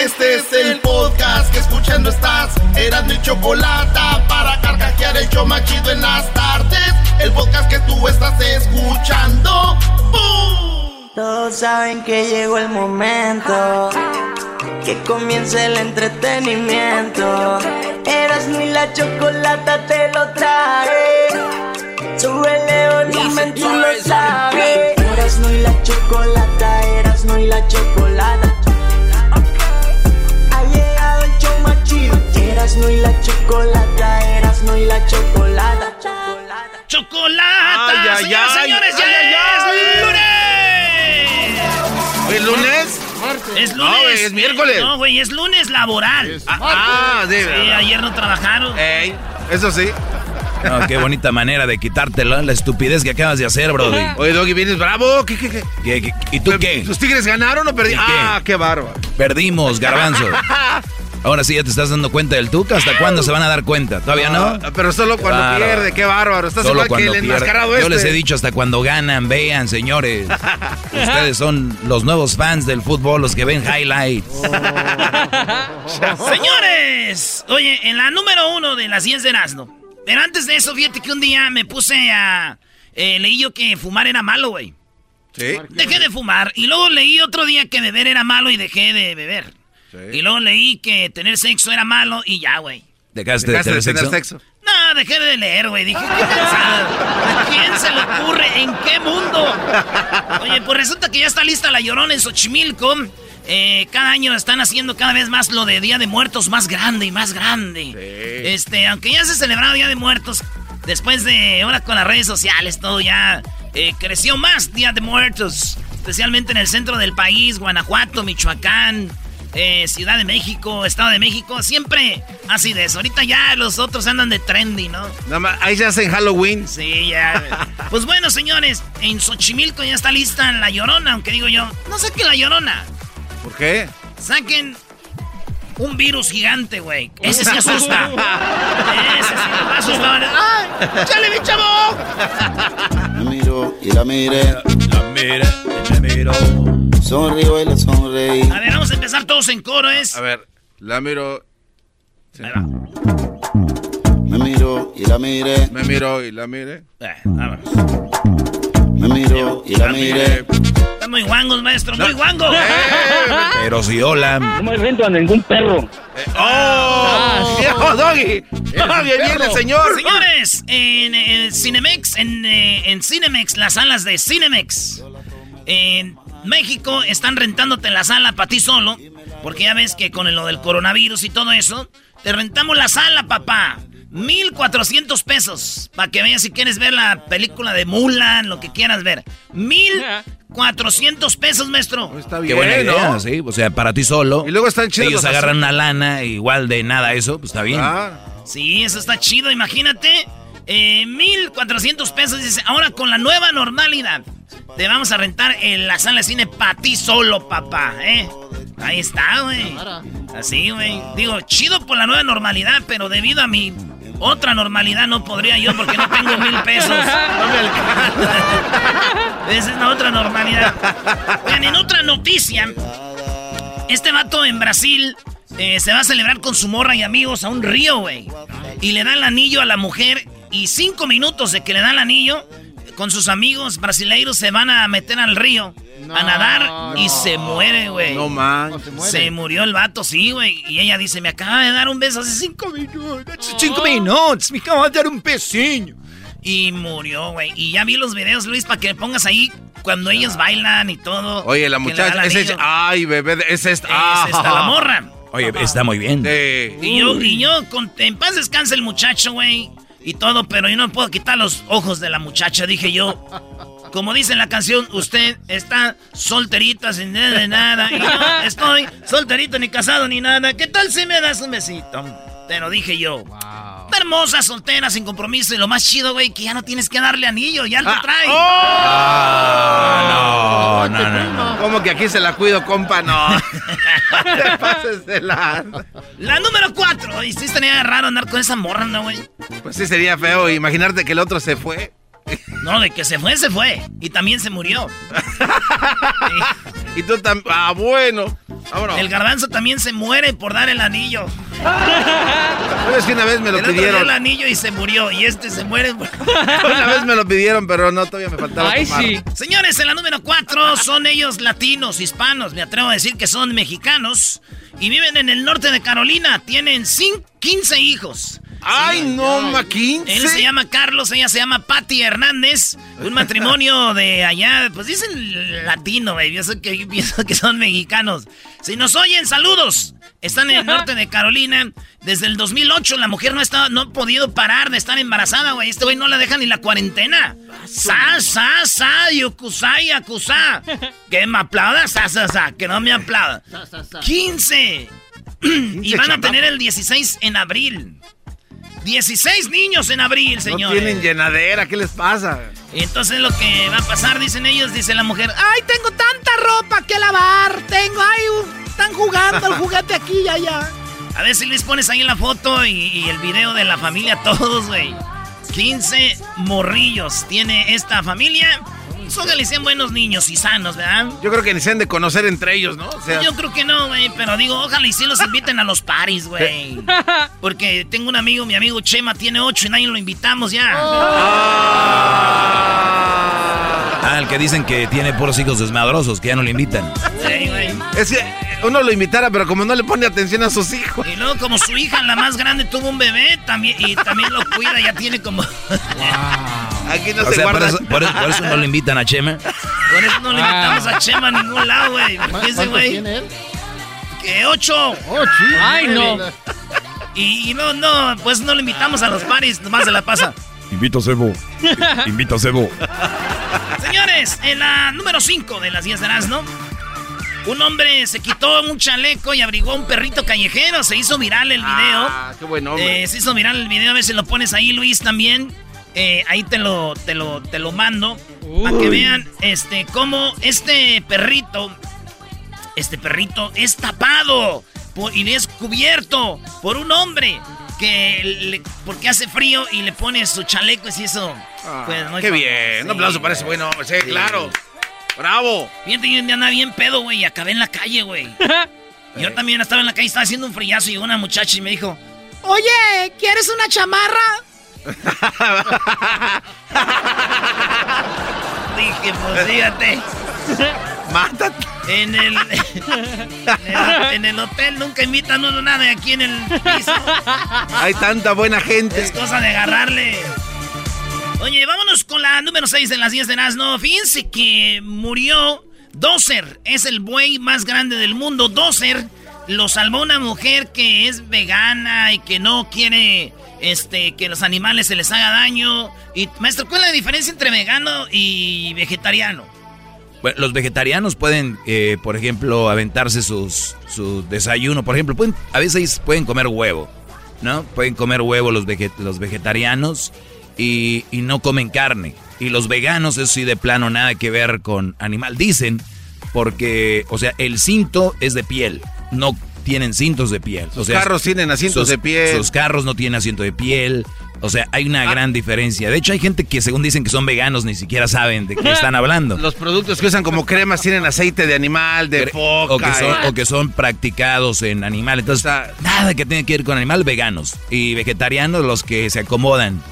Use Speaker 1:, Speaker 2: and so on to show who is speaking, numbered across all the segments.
Speaker 1: Este es el podcast que escuchando estás. Eran mi chocolate para carcajear el yo machido en las tardes. El podcast que tú estás escuchando. ¡Bum!
Speaker 2: Todos saben que llegó el momento. Que comience el entretenimiento. Eras ni la chocolata te lo trae. Sube león y tú lo sabes. Eras no y la chocolata, eras no y la chocolata. Chido. Eras no y la chocolata, eras no y la chocolata.
Speaker 3: ¡Chocolata!
Speaker 4: Ay, ay,
Speaker 3: Señoras,
Speaker 4: ay,
Speaker 3: señores,
Speaker 4: ay, ay,
Speaker 3: ya es lunes.
Speaker 4: ¿Es lunes?
Speaker 3: Es
Speaker 4: No,
Speaker 3: lunes.
Speaker 4: güey, es miércoles.
Speaker 3: No, güey, es lunes laboral.
Speaker 4: Ah, sí.
Speaker 3: Sí, ayer no trabajaron.
Speaker 4: Ey, eso sí.
Speaker 5: No, qué bonita manera de quitártelo, la estupidez que acabas de hacer, Brody.
Speaker 4: Oye, Doggy, vienes bravo. ¿Qué, qué, qué?
Speaker 5: ¿Qué- qué- y tú qué?
Speaker 4: ¿Los Tigres ganaron o
Speaker 5: ¿Y
Speaker 4: perdieron? Ah, qué bárbaro.
Speaker 5: Perdimos, garbanzo. Ahora sí ya te estás dando cuenta del Tuca. ¿Hasta cuándo se van a dar cuenta? ¿Todavía no?
Speaker 4: Ah, pero solo cuando
Speaker 5: Bárbaro.
Speaker 4: pierde, qué bárbaro. Estás
Speaker 5: Solo
Speaker 4: igual que
Speaker 5: cuando
Speaker 4: el
Speaker 5: pierde. Yo
Speaker 4: este.
Speaker 5: les he dicho hasta cuando ganan, vean, señores. Ustedes son los nuevos fans del fútbol, los que ven highlights.
Speaker 3: Señores, oye, en la número uno de las 10 de Erasmo. Pero antes de eso, fíjate que un día me puse a. eh, leí yo que fumar era malo, güey.
Speaker 4: Sí.
Speaker 3: Dejé de fumar. Y luego leí otro día que beber era malo y dejé de beber. Y luego leí que tener sexo era malo y ya, güey.
Speaker 5: ¿Dejaste,
Speaker 4: Dejaste
Speaker 5: de
Speaker 4: de
Speaker 5: tener sexo?
Speaker 4: sexo.
Speaker 3: No, dejé de leer, güey. Dije, ¿qué pensada? ¿A quién se le ocurre? ¿En qué mundo? Oye, pues resulta que ya está lista la llorona en Xochimilco. Eh, cada año están haciendo cada vez más lo de Día de Muertos más grande y más grande. Este, aunque ya se celebraba Día de Muertos, después de ahora con las redes sociales, todo ya eh, creció más Día de Muertos. Especialmente en el centro del país, Guanajuato, Michoacán, eh, Ciudad de México, Estado de México. Siempre así de eso. Ahorita ya los otros andan de trendy, ¿no?
Speaker 4: Nada más, ahí se hacen Halloween.
Speaker 3: Sí, ya. Pues bueno, señores, en Xochimilco ya está lista la llorona, aunque digo yo, no saquen la llorona,
Speaker 4: ¿Por qué?
Speaker 3: saquen un virus gigante, güey. Ese sí asusta. Ese sí me asusta. ¡Ay! ¡Chale, mi chavo!
Speaker 6: Me miro y la miré,
Speaker 5: La mira, la miro.
Speaker 6: sonrío y le sonreí.
Speaker 3: A ver, vamos a empezar todos en coro, ¿es?
Speaker 4: A ver, la miro,
Speaker 3: Ahí va.
Speaker 6: Me miro y la miré,
Speaker 4: me miro y la mire.
Speaker 3: Eh, vámonos.
Speaker 6: Me miro y la miré.
Speaker 3: Están muy guangos, maestro, muy guango.
Speaker 5: Pero si hola.
Speaker 7: No me vendo a ningún perro.
Speaker 4: ¡Oh! ¡Viejo Doggy! ¡Ah, bien, el señor!
Speaker 3: Señores, en, en Cinemex, en, eh, en Cinemex, las salas de Cinemex, en México están rentándote la sala para ti solo, porque ya ves que con lo del coronavirus y todo eso, te rentamos la sala, papá. 1400 pesos. Para que veas si quieres ver la película de Mulan, lo que quieras ver. 1400 pesos, maestro.
Speaker 4: Está
Speaker 5: Qué
Speaker 4: bien,
Speaker 5: buena idea,
Speaker 4: ¿no?
Speaker 5: sí. O sea, para ti solo.
Speaker 4: Y luego están chidos
Speaker 5: Ellos
Speaker 4: los
Speaker 5: agarran una lana igual de nada eso, pues está bien.
Speaker 4: Ah,
Speaker 3: Sí, eso está chido, imagínate. Eh, 1400 pesos. Dice, ahora con la nueva normalidad, te vamos a rentar en la sala de cine para ti solo, papá, ¿eh? Ahí está, güey. Así, güey. Digo, chido por la nueva normalidad, pero debido a mi otra normalidad no podría yo porque no tengo mil pesos. No me alcanza. Esa es la otra normalidad. Vean, en otra noticia, este vato en Brasil eh, se va a celebrar con su morra y amigos a un río, güey. Y le da el anillo a la mujer y cinco minutos de que le da el anillo, con sus amigos brasileiros se van a meter al río a nadar y se muere, güey.
Speaker 4: No man.
Speaker 3: Se, murió el vato, sí, güey. Y ella dice, me acaba de dar un beso hace cinco minutos. Hace cinco minutos. Me acaba de dar un besinho. Y murió, güey. Y ya vi los videos, Luis, para que pongas ahí cuando ellos bailan y todo.
Speaker 4: Oye, la muchacha, es ella. Ay, bebé, es esta.
Speaker 3: Es esta la morra.
Speaker 5: Oye, está muy bien.
Speaker 3: Y yo, y yo con, en paz descansa el muchacho, güey. Y todo, pero yo no puedo quitar los ojos de la muchacha, dije yo. Como dice en la canción, usted está solterita sin nada de nada. Y estoy solterito ni casado ni nada. ¿Qué tal si me das un besito? Te lo dije yo. Hermosa, soltera, sin compromiso. Y lo más chido, güey, que ya no tienes que darle anillo, ya lo trae.
Speaker 4: Ah, no, no, no, no. ¿Cómo que aquí se la cuido, compa? No. te pases de la.
Speaker 3: La número cuatro. Y sí estaría raro andar con esa morra, ¿no, güey?
Speaker 4: Pues sí sería feo imaginarte que el otro se fue.
Speaker 3: No, de que se fue, se fue. Y también se murió.
Speaker 4: y tú también. Ah, bueno. Vámonos.
Speaker 3: El garbanzo también se muere por dar el anillo.
Speaker 4: ¿Sabes que una vez me lo
Speaker 3: el
Speaker 4: pidieron?
Speaker 3: Dio el anillo y se murió. Y este se muere.
Speaker 4: una vez me lo pidieron, pero no, todavía me faltaba.
Speaker 3: Ay, sí. Señores, en la número 4 son ellos latinos, hispanos. Me atrevo a decir que son mexicanos. Y viven en el norte de Carolina. Tienen 15 hijos.
Speaker 4: Ay, no, ma, 15.
Speaker 3: Él se llama Carlos, ella se llama Patty Hernández. Un matrimonio de allá, pues dicen latino, baby. Yo sé que pienso que son mexicanos. Si nos oyen, saludos. Están en el norte de Carolina. Desde el 2008 la mujer no, ha no ha podido parar de estar embarazada, güey. Este güey no la deja ni la cuarentena. Sa, sa, sa, yukusai, acusa. Que me aplauda, sa, sa, sa. Que no me aplauda. 15. y van a tener el 16 en abril. 16 niños en abril, señores.
Speaker 4: No tienen llenadera, ¿qué les pasa?
Speaker 3: Entonces lo que va a pasar, dicen ellos, dice la mujer, ay, tengo tanta ropa que lavar, tengo, ay, están jugando el juguete aquí y allá. A ver si les pones ahí la foto y, y el video de la familia todos, güey. 15 morrillos tiene esta familia. Ojalá y sean buenos niños y sanos, ¿verdad?
Speaker 4: Yo creo que ni se han de conocer entre ellos, ¿no? O sea...
Speaker 3: Yo creo que no, güey, pero digo, ojalá y sí los inviten a los paris, güey. Porque tengo un amigo, mi amigo Chema, tiene ocho y nadie lo invitamos ya.
Speaker 5: Ah, el que dicen que tiene puros hijos desmadrosos, que ya no le invitan.
Speaker 3: Sí, güey.
Speaker 4: Es que uno lo invitara, pero como no le pone atención a sus hijos.
Speaker 3: Y luego como su hija, la más grande, tuvo un bebé también y también lo cuida, ya tiene como...
Speaker 4: Aquí no
Speaker 5: O
Speaker 4: se
Speaker 5: sea, por
Speaker 4: guarda.
Speaker 5: eso, por eso- por eso no le invitan a Chema.
Speaker 3: Por eso no le invitamos a Chema a ningún lado, güey. Porque ese
Speaker 8: ¿Cuántos
Speaker 3: güey...
Speaker 8: tiene él?
Speaker 3: Que ocho.
Speaker 8: Oh, sí.
Speaker 3: Ay, no. Y, y no, no, pues no le invitamos a los paris, nomás se la pasa.
Speaker 5: Invito a Sebo. Invito a Sebo.
Speaker 3: Señores, en la número 5 de las 10 de ¿no? Un hombre se quitó un chaleco y abrigó a un perrito callejero. Se hizo viral el video.
Speaker 4: Ah, qué buen hombre.
Speaker 3: Eh, se hizo viral el video. A ver si lo pones ahí, Luis, también. Eh, ahí te lo, te lo, te lo mando. Para que vean este, cómo este perrito. Este perrito es tapado por- y es cubierto por un hombre. Que le- porque hace frío y le pone su chaleco y eso.
Speaker 4: Ah,
Speaker 3: pues,
Speaker 4: qué bien. Un
Speaker 3: Sí,
Speaker 4: aplauso para ese buen hombre. Sí, claro. Bravo.
Speaker 3: Fíjate, yo un día andaba bien pedo, güey, y acabé en la calle, güey. Yo también estaba en la calle, estaba haciendo un frillazo y una muchacha y me dijo, Oye, ¿quieres una chamarra? Dije, pues fíjate.
Speaker 4: Mátate.
Speaker 3: En el, en el, en el hotel nunca invitan uno nada y aquí en el piso.
Speaker 4: Hay tanta buena gente.
Speaker 3: Es cosa de agarrarle. Oye, vámonos con la número 6 de las 10 de Nazno. Fíjense que murió Dozer. Es el buey más grande del mundo. Dozer lo salvó una mujer que es vegana y que no quiere este, que los animales se les haga daño. Y, maestro, ¿cuál es la diferencia entre vegano y vegetariano?
Speaker 5: Bueno, los vegetarianos pueden, eh, por ejemplo, aventarse sus, su desayuno. Por ejemplo, a veces pueden comer huevo, ¿no? Pueden comer huevo los, los vegetarianos y, y no comen carne. Y los veganos, eso sí, de plano, nada que ver con animal. Dicen, porque, o sea, el cinto es de piel, no tienen cintos de piel. O sea,
Speaker 4: carros tienen asientos
Speaker 5: sus-
Speaker 4: de piel.
Speaker 5: Sus carros no tienen asiento de piel. O sea, hay una gran diferencia. De hecho, hay gente que según dicen que son veganos ni siquiera saben de qué están hablando.
Speaker 4: Los productos que usan como cremas tienen aceite de animal, de foca.
Speaker 5: o que, son, o que son practicados en animales. Entonces, nada que tenga que ver con animales veganos. Y vegetarianos, los que se acomodan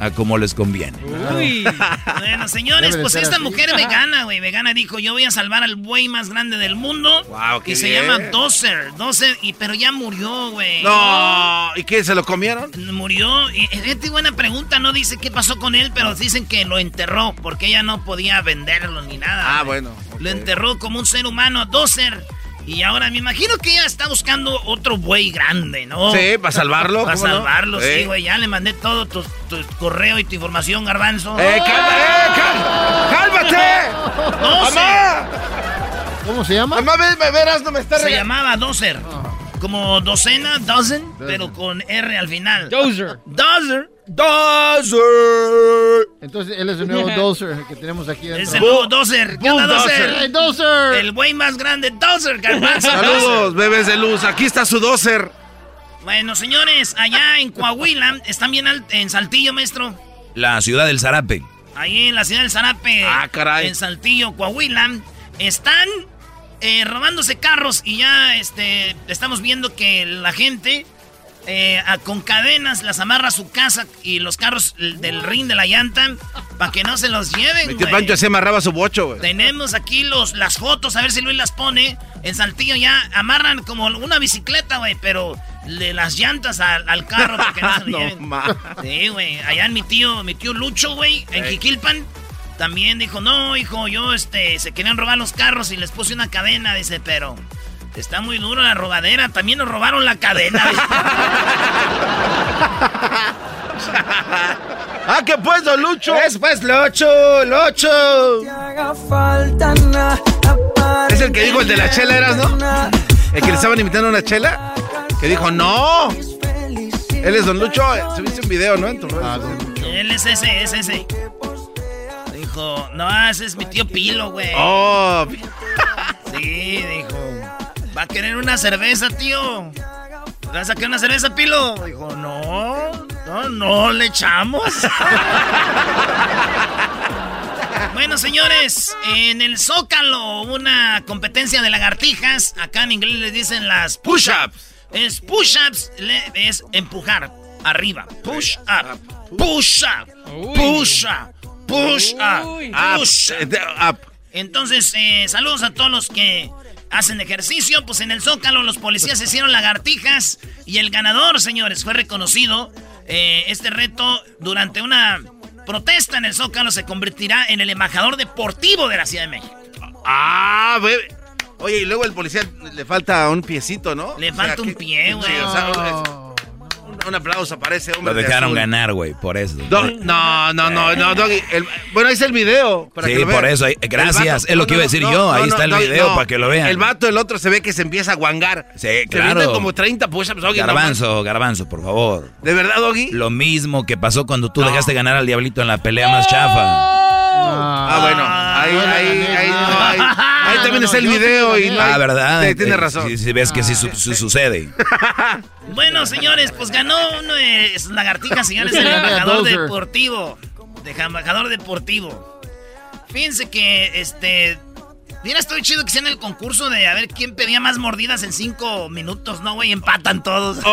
Speaker 5: a como les conviene.
Speaker 3: Uy. Bueno, señores, pues esta
Speaker 8: así.
Speaker 3: mujer vegana, güey, vegana dijo, yo voy a salvar al buey más grande del mundo.
Speaker 4: Wow, qué
Speaker 3: y se llama Dozer, Dozer, y pero ya murió, güey.
Speaker 4: No, ¿y qué? ¿Se lo comieron?
Speaker 3: Murió. Y, fíjate, buena pregunta, no dice qué pasó con él, pero dicen que lo enterró, porque ella no podía venderlo ni nada.
Speaker 4: Ah, bueno.
Speaker 3: Lo enterró como un ser humano Dozer. Y ahora me imagino que ella está buscando otro buey grande, ¿no?
Speaker 4: Sí, para salvarlo.
Speaker 3: Para salvarlo, sí, güey. Ya le mandé todo tu, tu correo y tu información, garbanzo.
Speaker 4: ¡Eh, calma, eh, cálmate!
Speaker 3: No.
Speaker 4: ¡Mamá!
Speaker 8: ¿Cómo se llama?
Speaker 4: ¡Mamá, ve- me verás, no me está
Speaker 3: Se llamaba Dozer. Como docena, dozen, pero con R al final.
Speaker 9: Dozer.
Speaker 3: Dozer.
Speaker 4: ¡Dozer!
Speaker 8: Entonces él es el nuevo Dozer que tenemos aquí
Speaker 3: Es
Speaker 8: dentro.
Speaker 3: el nuevo Dozer. ¿Qué onda, Dozer?
Speaker 8: ¡Hey, Dozer!
Speaker 3: El güey más grande, Dozer.
Speaker 4: Saludos, bebés de luz. Aquí está su doser.
Speaker 3: Bueno, señores, allá en Coahuila, están bien en Saltillo, maestro.
Speaker 5: La ciudad del Zarape.
Speaker 3: Ahí en la ciudad del Zarape.
Speaker 4: Ah, caray.
Speaker 3: En Saltillo, Coahuila. Están eh, robándose carros y ya este, estamos viendo que la gente eh, a- con cadenas las amarra a su casa y los carros del ring de la llanta para que no se los lleven. Güey.
Speaker 4: Pancho se amarraba su bocho, güey.
Speaker 3: Tenemos aquí los, las fotos, a ver si Luis las pone. En Saltillo ya amarran como una bicicleta, güey, pero de las llantas al, al carro para que no se lo
Speaker 4: No,
Speaker 3: lleven.
Speaker 4: ma.
Speaker 3: Sí, güey. Allá mi tío, mi tío Lucho, güey, en. Jiquilpan, también dijo, no, hijo, yo, este, se querían robar los carros y les puse una cadena, dice, pero está muy duro la robadera. También nos robaron la cadena.
Speaker 4: ¡Ah, qué pues, don Lucho!
Speaker 1: Es pues, Locho, Locho.
Speaker 4: Es el que dijo el de la chela, ¿eras, no? El que le estaban invitando a una chela. Que dijo, no. Él es don Lucho. Subiste un video, ¿no? En tu.
Speaker 8: Ah, Don Lucho.
Speaker 3: Él es ese, es ese. Dijo, no, ese es mi tío Pilo, güey.
Speaker 4: Oh,
Speaker 3: Sí, dijo. ¿Va a querer una cerveza, tío? ¿Vas a querer una cerveza, Pilo? Dijo, no, no, no, le echamos. bueno, señores, en el Zócalo, una competencia de lagartijas. Acá en inglés les dicen las
Speaker 4: push-ups.
Speaker 3: Es push-ups, es empujar arriba. Push up, push up, push up, push up,
Speaker 9: Uy.
Speaker 3: push
Speaker 4: Up,
Speaker 3: up.
Speaker 4: eh.
Speaker 3: Entonces, eh, saludos a todos los que hacen ejercicio. Pues en el Zócalo los policías hicieron lagartijas y el ganador, señores, fue reconocido. Eh, este reto durante una protesta en el Zócalo se convertirá en el embajador deportivo de la Ciudad de México.
Speaker 4: Ah, bebé. Oye, y luego el policía le falta un piecito, ¿no?
Speaker 3: Le
Speaker 4: O sea,
Speaker 3: falta un pie, güey.
Speaker 4: Sí, o sea, un, aplauso para ese hombre.
Speaker 5: Lo
Speaker 4: de
Speaker 5: dejaron ganar, güey, por eso.
Speaker 4: Do- no, no, no, no, Doggy. El- bueno, ahí está el video. Para
Speaker 5: Sí,
Speaker 4: que lo vean.
Speaker 5: por eso,
Speaker 4: El
Speaker 5: gracias, es lo que iba a decir yo, ahí está el
Speaker 4: Doggy,
Speaker 5: video para que lo vean.
Speaker 4: El vato, el otro se ve que se empieza a guangar.
Speaker 5: Sí,
Speaker 4: Se
Speaker 5: claro.
Speaker 4: avientan como 30 push-ups, Doggy.
Speaker 5: Garbanzo, garbanzo, por favor.
Speaker 4: ¿De verdad, Doggy?
Speaker 5: Lo mismo que pasó cuando tú dejaste ganar al diablito en la pelea más chafa.
Speaker 4: Ah, bueno. Ahí, ahí, también
Speaker 8: no,
Speaker 4: está el video y no
Speaker 5: Ah, ¿verdad?
Speaker 4: Sí, tienes
Speaker 5: Eh,
Speaker 4: razón.
Speaker 5: Si ves que sí su- su- sucede.
Speaker 3: Bueno, señores, pues ganó uno de sus lagartijas, señores, el embajador deportivo. De embajador deportivo. Fíjense que, este... Mira, estoy chido que sea en el concurso de a ver quién pedía más mordidas en cinco minutos, ¿no, güey? Empatan todos.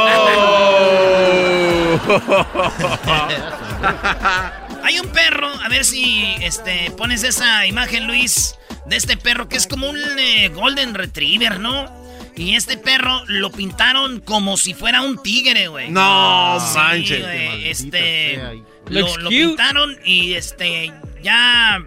Speaker 3: Hay un perro, a ver si este pones esa imagen, Luis, de este perro que es como un eh, Golden Retriever, ¿no? Y este perro lo pintaron como si fuera un tigre, güey.
Speaker 4: No
Speaker 3: Sí,
Speaker 4: manches.
Speaker 3: güey,
Speaker 8: Maldita
Speaker 3: este lo, lo pintaron y este ya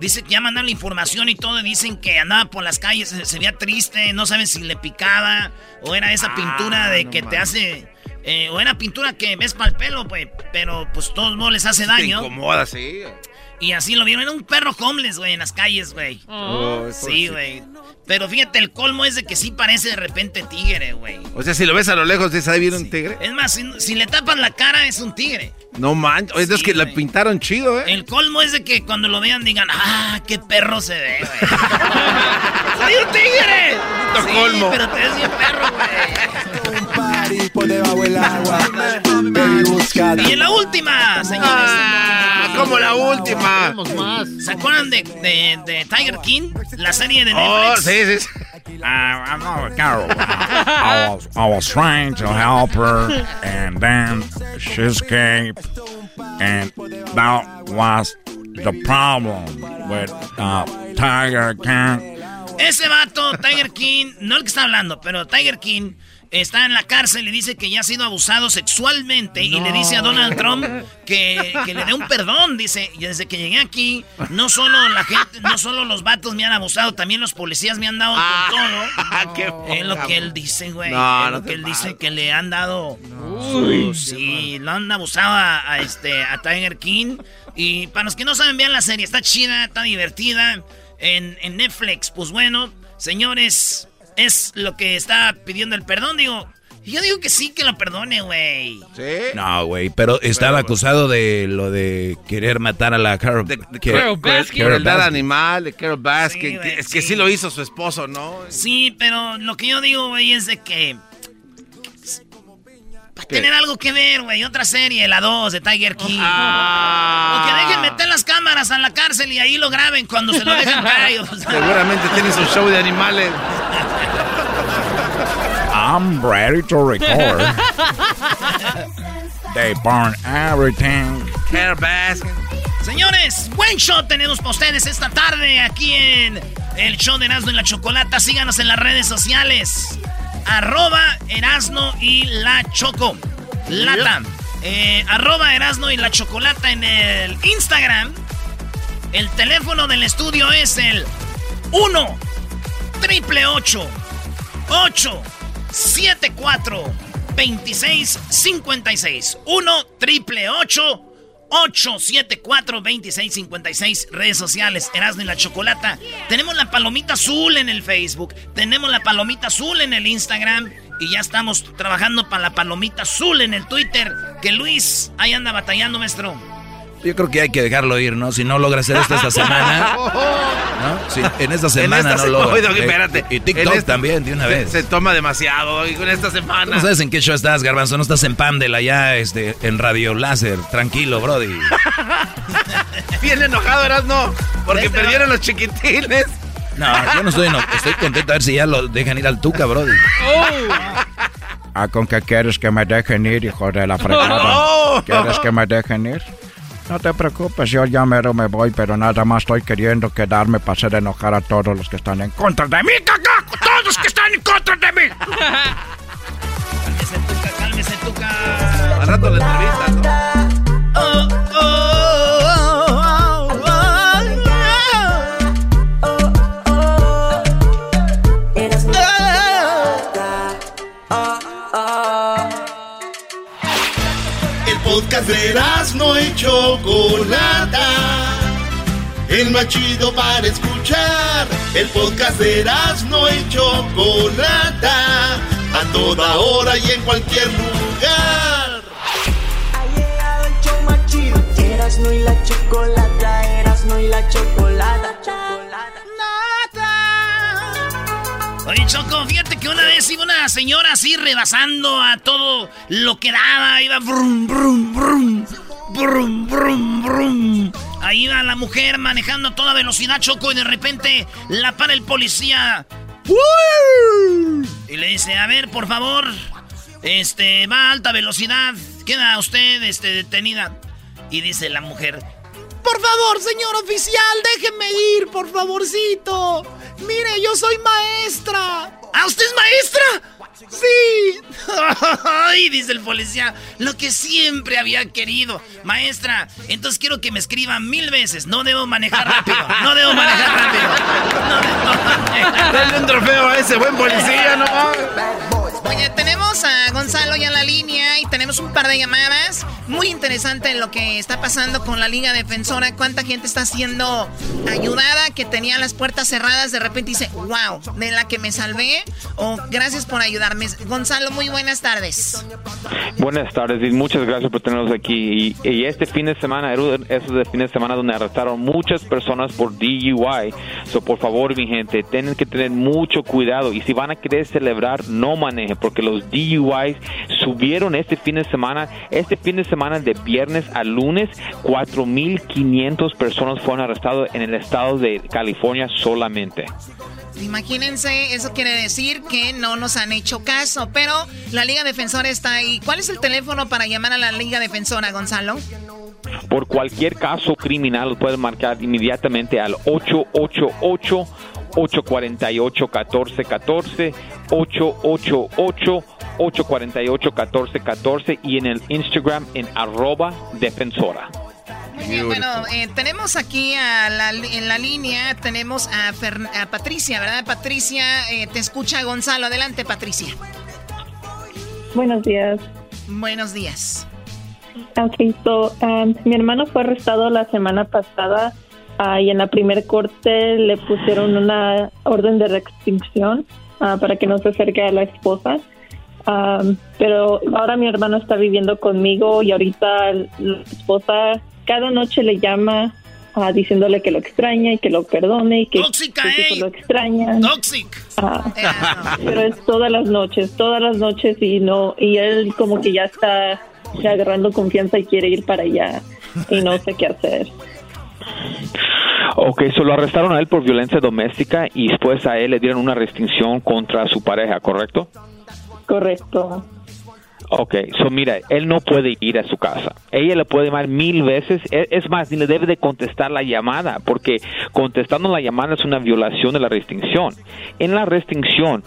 Speaker 3: dice que ya mandaron la información y todo, y dicen que andaba por las calles, se, se veía triste, no saben si le picaba o era esa
Speaker 4: Ah,
Speaker 3: pintura de
Speaker 4: no
Speaker 3: que te
Speaker 4: manches.
Speaker 3: hace eh, o era pintura que ves para el pelo, pues, pero pues todos modos les hace
Speaker 4: Te
Speaker 3: daño.
Speaker 4: incomoda, sí.
Speaker 3: Y así lo vieron. Era un perro homeless, güey, en las calles, güey.
Speaker 4: Oh,
Speaker 3: Sí, güey. Pero fíjate, el colmo es de que sí parece de repente tigre, güey.
Speaker 4: O sea, si lo ves a lo lejos, dices, ahí viene un tigre.
Speaker 3: Es más, si, si le tapan la cara, es un tigre.
Speaker 4: No manches. Es
Speaker 3: Sí,
Speaker 4: que la pintaron chido, ¿eh?
Speaker 3: El colmo es de que cuando lo vean digan, ¡ah, qué perro se ve, güey! ¡Soy un tigre! Sí,
Speaker 4: colmo.
Speaker 3: pero te ves bien perro, güey. Y en la última, señores.
Speaker 4: Ah, como la última.
Speaker 3: ¿Se acuerdan de, de- de Tiger King? La serie de
Speaker 4: Oh,
Speaker 3: Netflix.
Speaker 4: sí, sí.
Speaker 10: Uh, I'm not Carol. I was, I was trying to help her, and then she escaped. And that was the problem with uh, Tiger King.
Speaker 3: Ese vato, Tiger King, no el que está hablando, pero Tiger King está en la cárcel y dice que ya ha sido abusado sexualmente y le dice a Donald Trump que, que, le dé un perdón. Dice, y desde que llegué aquí, no solo la gente, no solo los vatos me han abusado, también los policías me han dado
Speaker 4: Ah,
Speaker 3: con todo.
Speaker 4: qué
Speaker 3: es lo que él dice, güey.
Speaker 4: No,
Speaker 3: es
Speaker 4: no
Speaker 3: lo que él dice que le han dado.
Speaker 4: Uy,
Speaker 3: sí, lo han abusado a, a este a Tiger King. Y para los que no saben, vean la serie, está chida, está divertida. En, en Netflix, pues bueno, señores, es lo que está pidiendo el perdón, digo. Yo digo que sí, que lo perdone, güey.
Speaker 4: ¿Sí?
Speaker 5: No, güey, pero estaba acusado de lo de querer matar a la Carol,
Speaker 4: De, de
Speaker 5: que-
Speaker 4: Carol
Speaker 5: Baskin.
Speaker 4: Animal, de Carol Baskin.
Speaker 3: Sí,
Speaker 4: es que
Speaker 3: sí.
Speaker 4: sí lo hizo su esposo, ¿no?
Speaker 3: Sí, pero lo que yo digo, güey, es de que. Va a
Speaker 4: ¿Qué?
Speaker 3: tener algo que ver, güey. Otra serie, la 2 de Tiger King.
Speaker 4: Ah.
Speaker 3: O que dejen meter las cámaras a la cárcel y ahí lo graben cuando se lo dejen caer. o sea.
Speaker 4: Seguramente tiene su show de animales.
Speaker 10: I'm ready to record. they burn everything.
Speaker 4: Baskin.
Speaker 3: Señores, buen show tenemos para ustedes esta tarde aquí en el show de Erasmo y la Chocolata. Síganos en las redes sociales. Arroba Erasno y la Choco. Lata. Eh, arroba Erasno y la Chocolata en el Instagram. El teléfono del estudio es el 1 triple 8 8 74 26 56 1 triple 8 874 26 56 redes sociales Erasmo y la Chocolata. Tenemos la palomita azul en el Facebook, tenemos la palomita azul en el Instagram y ya estamos trabajando para la palomita azul en el Twitter. Que Luis ahí anda batallando, maestro.
Speaker 5: Yo creo que hay que dejarlo ir, ¿no? Si no logra hacer esto esta semana, ¿no? Si en esta semana
Speaker 4: en esta
Speaker 5: no
Speaker 4: se-
Speaker 5: logra.
Speaker 4: Oye, Doggy,
Speaker 5: Eh,
Speaker 4: espérate.
Speaker 5: Y, y TikTok
Speaker 4: En esta-
Speaker 5: también, de una
Speaker 4: se-
Speaker 5: vez.
Speaker 4: Se, toma demasiado con esta
Speaker 5: ¿Tú
Speaker 4: semana.
Speaker 5: no sabes en qué show estás, Garbanzo? No estás en Pamdel allá, este, en Radio Láser. Tranquilo, Brody.
Speaker 4: Bien enojado eras no, porque perdieron los chiquitines.
Speaker 5: No, yo no estoy eno- Estoy contento a ver si ya lo dejan ir al Tuca, Brody.
Speaker 10: Ah, ¿con qué quieres que me dejen ir, hijo de la fregada?
Speaker 4: Oh.
Speaker 10: ¿Quieres que me dejen ir? No te preocupes, yo ya mero me voy, pero nada más estoy queriendo quedarme para hacer enojar a todos los que están en contra de mí, cagaco, todos los que están en contra de mí.
Speaker 3: Cálmese, Tuca, cálmese, Tuca.
Speaker 4: Al rato entrevista, ¿no?
Speaker 1: Podcast de no y Chocolata. El más chido para escuchar. El podcast de no y Chocolata. A toda hora y en cualquier lugar.
Speaker 2: Ha llegado el show más chido. Y la chocolata, Erasmo y la chocolata.
Speaker 3: Oye, Choco, fíjate que una vez iba una señora así rebasando a todo lo que daba. Iba brum, brum, brum, brum, brum, brum. Ahí iba la mujer manejando a toda velocidad, Choco, y de repente la para el policía. Y le dice, a ver, por favor, este, va a alta velocidad, queda usted, este, detenida. Y dice la mujer, por favor, señor oficial, déjeme ir, por favorcito. Mire, yo soy maestra. ¿Ah, usted es maestra? Sí. Ay, dice el policía, lo que siempre había querido. Maestra, entonces quiero que me escriba mil veces. No debo manejar rápido. No debo manejar rápido. No debo manejar
Speaker 4: Dale un trofeo a ese buen policía, ¿no?
Speaker 3: Oye, tenemos a Gonzalo ya en la línea y tenemos un par de llamadas. Muy interesante lo que está pasando con la Liga Defensora. Cuánta gente está siendo ayudada, que tenía las puertas cerradas, de repente dice, wow, de la que me salvé. O gracias por ayudarme. Gonzalo, muy buenas tardes.
Speaker 9: Buenas tardes y muchas gracias por tenernos aquí. Y, este fin de semana, esos de fin de semana donde arrestaron muchas personas por DUI. So, por favor, mi gente, tienen que tener mucho cuidado. Y si van a querer celebrar, no manejen, porque los DUIs subieron este fin de semana. Este fin de semana, de viernes a lunes, 4.500 personas fueron arrestadas en el estado de California solamente.
Speaker 3: Imagínense, eso quiere decir que no nos han hecho caso, pero la Liga Defensora está ahí. ¿Cuál es el teléfono para llamar a la Liga Defensora, Gonzalo?
Speaker 9: por cualquier caso criminal, pueden marcar inmediatamente al 888 848 1414 888 848-1414 y en el Instagram en arroba defensora.
Speaker 3: Muy bien, bueno, eh, tenemos aquí a la, en la línea, tenemos a, Patricia, ¿verdad? Patricia, eh, te escucha Gonzalo. Adelante, Patricia.
Speaker 11: Buenos días.
Speaker 3: Buenos días.
Speaker 11: Ok, so, um, mi hermano fue arrestado la semana pasada y en la primer corte le pusieron una orden de restricción uh, para que no se acerque a la esposa pero ahora mi hermano está viviendo conmigo y ahorita la esposa cada noche le llama uh, diciéndole que lo extraña y que lo perdone y que,
Speaker 3: Tóxica,
Speaker 11: lo extraña. Ah, pero es todas las noches, todas las noches y no y él como que ya está agarrando confianza y quiere ir para allá y no sé qué hacer.
Speaker 9: Ok, solo arrestaron a él por violencia doméstica y después a él le dieron una restricción contra su pareja, ¿correcto?
Speaker 11: Correcto.
Speaker 9: Ok, so mira, él no puede ir a su casa. Ella le puede llamar mil veces. E, es más, ni le debe de contestar la llamada, porque contestando la llamada es una violación de la restricción. En la restricción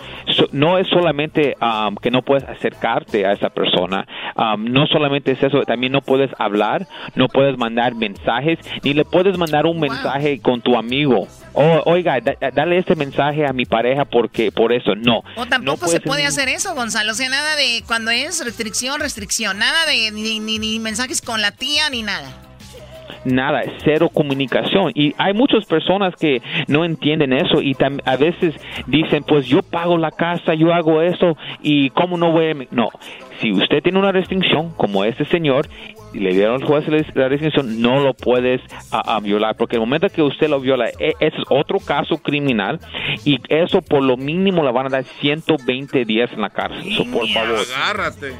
Speaker 9: no es solamente um, que no puedes acercarte a esa persona, um, no solamente es eso, también no puedes hablar, no puedes mandar mensajes, ni le puedes mandar un mensaje con tu amigo. Oh, oiga, dale este mensaje a mi pareja porque por eso no.
Speaker 3: O tampoco se puede hacer eso, Gonzalo. O sea, nada de cuando es restricción, restricción. Nada de ni, ni, mensajes con la tía ni nada
Speaker 9: nada, cero comunicación. Y hay muchas personas que no entienden eso y a veces dicen, pues yo pago la casa, yo hago eso y cómo no voy a... No, si usted tiene una restricción como este señor y le dieron al juez la restricción, no lo puedes a, violar, porque el momento que usted lo viola, e, ese es otro caso criminal y eso por lo mínimo le van a dar 120 días en la cárcel. por favor.
Speaker 4: Agárrate.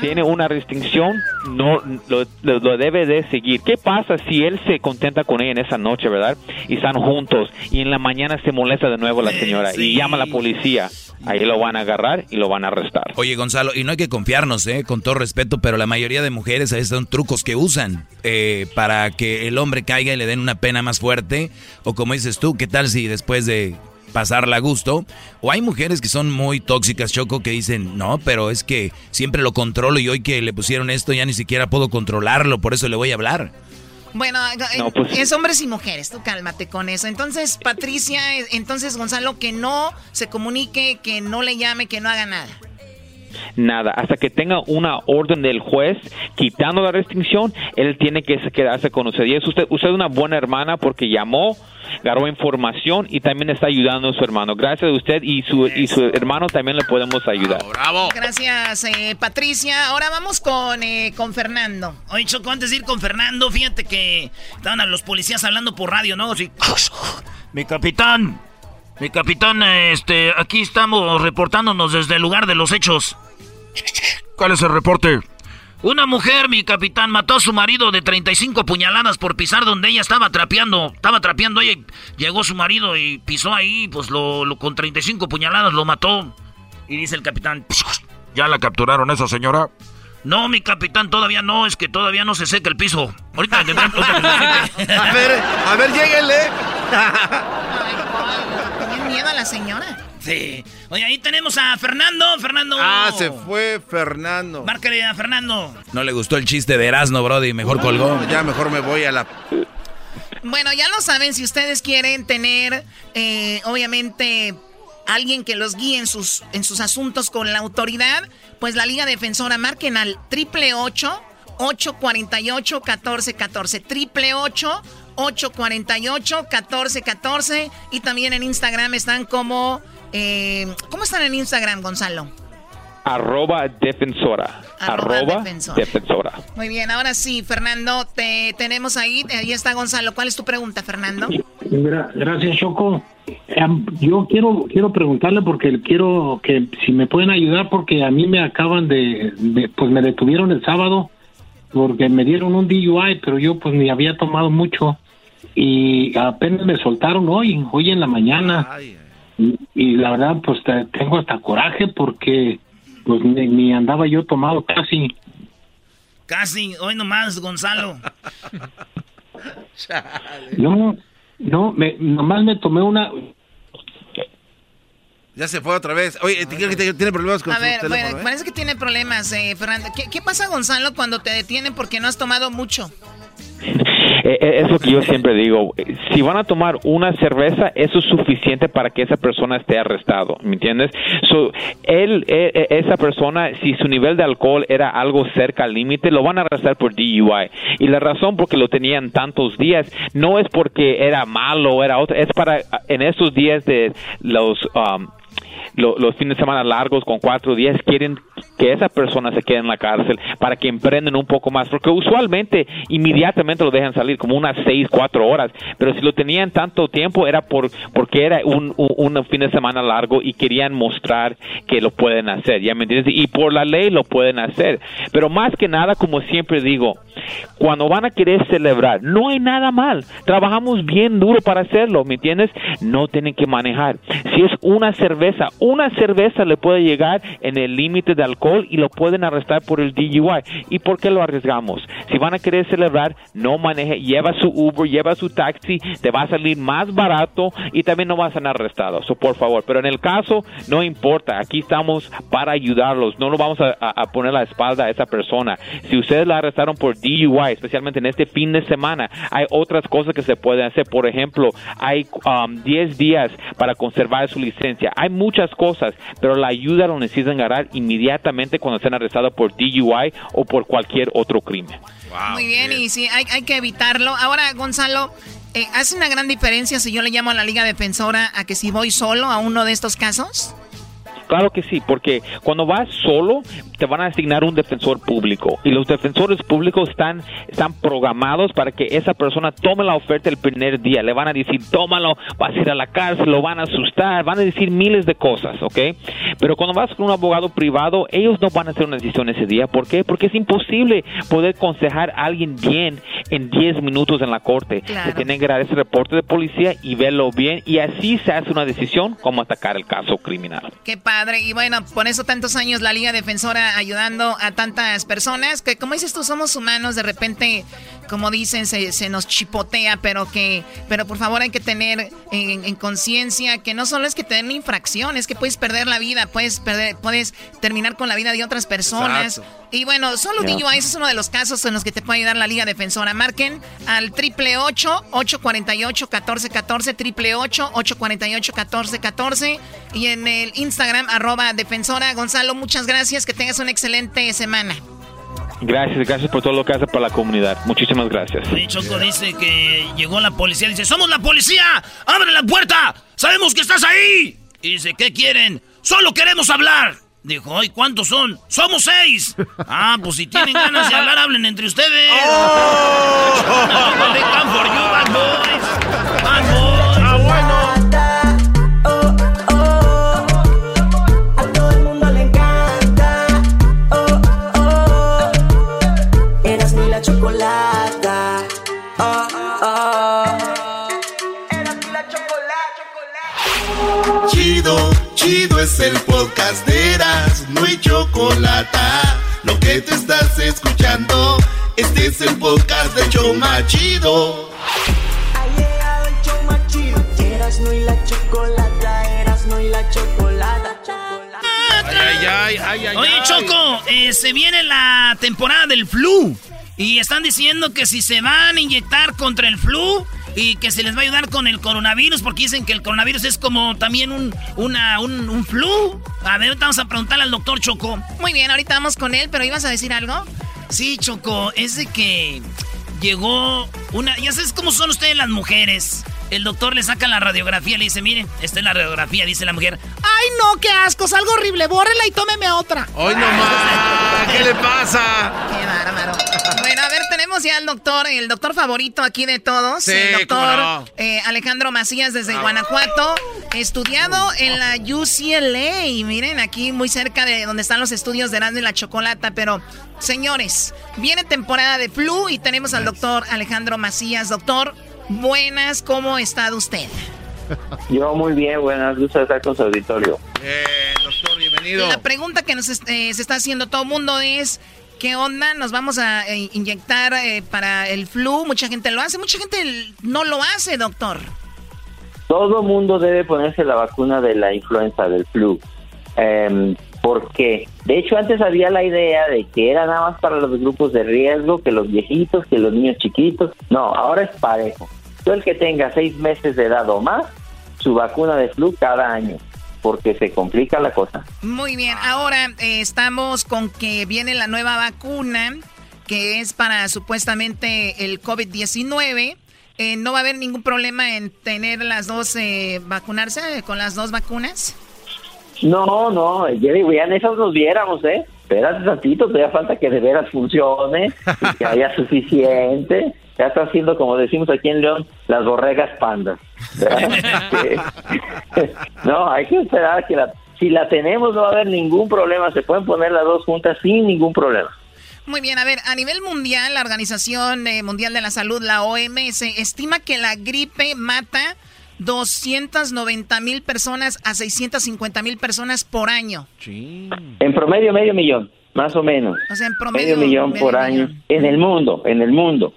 Speaker 9: Tiene una restricción, no lo, debe de seguir. ¿Qué pasa si él se contenta con ella en esa noche, verdad? Y están juntos y en la mañana se molesta de nuevo la señora y llama a la policía Ahí lo van a agarrar y lo van a arrestar.
Speaker 5: Oye, Gonzalo, y no hay que confiarnos, ¿eh? Con todo respeto, pero la mayoría de mujeres ahí son trucos que usan eh, para que el hombre caiga y le den una pena más fuerte. O como dices tú, ¿qué tal si después de pasarla a gusto? O hay mujeres que son muy tóxicas, Choco, que dicen, no, pero es que siempre lo controlo y hoy que le pusieron esto ya ni siquiera puedo controlarlo, por eso le voy a hablar.
Speaker 3: Bueno, eh, pues es hombres y mujeres, tú cálmate con eso. Entonces, Patricia, eh, entonces Gonzalo, que no se comunique, que no le llame, que no haga nada.
Speaker 9: Nada, hasta que tenga una orden del juez quitando la restricción, él tiene que quedarse con usted. Y es usted, usted es una buena hermana porque llamó, agarró información y también está ayudando a su hermano. Gracias a usted y su, y su hermano también le podemos ayudar.
Speaker 3: Bravo. Gracias, eh, Patricia. Ahora vamos con, eh, con Fernando. Oye, Choco, antes de ir con Fernando, fíjate que estaban a los policías hablando por radio, ¿no? Mi capitán, mi capitán, este, aquí estamos reportándonos desde el lugar de los hechos.
Speaker 10: ¿Cuál es el reporte?
Speaker 3: Una mujer, mi capitán, mató a su marido de 35 puñaladas por pisar donde ella estaba trapeando. Estaba trapeando ella y llegó su marido y pisó ahí, pues lo, con 35 puñaladas lo mató. Y dice el capitán...
Speaker 10: ¿Ya la capturaron esa señora?
Speaker 3: No, mi capitán, todavía no, es que todavía no se seca el piso. Ahorita
Speaker 4: A ver, a ver, lléguenle.
Speaker 3: La señora? Sí. Oye, ahí tenemos a Fernando. Fernando.
Speaker 4: Ah, se fue Fernando.
Speaker 3: Márcale a Fernando.
Speaker 5: No le gustó el chiste de Erasmo, Brody. Mejor colgó.
Speaker 4: Ya mejor me voy a la.
Speaker 3: Bueno, ya lo saben. Si ustedes quieren tener, eh, obviamente, alguien que los guíe en sus, en sus asuntos con la autoridad, pues la Liga Defensora marquen al triple 848 1414 triple 848 1414 y también en Instagram están como eh, ¿Cómo están en Instagram, Gonzalo?
Speaker 9: Arroba defensora. Arroba, defensora.
Speaker 3: Muy bien, ahora sí, Fernando, te tenemos ahí. Ahí está Gonzalo. ¿Cuál es tu pregunta, Fernando?
Speaker 12: gracias, Choco. Yo quiero quiero preguntarle porque quiero que si me pueden ayudar porque a mí me acaban de, pues me detuvieron el sábado porque me dieron un DUI, pero yo pues ni había tomado mucho y apenas me soltaron hoy, hoy en la mañana. Y, la verdad, pues tengo hasta coraje porque pues ni, andaba yo tomado casi.
Speaker 3: Casi, hoy nomás, Gonzalo.
Speaker 12: No, no, me, nomás me tomé una.
Speaker 4: Ya se fue otra vez. Oye, creo que tiene problemas con
Speaker 3: A
Speaker 4: su
Speaker 3: ver,
Speaker 4: teléfono,
Speaker 3: bueno,
Speaker 4: ¿eh?
Speaker 3: parece que tiene problemas, eh, Fernando. ¿Qué, qué pasa, Gonzalo, cuando te detienen porque no has tomado mucho?
Speaker 9: Eh, eh, Es lo que yo siempre digo. Eh, Si van a tomar una cerveza, eso es suficiente para que esa persona esté arrestado. ¿Me entiendes? So, él, esa persona, si su nivel de alcohol era algo cerca al límite, lo van a arrestar por DUI. Y la razón por que lo tenían tantos días no es porque era malo, era es para en estos días de los. um, lo- los fines de semana largos con cuatro días quieren que esa persona se quede en la cárcel para que emprenden un poco más porque usualmente inmediatamente lo dejan salir como unas seis cuatro horas pero si lo tenían tanto tiempo era por porque era un, un, un fin de semana largo y querían mostrar que lo pueden hacer ya me entiendes y por la ley lo pueden hacer pero más que nada como siempre digo cuando van a querer celebrar no hay nada mal trabajamos bien duro para hacerlo me entiendes no tienen que manejar. Si es una cerveza una cerveza le puede llegar en el límite de alcohol y lo pueden arrestar por el DUI y por qué lo arriesgamos si van a querer celebrar no maneje lleva su Uber lleva su taxi te va a salir más barato y también no vas a ser arrestado. So, por favor. Pero en el caso no importa. Aquí estamos para ayudarlos. No lo vamos a, poner la espalda a esa persona. Si ustedes la arrestaron por DUI especialmente en este fin de semana hay otras cosas que se pueden hacer. Por ejemplo hay um, 10 días para conservar su licencia. Hay muchas cosas pero la ayuda lo necesitan agarrar inmediatamente cuando estén arrestados por DUI o por cualquier otro crimen
Speaker 3: Muy bien, y sí, hay, hay que evitarlo. Ahora, Gonzalo, eh, ¿hace una gran diferencia si yo le llamo a la Liga Defensora a que si voy solo a uno de estos casos?
Speaker 9: Claro que sí, porque cuando vas solo te van a asignar un defensor público y los defensores públicos están, están programados para que esa persona tome la oferta el primer día. Le van a decir, tómalo, vas a ir a la cárcel, lo van a asustar, van a decir miles de cosas, ¿ok? Pero cuando vas con un abogado privado, ellos no van a hacer una decisión ese día. ¿Por qué? Porque es imposible poder aconsejar a alguien bien en 10 minutos en la corte. Se tienen que dar ese reporte de policía y verlo bien y así se hace una decisión cómo atacar el caso criminal.
Speaker 3: Qué padre. Y bueno, por eso tantos años la Liga Defensora ayudando a tantas personas que, como dices tú, somos humanos. De repente, como dicen, se, se nos chipotea, pero que, pero por favor hay que tener en, en conciencia que no solo es que te den una infracción, es que puedes perder la vida, puedes perder, puedes terminar con la vida de otras personas.
Speaker 13: Exacto.
Speaker 3: Y bueno, solo
Speaker 13: Ya.
Speaker 3: DUI, ese es uno de los casos en los que te puede ayudar la Liga Defensora. Marquen al triple 848 1414 triple 848 1414 y en el Instagram arroba defensora. Gonzalo, muchas gracias, que tengas una excelente semana.
Speaker 9: Gracias, gracias por todo lo que hace para la comunidad. Muchísimas gracias.
Speaker 3: Oye, Choco dice que llegó la policía, dice, ¡Somos la policía! ¡Abre la puerta! ¡Sabemos que estás ahí! Y dice, ¿qué quieren? ¡Solo queremos hablar! Dijo, ¿y cuántos son? ¡Somos seis! Ah, pues si tienen ganas de hablar, hablen entre ustedes. They
Speaker 1: Chido, chido es el podcast de Eras, no hay chocolate. Lo que te estás escuchando, este es el podcast de Choma Chido.
Speaker 2: Ha llegado el más chido. Eras no y la chocolata. Eras no y la chocolata.
Speaker 4: Ay, ay, ay, ay,
Speaker 3: Oye,
Speaker 4: ay.
Speaker 3: Choco, eh, se viene la temporada del flu. Y están diciendo que si se van a inyectar contra el flu y que se les va a ayudar con el coronavirus, porque dicen que el coronavirus es como también un, una, un, un flu. A ver, ahorita vamos a preguntarle al doctor Choco. Muy bien, ahorita vamos con él, pero ¿ibas a decir algo? Sí, Choco, es de que llegó una... Ya sabes cómo son ustedes las mujeres. El doctor le saca la radiografía, le dice, miren, esta es la radiografía, dice la mujer. ¡Ay, no, qué asco! ¡Salgo horrible! ¡Bórrela y tómeme otra!
Speaker 4: ¡Hoy nomás! ¿Qué le pasa?
Speaker 3: ¡Qué bárbaro! Bueno, a ver, tenemos ya al doctor, el doctor favorito aquí de todos,
Speaker 4: Sí,
Speaker 3: el doctor
Speaker 4: cómo no.
Speaker 3: eh, Alejandro Macías desde Guanajuato, estudiado en la UCLA. Y miren, aquí muy cerca de donde están los estudios de Erasmo y la Chocolata. Pero, señores, viene temporada de flu y tenemos al doctor Alejandro Macías. Doctor, buenas, ¿cómo ha estado usted?
Speaker 13: Yo muy bien, buenas luces estar con su auditorio.
Speaker 4: doctor, bienvenido.
Speaker 3: La pregunta que nos est- eh, se está haciendo todo el mundo es,
Speaker 14: ¿Qué onda? Nos vamos a eh, inyectar eh, para el flu. Mucha gente lo hace, mucha gente no lo hace, doctor.
Speaker 13: Todo mundo debe ponerse la vacuna de la influenza, del flu. Eh, porque, de hecho, antes había la idea de que era nada más para los grupos de riesgo, que los viejitos, que los niños chiquitos. No, ahora es parejo. Todo el que tenga seis meses de edad o más, su vacuna de flu cada año porque se complica la cosa.
Speaker 14: Muy bien, ahora eh, estamos con que viene la nueva vacuna que es para supuestamente el COVID-19. Eh, ¿No va a haber ningún problema en tener las dos, eh, vacunarse con las dos vacunas?
Speaker 13: No, no, Jerry, ya en esas nos viéramos, ¿eh? Espérate tantito, todavía falta que de veras funcione y que haya suficiente. Ya está haciendo, como decimos aquí en León, las borregas pandas. no, hay que esperar que la, si la tenemos no va a haber ningún problema, se pueden poner las dos juntas sin ningún problema.
Speaker 14: Muy bien, a ver, a nivel mundial, la Organización eh, Mundial de la Salud, la OMS, estima que la gripe mata 290 mil personas a 650 mil personas por año.
Speaker 13: En promedio medio millón, más o menos.
Speaker 14: O sea, en promedio
Speaker 13: medio millón por año. En el mundo, en el mundo,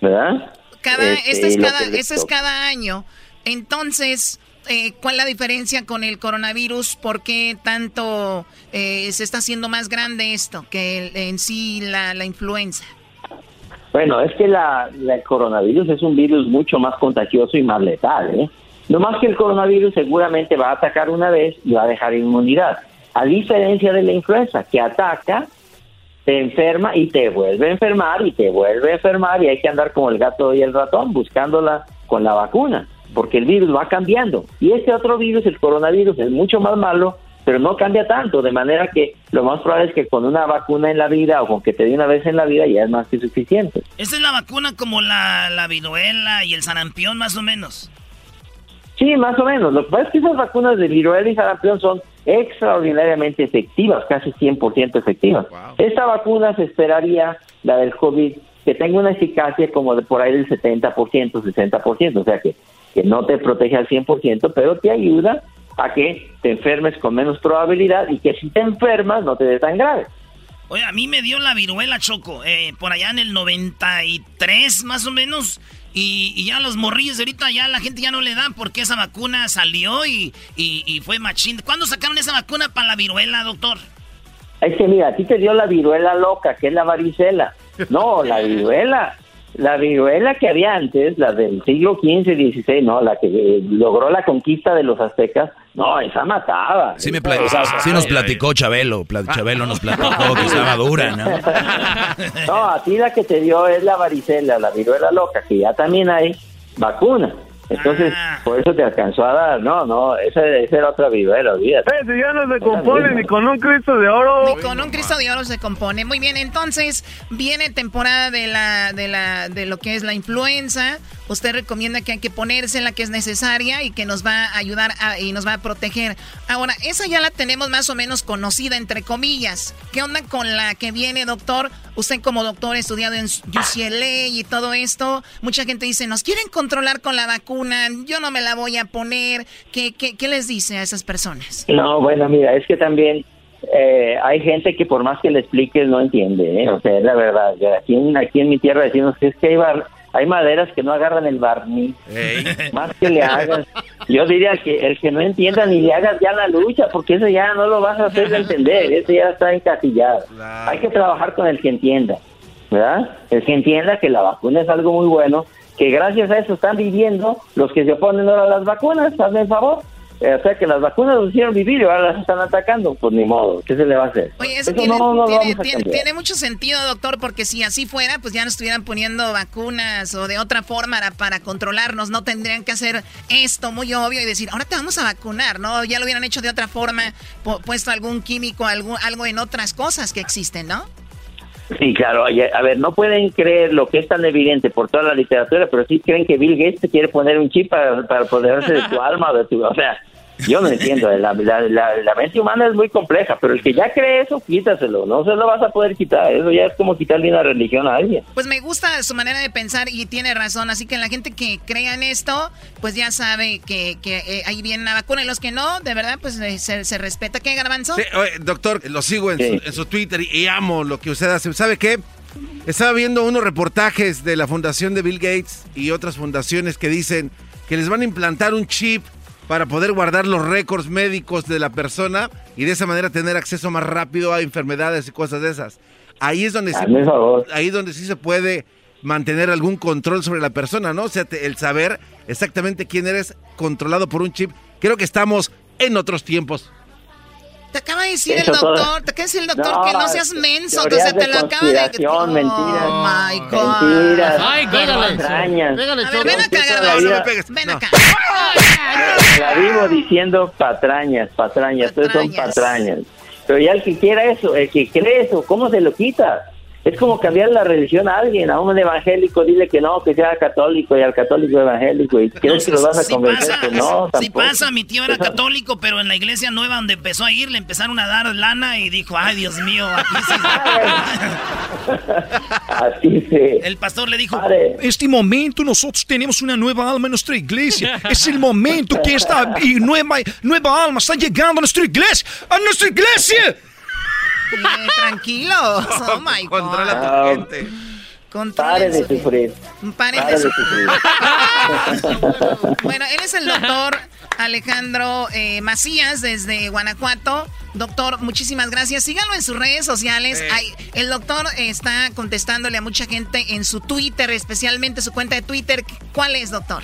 Speaker 13: ¿verdad?
Speaker 14: Cada, este, es cada, este es cada año. Entonces, eh, ¿cuál la diferencia con el coronavirus? ¿Por qué tanto eh, se está haciendo más grande esto que en sí la, la influenza?
Speaker 13: Bueno, es que la, el coronavirus es un virus mucho más contagioso y más letal, ¿eh? No más que el coronavirus seguramente va a atacar una vez y va a dejar inmunidad. A diferencia de la influenza, que ataca, te enferma y te vuelve a enfermar y te vuelve a enfermar y hay que andar como el gato y el ratón buscándola con la vacuna, porque el virus va cambiando. Y este otro virus, el coronavirus, es mucho más malo, pero no cambia tanto, de manera que lo más probable es que con una vacuna en la vida o con que te dé una vez en la vida ya es más que suficiente.
Speaker 14: ¿Esa es la vacuna como la, la viruela y el sarampión más o menos?
Speaker 13: Sí, más o menos. Lo que pasa es que esas vacunas de viruela y sarampión son extraordinariamente efectivas, casi 100% efectivas. Esta vacuna se esperaría, la del COVID, que tenga una eficacia como de por ahí del 70%, 60%, o sea que, que no te protege al 100%, pero te ayuda a que te enfermes con menos probabilidad y que si te enfermas no te dé tan grave.
Speaker 14: Oye, a mí me dio la viruela, Choco, eh, por allá en el 93 más o menos. Y, ya los morrillos de ahorita ya la gente ya no le dan porque esa vacuna salió y, y, fue machín. ¿Cuándo sacaron esa vacuna para la viruela, doctor?
Speaker 13: Es que mira, a ti te dio la viruela loca, que es la varicela. No, la viruela la viruela que había antes, la del siglo XV, XVI, no, la que eh, logró la conquista de los aztecas, no, esa mataba.
Speaker 5: Sí, me sí nos platicó Chabelo, Chabelo nos platicó que estaba dura, ¿no?
Speaker 13: no, a ti la que te dio es la varicela, la viruela loca, que ya también hay vacuna. Entonces, ah. por eso te alcanzó a dar. No, no, esa, era otra viruela, olvídate.
Speaker 15: Ese ya no se compone ni con un Cristo de oro.
Speaker 14: Ni con un Cristo de oro se compone. Muy bien, entonces viene temporada de la de la de lo que es la influenza. Usted recomienda que hay que ponerse la que es necesaria y que nos va a ayudar y nos va a proteger. Ahora, esa ya la tenemos más o menos conocida entre comillas. ¿Qué onda con la que viene, doctor? Usted como doctor estudiado en UCLA y todo esto, mucha gente dice, "Nos quieren controlar con la vacuna." yo no me la voy a poner. ¿Qué, qué, les dice a esas personas?
Speaker 13: No, bueno, mira, es que también eh, hay gente que por más que le expliques no entiende, ¿eh? o sea, es la verdad. Aquí en, aquí en mi tierra decimos que es que hay, hay maderas que no agarran el barniz, más que le hagas. Yo diría que el que no entienda ni le hagas ya la lucha, porque eso ya no lo vas a hacer de entender, eso ya está encasillado. Hay que trabajar con el que entienda, ¿verdad? El que entienda que la vacuna es algo muy bueno, que gracias a eso están viviendo los que se oponen ahora a las vacunas, hazme el favor. Eh, o sea que las vacunas los hicieron vivir y ahora las están atacando, pues ni modo, ¿qué se le va a hacer?
Speaker 14: Oye, eso, tiene, mucho sentido, doctor, porque si así fuera, pues ya no estuvieran poniendo vacunas o de otra forma para, controlarnos, no tendrían que hacer esto muy obvio y decir, ahora te vamos a vacunar, ¿no? Ya lo hubieran hecho de otra forma, puesto algún químico, algún, algo en otras cosas que existen, ¿no?
Speaker 13: Sí, claro. A ver, no pueden creer lo que es tan evidente por toda la literatura, pero sí creen que Bill Gates te quiere poner un chip para, para apoderarse de tu alma o de tu... O sea, Yo no entiendo, la, la, la, la mente humana es muy compleja, pero el que ya cree eso, quítaselo, no se lo vas a poder quitar, eso ya es como quitarle una religión a alguien.
Speaker 14: Pues me gusta su manera de pensar y tiene razón, así que la gente que crea en esto, pues ya sabe que, que eh, ahí viene la vacuna y los que no, de verdad, pues eh, se, se respeta. ¿Qué, Garbanzo?
Speaker 4: Sí, oye, doctor, lo sigo en, su, en su Twitter y, y amo lo que usted hace. ¿Sabe qué? Estaba viendo unos reportajes de la fundación de Bill Gates y otras fundaciones que dicen que les van a implantar un chip para poder guardar los récords médicos de la persona y de esa manera tener acceso más rápido a enfermedades y cosas de esas. Ahí es donde, sí,
Speaker 13: favor.
Speaker 4: ahí es donde sí se puede mantener algún control sobre la persona, ¿no? O sea, te- el saber exactamente quién eres controlado por un chip. Creo que estamos en otros tiempos.
Speaker 14: Te acaba de decir
Speaker 13: Eso
Speaker 14: el
Speaker 13: todo-
Speaker 14: doctor, te acaba de decir el doctor
Speaker 13: No,
Speaker 14: que no seas menso, o sea, te lo acaba de...
Speaker 13: mentiras.
Speaker 14: Oh, my God.
Speaker 13: Mentiras.
Speaker 8: Ay, pégale.
Speaker 14: A ver, ven acá,
Speaker 13: vida-
Speaker 14: Ven acá.
Speaker 13: La vivo diciendo patrañas, patrañas, ustedes son
Speaker 14: Patrañas.
Speaker 13: patrañas. Pero ya el que quiera eso, el que cree eso, ¿cómo se lo quita? Es como cambiar la religión a alguien, a un evangélico, dile que no, que sea católico y al católico evangélico. ¿Y crees que lo vas a
Speaker 3: Sí
Speaker 13: convencer?
Speaker 3: pasa,
Speaker 13: que no,
Speaker 3: sí
Speaker 13: tampoco.
Speaker 3: pasa, mi tío era católico, pero en la iglesia nueva donde empezó a ir le empezaron a dar lana y dijo, ay Dios mío, aquí sí.
Speaker 13: Así se...
Speaker 3: El pastor le dijo,
Speaker 10: Este momento nosotros tenemos una nueva alma en nuestra iglesia. Es el momento que esta y nueva, nueva alma está llegando a nuestra iglesia. ¡A nuestra iglesia!
Speaker 14: Eh, tranquilos. Oh my God.
Speaker 4: Controla tu gente.
Speaker 13: Pare de sufrir.
Speaker 14: Paren
Speaker 13: Pare
Speaker 14: de sufrir.
Speaker 13: sufrir.
Speaker 14: Bueno, él es el doctor Alejandro eh, Macías desde Guanajuato. Doctor, muchísimas gracias. Síganlo en sus redes sociales.
Speaker 4: Eh.
Speaker 14: Ay, el doctor está contestándole a mucha gente en su Twitter, especialmente su cuenta de Twitter. ¿Cuál es, doctor?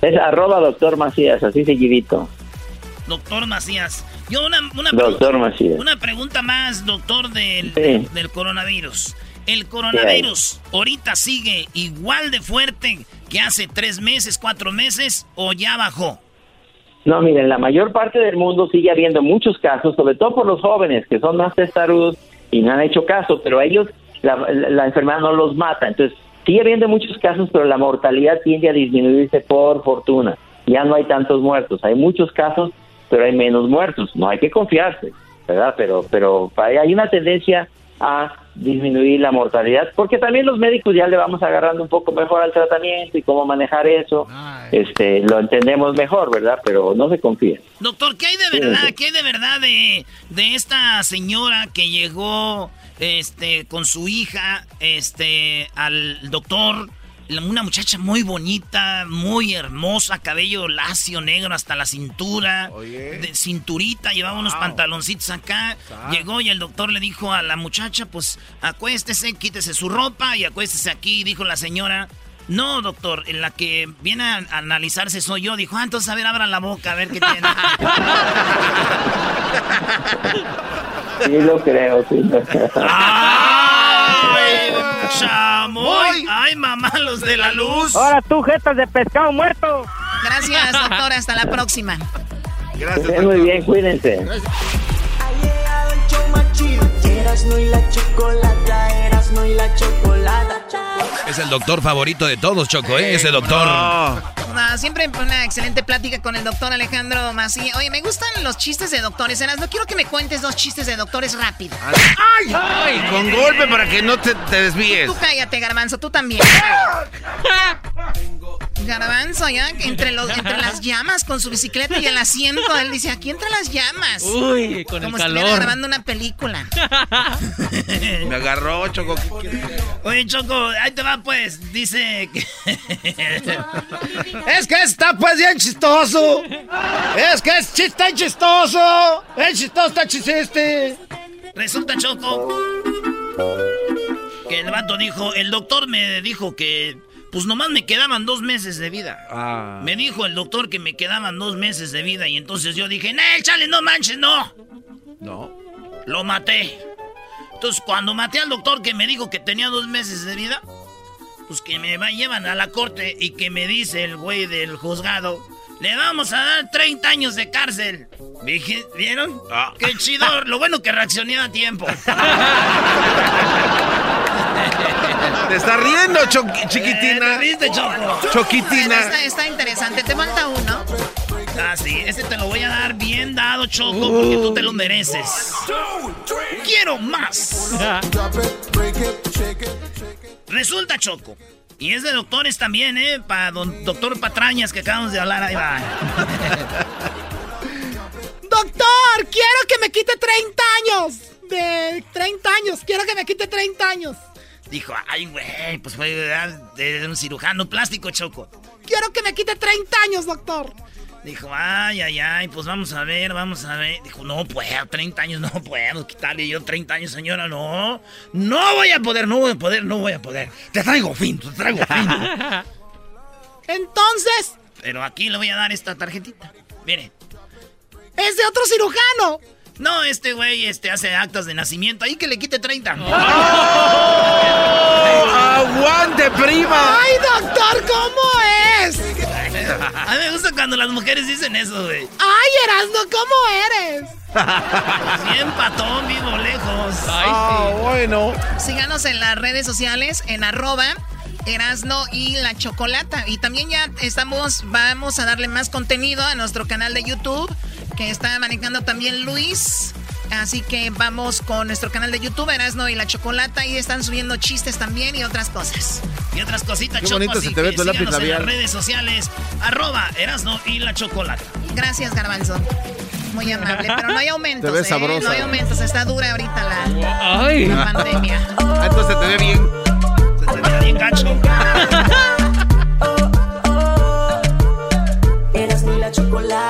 Speaker 13: Es arroba doctor Macías, así seguidito.
Speaker 3: doctor Macías. Yo una, una,
Speaker 13: Doctor
Speaker 3: pregunta,
Speaker 13: Macías.
Speaker 3: una pregunta más, doctor, del,
Speaker 13: Sí.
Speaker 3: del coronavirus. ¿El coronavirus ahorita sigue igual de fuerte que hace tres meses, cuatro meses o ya bajó?
Speaker 13: No, miren, la mayor parte del mundo sigue habiendo muchos casos, sobre todo por los jóvenes que son más testarudos y no han hecho caso, pero a ellos la, la- la enfermedad no los mata. Entonces, sigue habiendo muchos casos, pero la mortalidad tiende a disminuirse por fortuna. Ya no hay tantos muertos. Hay muchos casos, pero hay menos muertos. No hay que confiarse, ¿verdad? Pero, pero hay una tendencia a disminuir la mortalidad, porque también los médicos ya le vamos agarrando un poco mejor al tratamiento y cómo manejar eso, este, lo entendemos mejor, ¿verdad? Pero no se confíen.
Speaker 3: Doctor, ¿qué hay de verdad?
Speaker 13: sí.
Speaker 3: ¿Qué hay de verdad de, de esta señora que llegó este con su hija este al doctor? Una muchacha muy bonita, muy hermosa, cabello lacio, negro hasta la cintura, de cinturita, llevaba unos pantaloncitos acá. Llegó y el doctor le dijo a la muchacha, pues acuéstese, quítese su ropa y acuéstese aquí, dijo la señora. No, doctor, en la que viene a analizarse soy yo. Dijo, ah, entonces a ver, abran la boca, a ver qué tiene.
Speaker 13: Sí lo creo, sí lo creo.
Speaker 3: ¡Ay, chamoy! ¡Ay, mamá, los de la luz!
Speaker 15: Ahora tú, jetas de pescado muerto.
Speaker 14: Gracias, doctor. Hasta la próxima.
Speaker 13: Que estén muy bien, cuídense.
Speaker 2: Erasno y la chocolata, Y la chocolata.
Speaker 5: Es el doctor favorito de todos, Choco, ¿eh? Ese doctor.
Speaker 14: No, siempre una excelente plática con el doctor Alejandro Macías. Oye, me gustan los chistes de doctores. Eras, no quiero que me cuentes dos chistes de doctores rápido.
Speaker 4: ¡Ay! ¡Ay! Con golpe para que no te, te desvíes.
Speaker 14: Tú cállate, Garbanzo, tú también. Garbanzo, ya, entre, los, entre las llamas con su bicicleta y el asiento, él dice, aquí entre las llamas.
Speaker 16: Uy, con el
Speaker 14: Como si estuviera
Speaker 16: calor.
Speaker 14: grabando una película.
Speaker 4: Me agarró, Choco.
Speaker 3: Oye, Choco, ahí te va, pues. Dice que.
Speaker 8: Es que está pues bien chistoso. Es que es chis- tan chistoso. Es chistoso, está chisiste.
Speaker 3: Resulta, Choco, que el vato dijo: El doctor me dijo que. Pues nomás me quedaban dos meses de vida.
Speaker 4: Ah.
Speaker 3: Me dijo el doctor que me quedaban dos meses de vida. Y entonces yo dije: ¡No, chale, no manches, no!
Speaker 4: No.
Speaker 3: Lo maté. Entonces, cuando maté al doctor que me dijo que tenía dos meses de vida, pues que me va, llevan a la corte y que me dice el güey del juzgado, le vamos a dar 30 años de cárcel. Dije, ¿vieron?
Speaker 4: Ah.
Speaker 3: Qué chido. Lo bueno que reaccioné a tiempo.
Speaker 4: Te está riendo, chiquitina.
Speaker 3: ¿Te viste, Choco?
Speaker 4: Choquitina.
Speaker 14: Está, está interesante. Te falta uno.
Speaker 3: Ah, sí, este te lo voy a dar bien dado, Choco, porque tú te lo mereces. Quiero más. Resulta, Choco. Y es de doctores también, ¿eh? Para don, doctor Patrañas que acabamos de hablar, ahí va.
Speaker 16: Doctor, quiero que me quite 30 años. De 30 años, quiero que me quite 30 años.
Speaker 3: Dijo, ay, güey, pues fue de un cirujano plástico, Choco.
Speaker 16: Quiero que me quite 30 años, doctor.
Speaker 3: Dijo, ay, ay, ay, pues vamos a ver, vamos a ver. Dijo, no puedo, 30 años no puedo quitarle yo 30 años, señora, no. No voy a poder, no voy a poder, no voy a poder. Te traigo fin, te traigo fin.
Speaker 16: Entonces.
Speaker 3: Pero aquí le voy a dar esta tarjetita. Mire.
Speaker 16: Es de otro cirujano.
Speaker 3: No, este güey este, hace actas de nacimiento. Ahí que le quite 30.
Speaker 4: ¡Aguante, prima!
Speaker 16: ¡Ay, doctor, cómo es!
Speaker 3: A mí me gusta cuando las mujeres dicen eso, güey.
Speaker 16: ¡Ay, Erasno, cómo eres!
Speaker 3: Bien patón, vivo lejos.
Speaker 4: ah, bueno.
Speaker 14: Síganos en las redes sociales, en arroba Erasno y la Chocolata. Y también ya estamos, vamos a darle más contenido a nuestro canal de YouTube que está manejando también Luis. Así que vamos con nuestro canal de YouTube, Erasno y la Chocolata, y están subiendo chistes también y otras cosas.
Speaker 3: Y otras cositas, Qué bonito se te ve tu lápiz en las redes sociales, arroba Erasno y la Chocolata.
Speaker 14: Gracias, Garbanzo. Muy amable, pero no hay aumentos. Te ves ¿eh? No hay aumentos, está dura ahorita la, la pandemia.
Speaker 4: Ah, entonces te ve bien.
Speaker 3: Se te ve bien gacho.
Speaker 2: Erasno y la Chocolata.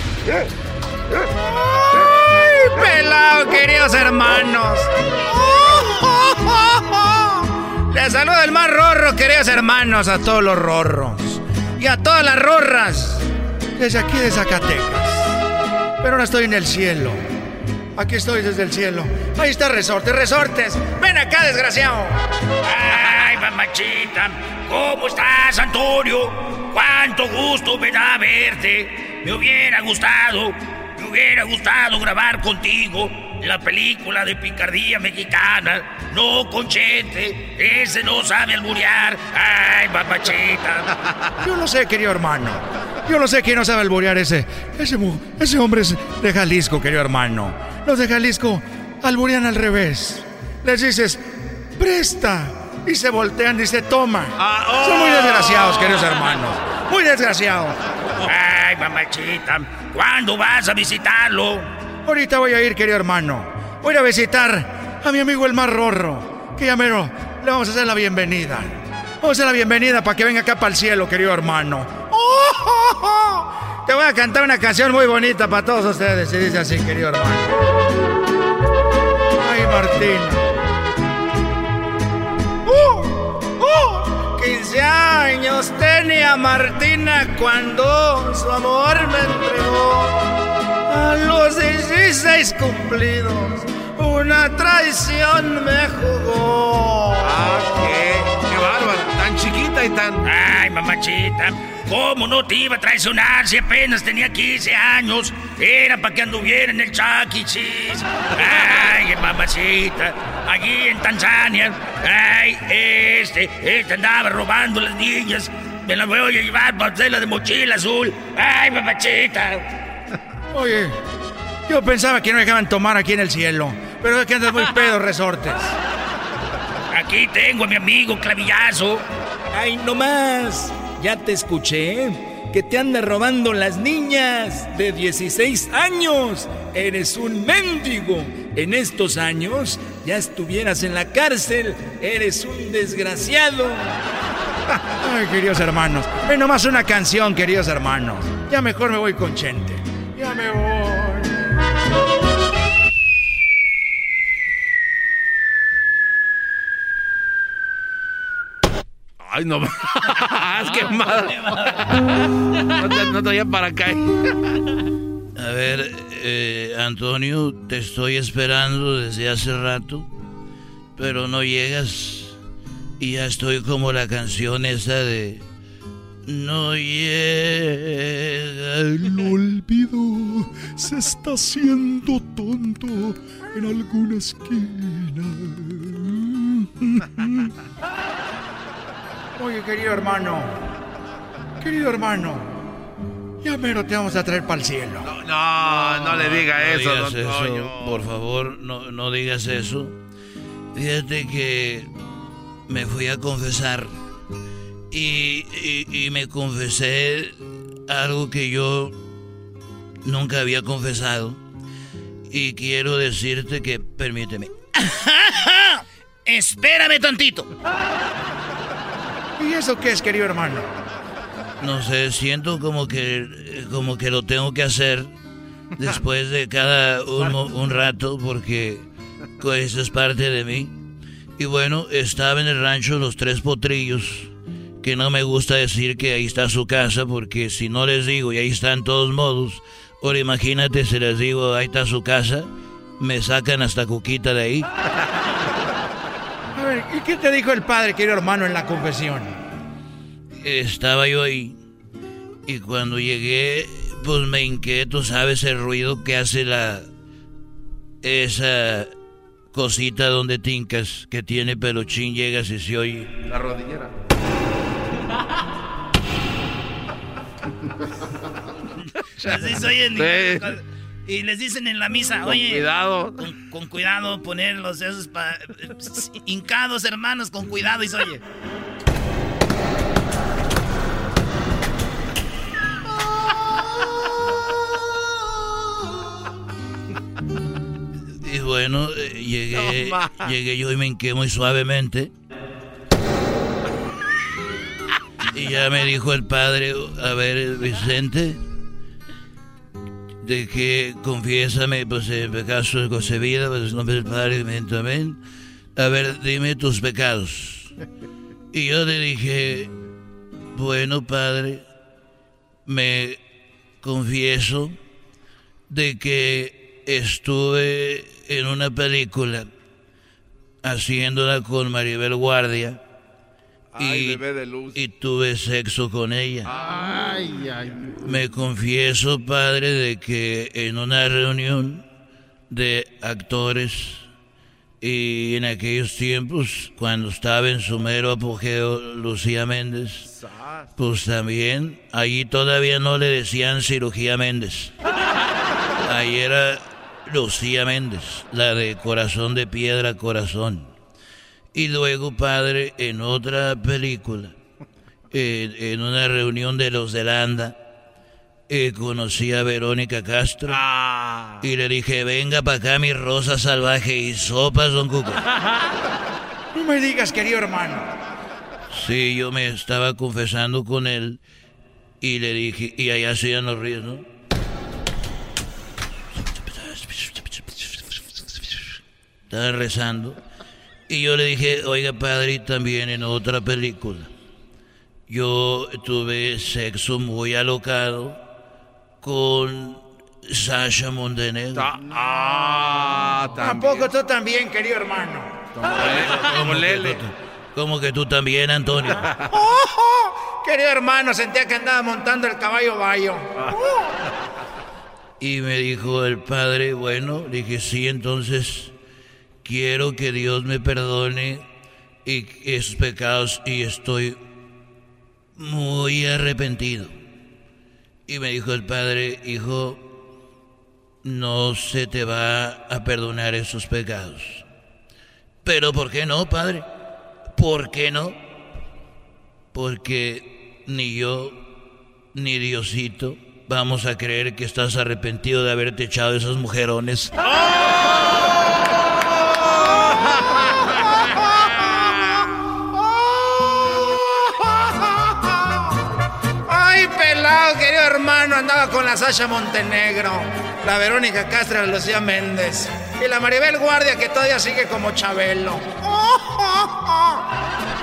Speaker 10: ¡Ay, pelado, queridos hermanos! Les saluda el más rorro, queridos hermanos, a todos los rorros. Y a todas las rorras. Desde aquí de Zacatecas. Pero ahora estoy en el cielo. Aquí estoy desde el cielo. Ahí está Resortes, Resortes. Ven acá, desgraciado.
Speaker 17: Ay, mamachita. ¿Cómo estás, Antonio? Cuánto gusto me da verte. Me hubiera gustado, me hubiera gustado grabar contigo la película de picardía mexicana. No, Conchete, ese no sabe alburear. Ay, papachita.
Speaker 10: Yo lo sé, querido hermano. Yo lo sé que no sabe alburear ese, ese, ese hombre es de Jalisco, querido hermano. Los de Jalisco alburean al revés. Les dices, presta. Y se voltean y se toma. Ah, Son muy oh. desgraciados, queridos hermanos. Muy desgraciados.
Speaker 17: Ay, mamachita, ¿cuándo vas a visitarlo?
Speaker 10: Ahorita voy a ir, querido hermano. Voy a visitar a mi amigo el más rorro. Que ya mero, le vamos a hacer la bienvenida. Vamos a hacer la bienvenida para que venga acá para el cielo, querido hermano. Te voy a cantar una canción muy bonita para todos ustedes. Y dice así, querido hermano. Ay, Martín. 15 años tenía Martina cuando su amor me entregó. A los 16 cumplidos, una traición me jugó.
Speaker 4: Ah, qué, qué bárbaro, tan chiquita y tan.
Speaker 17: Ay, mamachita. ¿Cómo no te iba a traicionar si apenas tenía 15 años? Era para que anduviera en el Chuck E. Cheese. Ay, mamacita. Allí en Tanzania. Ay, este, este andaba robando las niñas. Me las voy a llevar para hacerla de mochila azul. Ay, mamachita.
Speaker 10: Oye, yo pensaba que no dejaban tomar aquí en el cielo. Pero es que andas muy pedo, resortes.
Speaker 17: Aquí tengo a mi amigo Clavillazo.
Speaker 10: Ay, no más. Ya te escuché que te anda robando las niñas de 16 años. Eres un mendigo. En estos años ya estuvieras en la cárcel. Eres un desgraciado. Ay, queridos hermanos. Es nomás una canción, queridos hermanos. Ya mejor me voy con Chente. Ya me voy.
Speaker 4: Ay, no. que no, te, no traía para acá.
Speaker 8: A ver, eh, Antonio, te estoy esperando desde hace rato, pero no llegas. Y ya estoy como la canción esa de... No llega el olvido, se está haciendo tonto en alguna esquina.
Speaker 10: Oye, querido hermano, querido hermano, ya mero te vamos a traer para el cielo.
Speaker 4: No, no, le diga eso,
Speaker 8: digas
Speaker 4: don
Speaker 8: eso,
Speaker 4: Toño.
Speaker 8: Por favor, no, no digas eso. Fíjate que me fui a confesar y, y- y me confesé algo que yo nunca había confesado. Y quiero decirte que, permíteme.
Speaker 3: Espérame tantito.
Speaker 10: ¿Y eso qué es, querido hermano?
Speaker 8: No sé, siento como que, como que lo tengo que hacer después de cada un, un rato porque eso es parte de mí. Y bueno, estaba en el rancho Los Tres Potrillos, que no me gusta decir que ahí está su casa porque si no les digo y ahí están todos modos, ahora imagínate si les digo ahí está su casa, me sacan hasta Cuquita de ahí.
Speaker 10: Ver, ¿y qué te dijo el padre, querido hermano, en la confesión?
Speaker 8: estaba yo ahí y cuando llegué pues me hinqué, tú sabes el ruido que hace la esa cosita donde tincas que tiene peluchín llegas y se oye
Speaker 4: La rodillera.
Speaker 3: Así se oyen.
Speaker 4: Sí.
Speaker 3: Y les dicen en la misa,
Speaker 4: Con
Speaker 3: oye.
Speaker 4: cuidado.
Speaker 3: Con, con cuidado, ponerlos esos pa- hincados, hermanos, con cuidado y se oye.
Speaker 8: y bueno eh, llegué
Speaker 4: No
Speaker 8: llegué yo y me hinqué muy suavemente y ya me dijo el padre a ver Vicente de que confiésame pues en pecados concebida pues en nombre del Padre amén. A ver dime tus pecados. Y yo le dije bueno padre me confieso de que estuve en una película haciéndola con Maribel Guardia
Speaker 4: Ay,
Speaker 8: y,
Speaker 4: bebé de luz.
Speaker 8: y tuve sexo con ella.
Speaker 4: Ay, ay.
Speaker 8: Me confieso, padre, de que en una reunión de actores y en aquellos tiempos, cuando estaba en su mero apogeo Lucía Méndez, pues también, allí todavía no le decían cirugía Méndez. Ahí era Lucía Méndez, la de corazón de piedra, corazón. Y luego, padre, en otra película, en, en una reunión de los de Landa, eh, conocí a Verónica Castro y le dije, venga para acá mi rosa salvaje y sopas, don Cuco.
Speaker 10: No me digas, querido hermano.
Speaker 8: Sí, yo me estaba confesando con él y le dije, y allá hacían los ríos, ¿no? Estaba rezando. Y yo le dije, oiga padre, y también en otra película. Yo tuve sexo muy alocado con Sasha Montenegro.
Speaker 4: Ah,
Speaker 10: Tampoco tú también, querido hermano.
Speaker 8: ¿Cómo que tú- ¿Cómo que tú también, Antonio?
Speaker 10: ¡Oh! Querido hermano, sentía que andaba montando el caballo bayo.
Speaker 8: Y me dijo el padre, bueno, dije, sí, entonces quiero que Dios me perdone y esos pecados y estoy muy arrepentido. Y me dijo el padre, hijo, no se te va a perdonar esos pecados. Pero ¿por qué no, padre? ¿Por qué no? Porque ni yo ni Diosito vamos a creer que estás arrepentido de haberte echado esos mujerones.
Speaker 10: Ay,
Speaker 8: andaba con la Sasha Montenegro, la Verónica Castro, la Lucía Méndez y la Maribel Guardia que todavía sigue como Chabelo.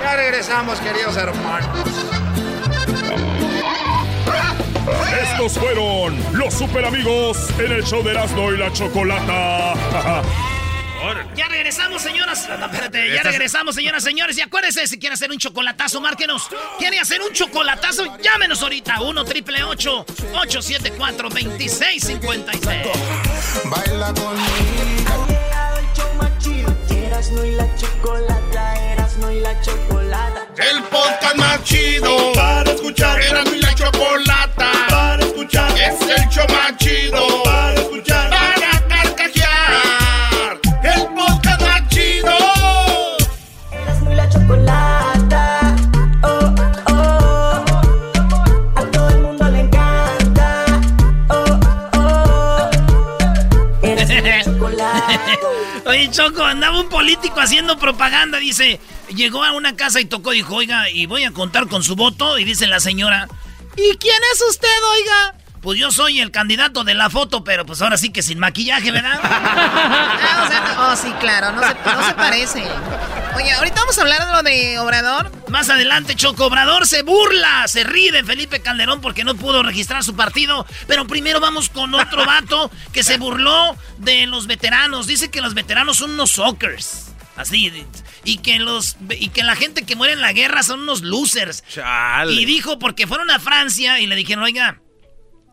Speaker 8: Ya regresamos, queridos hermanos.
Speaker 18: Estos fueron los super amigos en el show de Erasmo y la Chocolata.
Speaker 3: Ya regresamos, señoras. No, espérate, ya regresamos, señoras, señores. Y acuérdense, si quieren hacer un chocolatazo, márquenos. ¿Quiere hacer un chocolatazo? Llámenos ahorita. 1 triple 874 2656 Baila conmigo.
Speaker 1: Y la chocolata, y la chocolata. El podcast más chido para escuchar. Erasno y la chocolata para escuchar. Es el show más chido
Speaker 3: Choco, andaba un político haciendo propaganda. Dice, llegó a una casa y tocó, dijo, oiga, y voy a contar con su voto. Y dice la señora, ¿y quién es usted, oiga? Pues yo soy el candidato de la foto, pero pues ahora sí que sin maquillaje, ¿verdad?
Speaker 14: Ah, o sea, oh, sí, claro, no se parece. Oye, ahorita vamos a hablar de lo de Obrador.
Speaker 3: Más adelante, Choco Obrador se burla, se ríe de Felipe Calderón porque no pudo registrar su partido. Pero primero vamos con otro vato que se burló de los veteranos. Dice que los veteranos son unos sockers. Así, y que los y que la gente que muere en la guerra son unos losers. Y dijo porque fueron a Francia y le dijeron, oiga,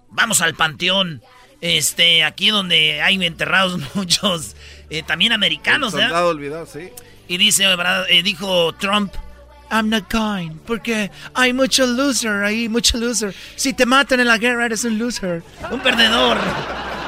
Speaker 3: vamos al panteón. Este, aquí donde hay enterrados muchos eh, también americanos,
Speaker 4: El
Speaker 3: ¿verdad?
Speaker 4: soldado olvidado, sí.
Speaker 3: Y dice. Eh, dijo Trump, I'm not kind, porque hay mucho loser ahí, mucho loser. Si te matan en la guerra, eres un loser. Un perdedor.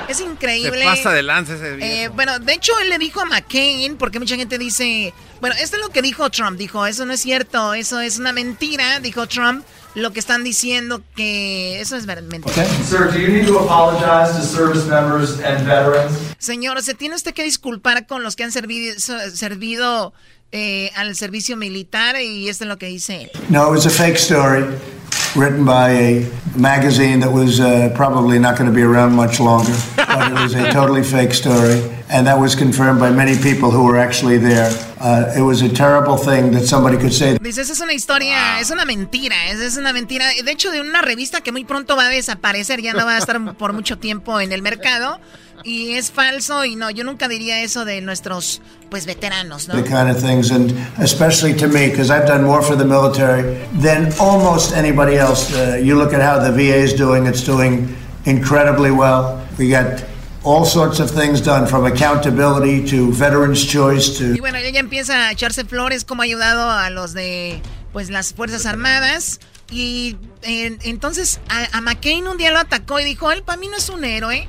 Speaker 14: Es increíble.
Speaker 4: Se pasa de lanza ese viejo.
Speaker 14: Eh, bueno, de hecho, él le dijo a McCain, porque mucha gente dice. Bueno, esto es lo que dijo Trump. Dijo, eso no es cierto, eso es una mentira. Dijo Trump, lo que están diciendo que eso es ver- mentira.
Speaker 19: Sir, do you need to apologize to service members and veterans?
Speaker 14: Señor, se tiene usted que disculpar con los que han servido, servido eh, al servicio militar y esto es lo que dice él.
Speaker 20: No, it was a fake story written by a magazine that was uh, probably not going to be around much longer. But it was a totally fake story. And that was confirmed by many people who were actually there. Uh, it was a terrible thing that somebody could say.
Speaker 14: Dice, esa es una historia, es una mentira, es, es una mentira. De hecho, de una revista que muy pronto va a desaparecer, ya no va a estar por mucho tiempo en el mercado. Y es falso y no, yo nunca diría eso de nuestros, pues, veteranos, ¿no?
Speaker 20: The kind of things, and especially to me, because I've done more for the military than almost anybody else. Uh, you look at how the VA is doing, it's doing incredibly well. We got all sorts of things done from accountability to veterans' choice to
Speaker 14: Y bueno, ella empieza a echarse flores como ha ayudado a los de pues las Fuerzas Armadas. Y eh, entonces a, a McCain un día lo atacó y dijo, él para mí no es un héroe.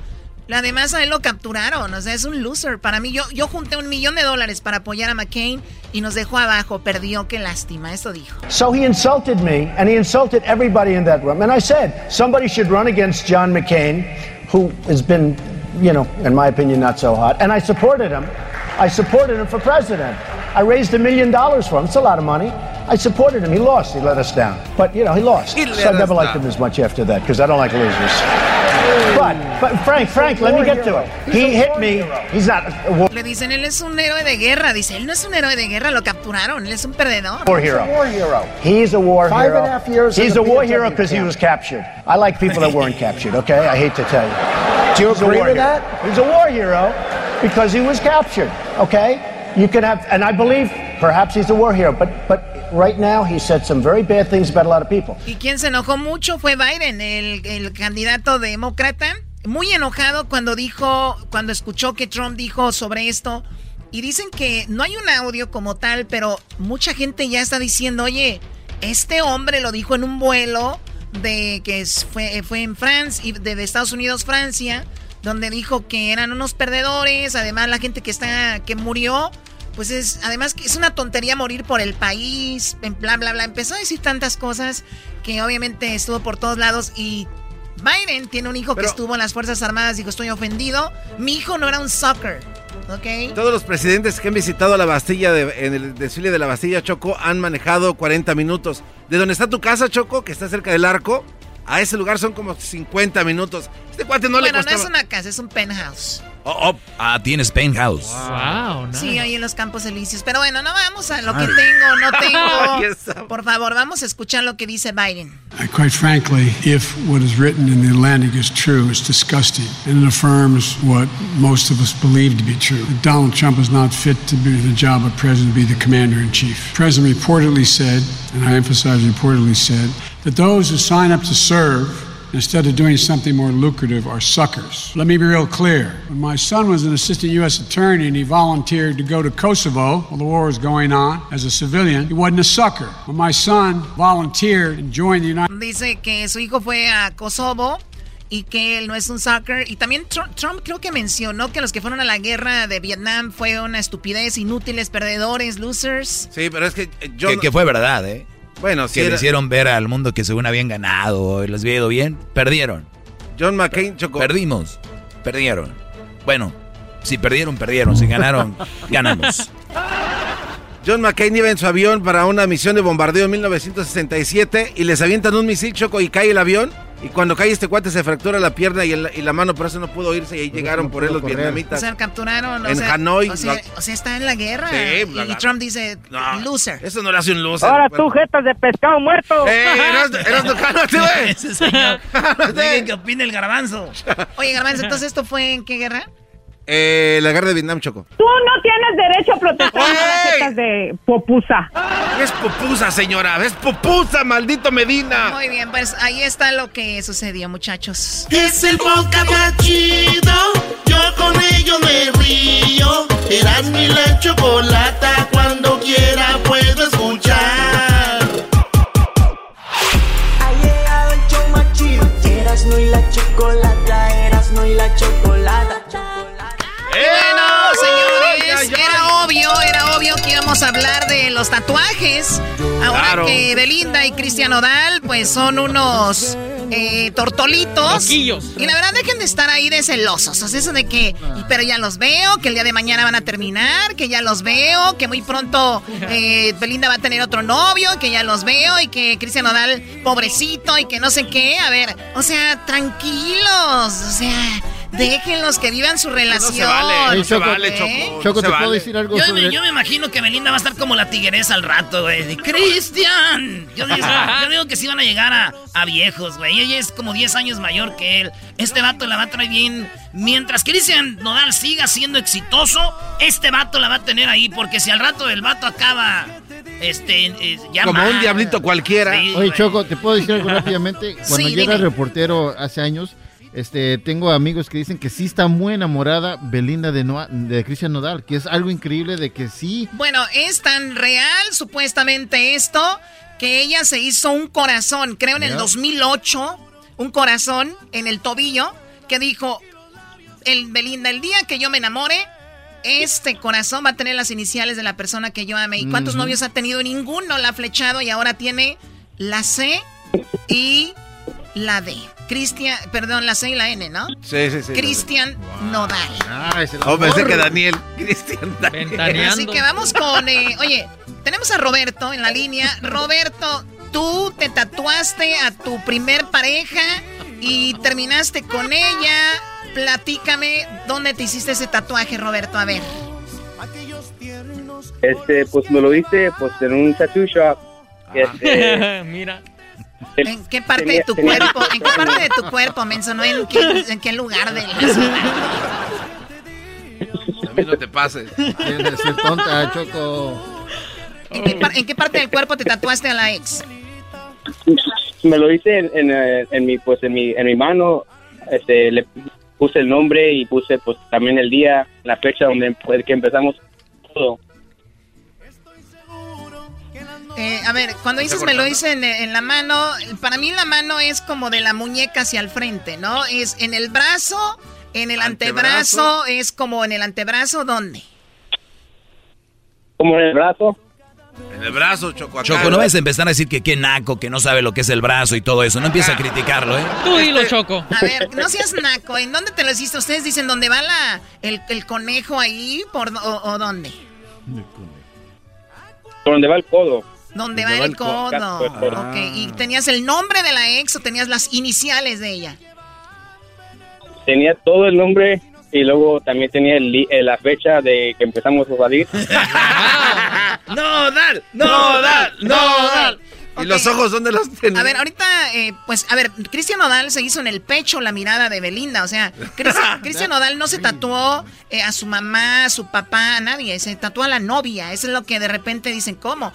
Speaker 14: Además a él lo capturaron, o sea, es un loser. Para mí, yo, yo junté un millón de dólares para apoyar a McCain y nos dejó abajo, perdió, qué lástima, esto dijo.
Speaker 21: So he insulted me, and he insulted everybody in that room. And I said, somebody should run against John McCain, who has been, you know, in my opinion, not so hot. And I supported him. I supported him for president. I raised a million dollars for him. It's a lot of money. I supported him. He lost. He let us down. But, you know, he lost.
Speaker 19: He
Speaker 21: so I never
Speaker 19: us
Speaker 21: liked
Speaker 19: down.
Speaker 21: him as much after that because I don't like losers. But, but Frank, Frank, let me get to it. He hit me. He's not a war
Speaker 14: Le dicen, él es un héroe de guerra. Dice, él no es un héroe de guerra, lo capturaron, él es un perdedor.
Speaker 21: war hero. He's a war
Speaker 19: Five
Speaker 21: hero.
Speaker 19: and a half years
Speaker 21: He's a war hero because he was captured. I like people that weren't captured, okay? I hate to tell you.
Speaker 19: Do you
Speaker 21: He's a
Speaker 19: agree
Speaker 21: war
Speaker 19: with
Speaker 21: hero.
Speaker 19: that?
Speaker 21: He's a war hero because he was captured, okay? You can have, and I believe perhaps he's a war hero, but, but right now he said some very bad things about a lot of people.
Speaker 14: Y quien se enojó mucho fue Biden, el, el candidato demócrata. Muy enojado cuando dijo, cuando escuchó que Trump dijo sobre esto. Y dicen que no hay un audio como tal, pero mucha gente ya está diciendo, oye, este hombre lo dijo en un vuelo de que fue, fue en Francia, de Estados Unidos, Francia, donde dijo que eran unos perdedores, además la gente que está, que murió, pues es, además que es una tontería morir por el país, en bla, bla, bla. Empezó a decir tantas cosas que obviamente estuvo por todos lados y Biden tiene un hijo que estuvo en las Fuerzas Armadas, dijo, estoy ofendido. Mi hijo no era un soccer, ¿ok?
Speaker 4: Todos los presidentes que han visitado la Bastilla, de- en el desfile de la Bastilla, Choco, han manejado 40 minutos. ¿De dónde está tu casa, Choco, que está cerca del arco? A ese lugar son como 50 minutos. Este cuate no le costaba...
Speaker 14: no es una casa, es un penthouse.
Speaker 5: Oh, oh, ah, tienes penthouse.
Speaker 14: Wow, nice. Sí, ahí en los Campos Elíseos. Pero bueno, no vamos a lo que tengo, no tengo. Por favor, vamos a escuchar lo que dice Biden.
Speaker 22: Uh, quite frankly, if what is written in the Atlantic is true, it's disgusting. And it affirms what most of us believe to be true. That Donald Trump is not fit to be the job of president, to be the commander in chief. The president reportedly said, and I emphasize reportedly said, that those who sign up to serve instead of doing something more lucrative are suckers. Let me be real clear. When my son was an assistant U.S. attorney and he volunteered to go to Kosovo while the war was going on as a civilian, he wasn't a sucker. When my son volunteered and joined the United
Speaker 14: Dice que su hijo fue a Kosovo y que él no es un sucker. Y también Trump, Trump, creo que mencionó que los que fueron a la guerra de Vietnam fue una estupidez, inútiles, perdedores, losers.
Speaker 4: Sí, pero es que yo...
Speaker 5: Que, que fue verdad, ¿eh?
Speaker 4: Bueno,
Speaker 5: que le hicieron ver al mundo que según habían ganado, les había ido bien, perdieron.
Speaker 4: John McCain chocó.
Speaker 5: Perdimos, perdieron. Bueno, si perdieron, perdieron. Si ganaron, ganamos.
Speaker 4: John McCain iba en su avión para una misión de bombardeo en 1967 y les avientan un misil choco y cae el avión. Y cuando cae este cuate se fractura la pierna y, el, y la mano, por eso no pudo irse y ahí llegaron por él los vietnamitas.
Speaker 14: O sea, capturaron.
Speaker 4: En
Speaker 14: o sea,
Speaker 4: Hanoi.
Speaker 14: O sea, o sea, está en la guerra.
Speaker 4: Sí,
Speaker 14: y, y, Trump dice, no, loser.
Speaker 4: Eso no le hace un loser.
Speaker 15: Ahora tú, jetas de pescado muerto.
Speaker 4: ¡Eh, eras, eras cálmate, güey!
Speaker 3: Ese señor. Dejen que opine el garbanzo.
Speaker 14: Oye, garbanzo, entonces, ¿esto fue en qué guerra?
Speaker 4: Eh, la guerra de Vietnam, Choco.
Speaker 23: Tú no tienes derecho a protestar las de popusa.
Speaker 4: Es popusa, señora. Es popusa, maldito Medina.
Speaker 14: Muy bien, pues ahí está lo que sucedió, muchachos.
Speaker 1: Es el podcast más chido. Yo con ello me río. Eras mi la chocolata. Cuando quiera puedo escuchar.
Speaker 2: Ha llegado el show más chido. Erasno y la chocolata. Erasno y la chocolata.
Speaker 14: A hablar de los tatuajes. Ahora
Speaker 4: Claro.
Speaker 14: que Belinda y Cristian Odal, pues son unos eh, tortolitos.
Speaker 24: Loquillos.
Speaker 14: Y la verdad, dejen de estar ahí de celosos. O sea, eso de que, pero ya los veo, que el día de mañana van a terminar, que ya los veo, que muy pronto eh, Belinda va a tener otro novio, que ya los veo, y que Cristian Odal, pobrecito, y que no sé qué. A ver, o sea, tranquilos. O sea. Déjenlos que vivan su relación.
Speaker 4: se vale, no se Choco.
Speaker 24: Choco,
Speaker 4: se
Speaker 24: ¿te
Speaker 4: vale.
Speaker 24: puedo decir algo
Speaker 3: Yo,
Speaker 24: sobre
Speaker 3: me, yo me imagino que Belinda va a estar como la tigresa al rato, güey. de, ¡Cristian! Yo, digo- yo digo que sí van a llegar a, a viejos, güey. Ella es como 10 años mayor que él. Este vato la va a traer bien. Mientras Cristian Nodal siga siendo exitoso, este vato la va a tener ahí. Porque si al rato el vato acaba. Este. eh, ya
Speaker 4: Como
Speaker 3: mal.
Speaker 4: un diablito cualquiera.
Speaker 3: Sí,
Speaker 24: Oye,
Speaker 3: güey.
Speaker 24: Choco, ¿te puedo decir algo rápidamente? Cuando
Speaker 14: Sí,
Speaker 24: yo era reportero hace años, este, tengo amigos que dicen que sí está muy enamorada Belinda de, Noa- de Cristian Nodal, que es algo increíble de que sí.
Speaker 14: Bueno, es tan real supuestamente esto que ella se hizo un corazón, creo en el
Speaker 24: Ya.
Speaker 14: 2008, un corazón en el tobillo que dijo, el Belinda, el día que yo me enamore, este corazón va a tener las iniciales de la persona que yo ame. ¿Y cuántos novios ha tenido? Ninguno la ha flechado y ahora tiene la C y la D. Cristian, perdón, la C y la N, ¿no?
Speaker 4: Sí, sí, sí.
Speaker 14: Cristian Nodal.
Speaker 24: Ah, es el
Speaker 4: Oh, pensé que Daniel. Cristian Daniel.
Speaker 14: Así que vamos con, eh, oye, tenemos a Roberto en la línea. Roberto, tú te tatuaste a tu primer pareja y terminaste con ella. Platícame dónde te hiciste ese tatuaje, Roberto. A ver.
Speaker 7: Este, pues me lo hice pues en un tattoo shop. Este,
Speaker 24: Mira.
Speaker 14: ¿En qué parte de
Speaker 7: tenía-
Speaker 14: tu
Speaker 7: tenía-
Speaker 14: cuerpo? ¿En qué parte de tu cuerpo, menso? No en qué, en qué lugar de la ciudad.
Speaker 4: A mí no te pases.
Speaker 24: Tienes que ser tonta, Choco.
Speaker 14: ¿En qué, en qué parte del cuerpo te tatuaste a la ex?
Speaker 7: me lo hice en, en, eh, en mi pues en mi en mi mano. Este, le puse el nombre y puse pues también el día, la fecha donde pues, que empezamos todo.
Speaker 14: Eh, a ver, cuando dices me lo hice en, en la mano, para mí la mano es como de la muñeca hacia el frente, ¿no? Es en el brazo, en el antebrazo,
Speaker 4: Antebrazo.
Speaker 14: es como en el antebrazo, ¿dónde?
Speaker 7: Como en el brazo.
Speaker 4: En el brazo, Choco. acá.
Speaker 5: Choco, no vayas a empezar a decir que qué naco, que no sabe lo que es el brazo y todo eso. No empieces a criticarlo, ¿eh?
Speaker 24: Tú dilo, Choco.
Speaker 14: A ver, no seas naco, ¿en dónde te lo hiciste? ¿Ustedes dicen dónde va la, el, el conejo ahí por, o, o dónde?
Speaker 7: Por donde va el codo.
Speaker 14: Donde va el codo. Ok, ¿y tenías el nombre de la ex o tenías las iniciales de ella?
Speaker 7: Tenía todo el nombre y luego también tenía el eh, la fecha de que empezamos a salir.
Speaker 3: No, Dal, no, Dal, no, Dal.
Speaker 4: ¿Y los ojos dónde los tenía?
Speaker 14: A ver, ahorita, eh, pues, a ver, Cristian Nodal se hizo en el pecho la mirada de Belinda. O sea, Cristian Cristian Nodal no se tatuó eh, a su mamá, a su papá, a nadie. Se tatuó a la novia. Eso es lo que de repente dicen, ¿cómo?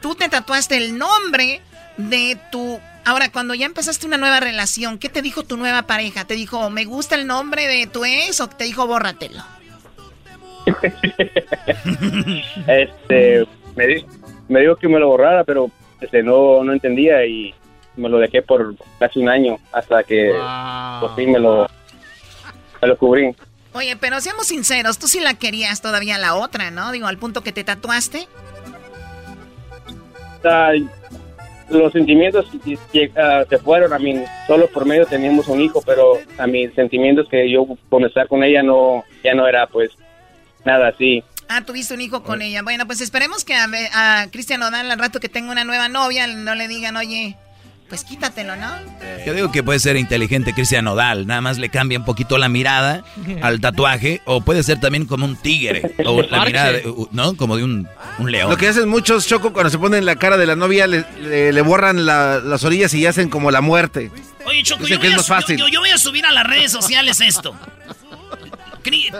Speaker 14: Tú te tatuaste el nombre de tu... Ahora, cuando ya empezaste una nueva relación, ¿qué te dijo tu nueva pareja? ¿Te dijo, me gusta el nombre de tu ex o te dijo, bórratelo?
Speaker 7: este, me, di- me dijo que me lo borrara, pero este, no, no entendía y me lo dejé por casi un año hasta que por fin me lo, me lo cubrí.
Speaker 14: Oye, pero seamos sinceros, tú sí la querías todavía la otra, ¿no? Digo, al punto que te tatuaste.
Speaker 7: Los sentimientos ah, se fueron, a mí solo por medio teníamos un hijo, pero a mis sentimientos que yo con estar con ella no, ya no era pues nada así.
Speaker 14: Ah, tuviste un hijo con ella. Bueno, pues esperemos que a, a Cristian Nodal al rato que tenga una nueva novia no le digan, oye, pues quítatelo, ¿no?
Speaker 5: Yo digo que puede ser inteligente Cristian Nodal, nada más le cambia un poquito la mirada al tatuaje, o puede ser también como un tigre, o la mirada, de- ¿no? Como de un, un león.
Speaker 4: Lo que hacen muchos Choco cuando se ponen la cara de la novia, le, le- le borran la- las orillas y hacen como la muerte.
Speaker 3: Oye, Choco, yo
Speaker 4: que
Speaker 3: voy,
Speaker 4: es
Speaker 3: a,
Speaker 4: fácil.
Speaker 3: yo- yo voy a subir a las redes sociales esto.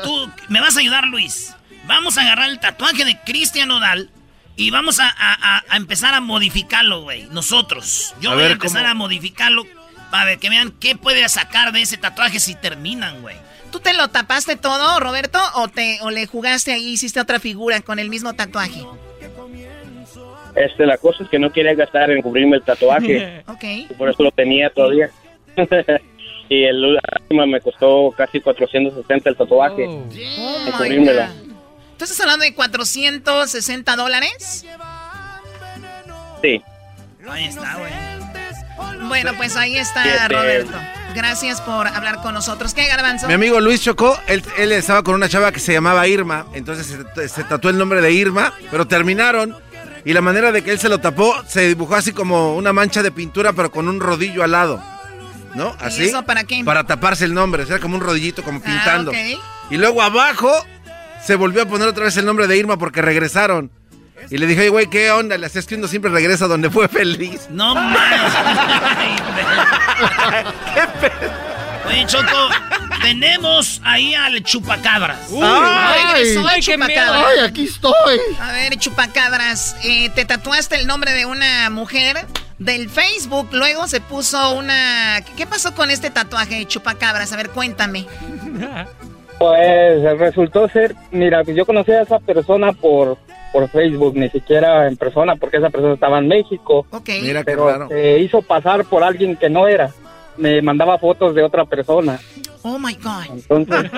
Speaker 3: Tú me vas a ayudar, Luis. Vamos a agarrar el tatuaje de Cristian Nodal y vamos a, a- a- a empezar a modificarlo, güey. Nosotros. Yo
Speaker 4: A
Speaker 3: voy a empezar
Speaker 4: ¿cómo?
Speaker 3: a modificarlo para ver que vean qué puede sacar de ese tatuaje si terminan, güey.
Speaker 14: ¿Tú te lo tapaste todo, Roberto, o, te, o le jugaste ahí, hiciste otra figura con el mismo tatuaje?
Speaker 7: Este, la cosa es que no quería gastar en cubrirme el tatuaje.
Speaker 14: ok.
Speaker 7: y por eso lo tenía todavía. y el último me costó casi 460 el tatuaje.
Speaker 14: Oh. ¿Tú estás hablando de 460 dólares?
Speaker 7: Sí.
Speaker 3: Ahí está, güey.
Speaker 14: Bueno, pues ahí está. Roberto. Gracias por hablar con nosotros. ¿Qué, Garbanzo?
Speaker 4: Mi amigo Luis Chocó, él, él estaba con una chava que se llamaba Irma, entonces se, se tatuó el nombre de Irma, pero terminaron y la manera de que él se lo tapó se dibujó así como una mancha de pintura, pero con un rodillo al lado. ¿No? Así.
Speaker 14: eso para qué?
Speaker 4: Para taparse el nombre, o sea, como un rodillito, como pintando.
Speaker 14: Ah, ok.
Speaker 4: Y luego abajo se volvió a poner otra vez el nombre de Irma porque regresaron. Y le dije, oye, güey, ¿qué onda? Le hacías que uno siempre regresa donde fue feliz.
Speaker 3: No mames. Oye, Choco, tenemos ahí al chupacabras.
Speaker 14: Ay, regresó el chupacabras.
Speaker 24: Ay, aquí estoy.
Speaker 14: A ver, chupacabras, eh, te tatuaste el nombre de una mujer del Facebook, luego se puso una... ¿Qué pasó con este tatuaje, chupacabras? A ver, cuéntame.
Speaker 25: Pues resultó ser, mira, pues yo conocí a esa persona por, por Facebook, ni siquiera en persona, porque esa persona estaba en México.
Speaker 14: Ok.
Speaker 4: Mira qué
Speaker 25: pero
Speaker 4: raro.
Speaker 25: se hizo pasar por alguien que no era. Me mandaba fotos de otra persona.
Speaker 14: Oh my God.
Speaker 25: Entonces,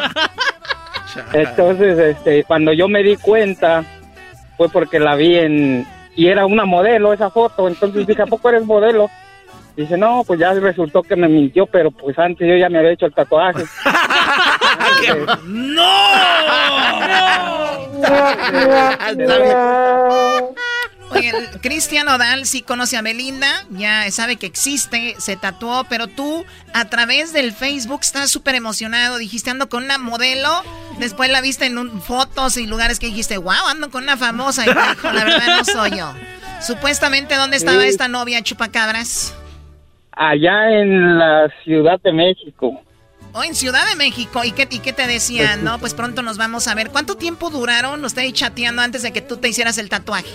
Speaker 25: entonces este, cuando yo me di cuenta, fue porque la vi en. Y era una modelo esa foto. Entonces dije, ¿a poco eres modelo? Dice, no, pues ya resultó que me mintió, pero pues antes yo ya me había hecho el tatuaje.
Speaker 14: Oye, el Cristian Odal sí conoce a Belinda, ya sabe que existe, se tatuó, pero tú a través del Facebook estás súper emocionado, dijiste ando con una modelo, después la viste en un- fotos y lugares que dijiste, wow, ando con una famosa, y dijo, la verdad no soy yo. Supuestamente, ¿dónde estaba
Speaker 25: Sí.
Speaker 14: esta novia chupacabras?
Speaker 25: Allá en la Ciudad de México.
Speaker 14: O en Ciudad de México, ¿y qué, y qué te decían? No, pues pronto nos vamos a ver. ¿Cuánto tiempo duraron ustedes chateando antes de que tú te hicieras el tatuaje?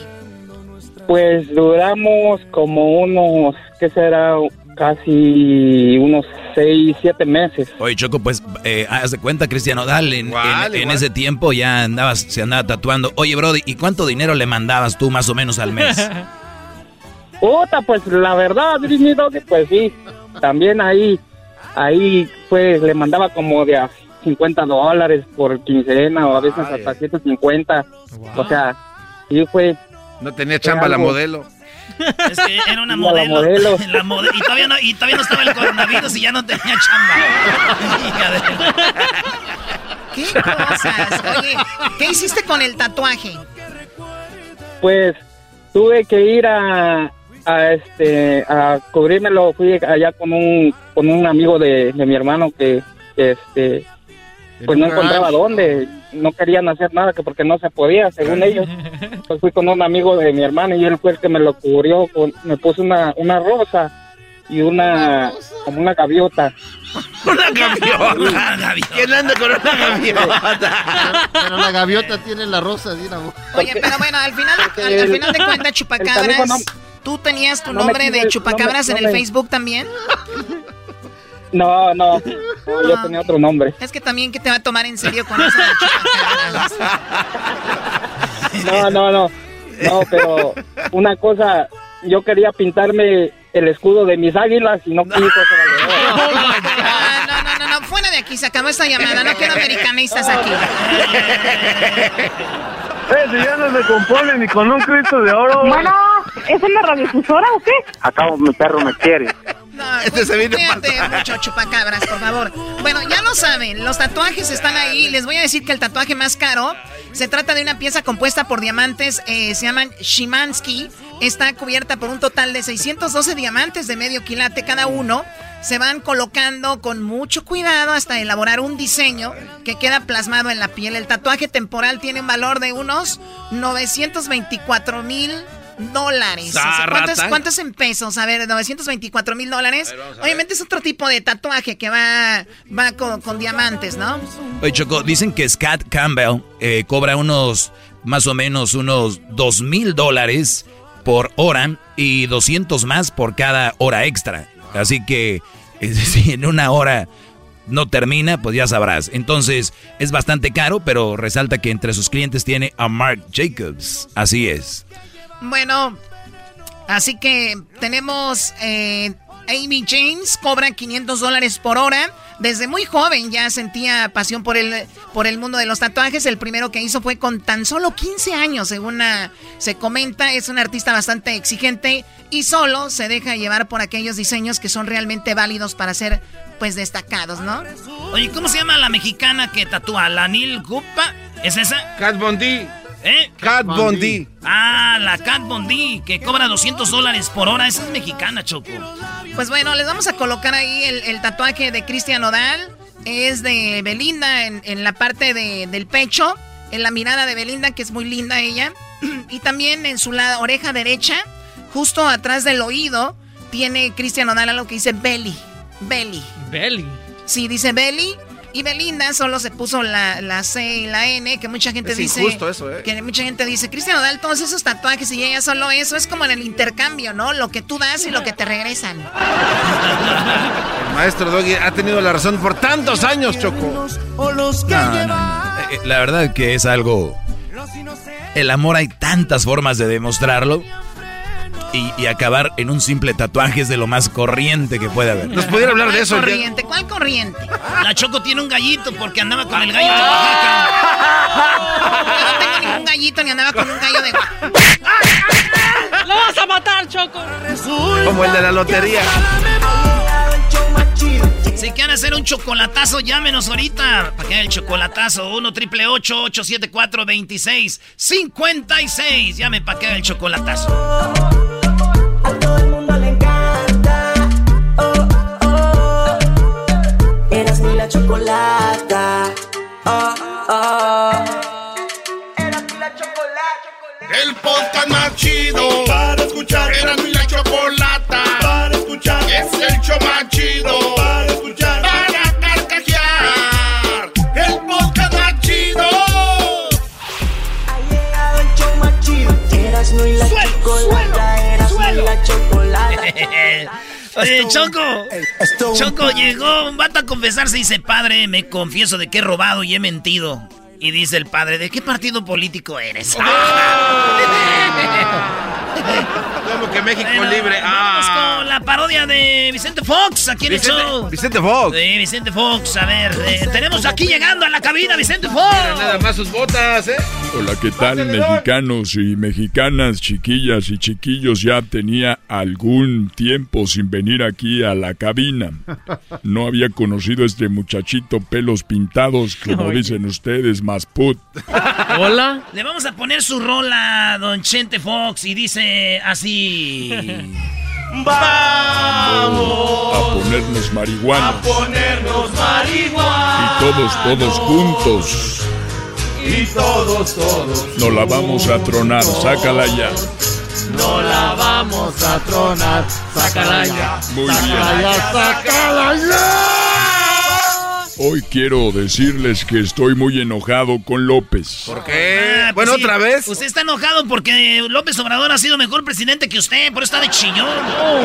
Speaker 25: Pues duramos como unos, ¿qué será? Casi unos seis, siete meses.
Speaker 5: Oye, Choco, pues, eh, haz de cuenta, Cristian Odal, en,
Speaker 25: Igual,
Speaker 5: en- en
Speaker 25: igual.
Speaker 5: ese tiempo ya andabas, se andaba tatuando. Oye, Brody, ¿y cuánto dinero le mandabas tú más o menos al mes?
Speaker 25: Puta, pues la verdad, mi doggy, pues sí. También ahí, ahí pues le mandaba como de a 50 dólares por quincena o a veces hasta 150. O sea, sí fue.
Speaker 4: No tenía chamba la modelo.
Speaker 3: Es que era una
Speaker 25: La
Speaker 3: modelo.
Speaker 25: modelo.
Speaker 3: La mode- y, todavía no, y todavía no estaba el coronavirus y ya no tenía chamba. Hija de-
Speaker 14: ¿Qué cosas? Oye, ¿qué hiciste con el tatuaje?
Speaker 25: Pues tuve que ir a, a este a cubrírmelo fui allá con un con un amigo de, de mi hermano que, que, este pues no encontraba dónde no querían hacer nada que porque no se podía según ellos. Pues fui con un amigo de mi hermano y él fue el que me lo cubrió con, me puso una una rosa y una como una gaviota
Speaker 4: Una gaviota. ¿Quién anda con una gaviota?
Speaker 24: Pero la gaviota tiene la rosa de una
Speaker 14: Oye, pero bueno, al final, al, al final de cuentas, chupacabras, ¿tú tenías tu
Speaker 25: no
Speaker 14: nombre de chupacabras
Speaker 25: no me-
Speaker 14: en el
Speaker 25: me-
Speaker 14: Facebook también?
Speaker 25: no no, no, yo tenía otro nombre
Speaker 14: Es que también que te va a tomar en serio con eso de chupacabras.
Speaker 25: No, no, no. No, pero una cosa, yo quería pintarme el escudo de mis águilas y no quiso. se la llevó.
Speaker 14: Ah, no, no, no, no, fuera de aquí, se acabó esta llamada, no quiero americanistas aquí.
Speaker 15: Eh, si ya no se compone ni con un Cristo de oro.
Speaker 23: Bueno, ¿es una radiodifusora o qué?
Speaker 25: Acabo, mi perro me quiere.
Speaker 14: No,
Speaker 4: Este se
Speaker 14: mucho, chupacabras, por favor. Bueno, ya lo saben, los tatuajes están ahí. Les voy a decir que el tatuaje más caro se trata de una pieza compuesta por diamantes, eh, se llaman Shimansky. Está cubierta por un total de 612 diamantes de medio quilate cada uno. Se van colocando con mucho cuidado hasta elaborar un diseño que queda plasmado en la piel. El tatuaje temporal tiene un valor de unos 924 mil dólares. O sea, ¿cuánto, es,
Speaker 5: Zarrata.
Speaker 14: cuánto es en pesos? A ver, 924 mil dólares. Obviamente es otro tipo de tatuaje que va, va con, con diamantes, ¿no?
Speaker 5: Oye, Choco, dicen que Scott Campbell eh, cobra unos, más o menos, unos dos mil dólares por hora y 200 más por cada hora extra. Así que, es decir, en una hora no termina, pues ya sabrás. Entonces, es bastante caro, pero resalta que entre sus clientes tiene a Mark Jacobs. Así es.
Speaker 14: Bueno, así que tenemos eh, Amy James, cobra 500 dólares por hora. Desde muy joven ya sentía pasión por el, por el mundo de los tatuajes. El primero que hizo fue con tan solo 15 años, según se comenta. Es un artista bastante exigente y solo se deja llevar por aquellos diseños que son realmente válidos para ser pues destacados, ¿no?
Speaker 3: Oye, ¿cómo se llama la mexicana que tatúa? ¿La Nil Gupa? ¿Es esa?
Speaker 4: Cat Bondi.
Speaker 3: ¿Eh?
Speaker 4: Cat Bondi.
Speaker 3: Ah, la Cat Bondi, que cobra 200 dólares por hora. Esa es mexicana, Choco.
Speaker 14: Pues bueno, les vamos a colocar ahí el, el tatuaje de Cristian Odal. Es de Belinda en, en la parte de- del pecho, en la mirada de Belinda, que es muy linda ella. Y también en su la- oreja derecha, justo atrás del oído, tiene Cristian Odal algo que dice Belly. Belly.
Speaker 16: Belly.
Speaker 14: Sí, dice Belly. Y Belinda solo se puso la, la C y la N, que mucha gente
Speaker 4: Es
Speaker 14: dice.
Speaker 4: eso, ¿eh?
Speaker 14: Que mucha gente dice, Cristian Odal, todos esos tatuajes y ella solo eso. Es como en el intercambio, ¿no? Lo que tú das y lo que te regresan.
Speaker 4: El maestro Doggy ha tenido la razón por tantos años, Choco.
Speaker 5: No, no, no. Eh, La verdad que es algo... El amor hay tantas formas de demostrarlo. Y, y acabar en un simple tatuaje es de lo más corriente que puede haber.
Speaker 4: Nos pudiera hablar de
Speaker 14: ¿Cuál
Speaker 4: eso. ya-
Speaker 14: corriente? ¿Cuál corriente?
Speaker 3: La Choco tiene un gallito porque andaba con el gallo de Oaxaca.
Speaker 14: Yo no tengo ningún gallito ni andaba con un gallo de gua-
Speaker 16: ¡Lo vas a matar, Choco!
Speaker 4: Como el de la lotería.
Speaker 3: Si quieren hacer un chocolatazo, llámenos ahorita. Para que haga el chocolatazo. 1 triple 874 26 56. Llame para que haga el chocolatazo. Llegó un vato a confesarse y dice, padre, me confieso de que he robado y he mentido. Y dice el padre, ¿de qué partido político eres?
Speaker 4: Como que México
Speaker 3: Bueno,
Speaker 4: libre. Ah.
Speaker 3: Parodia de Vicente Fox aquí en el
Speaker 4: Vicente-
Speaker 3: show.
Speaker 4: Vicente Fox.
Speaker 3: Sí, Vicente Fox. A ver, eh, tenemos aquí llegando a la cabina Vicente Fox.
Speaker 4: Nada más sus botas, ¿eh?
Speaker 18: Hola, ¿qué tal mexicanos y mexicanas, chiquillas y chiquillos? Ya tenía algún tiempo sin venir aquí a la cabina. No había conocido a este muchachito pelos pintados, como dicen ustedes, más put.
Speaker 16: Hola.
Speaker 3: Le vamos a poner su rola, don Chente Fox, y dice así.
Speaker 18: Vamos a ponernos marihuana.
Speaker 1: A ponernos marihuana.
Speaker 18: Y todos, todos juntos.
Speaker 1: Y todos, todos.
Speaker 18: Nos la vamos a tronar, sácala ya.
Speaker 1: No la vamos a tronar, sácala ya.
Speaker 18: Muy
Speaker 1: sácala
Speaker 18: bien.
Speaker 1: Ya, sácala ya.
Speaker 18: Hoy quiero decirles que estoy muy enojado con López.
Speaker 4: ¿Por qué?
Speaker 3: Ah, pues
Speaker 4: bueno,
Speaker 3: sí.
Speaker 4: otra vez.
Speaker 3: Usted está enojado porque López Obrador ha sido mejor presidente que usted, por eso está de chillón.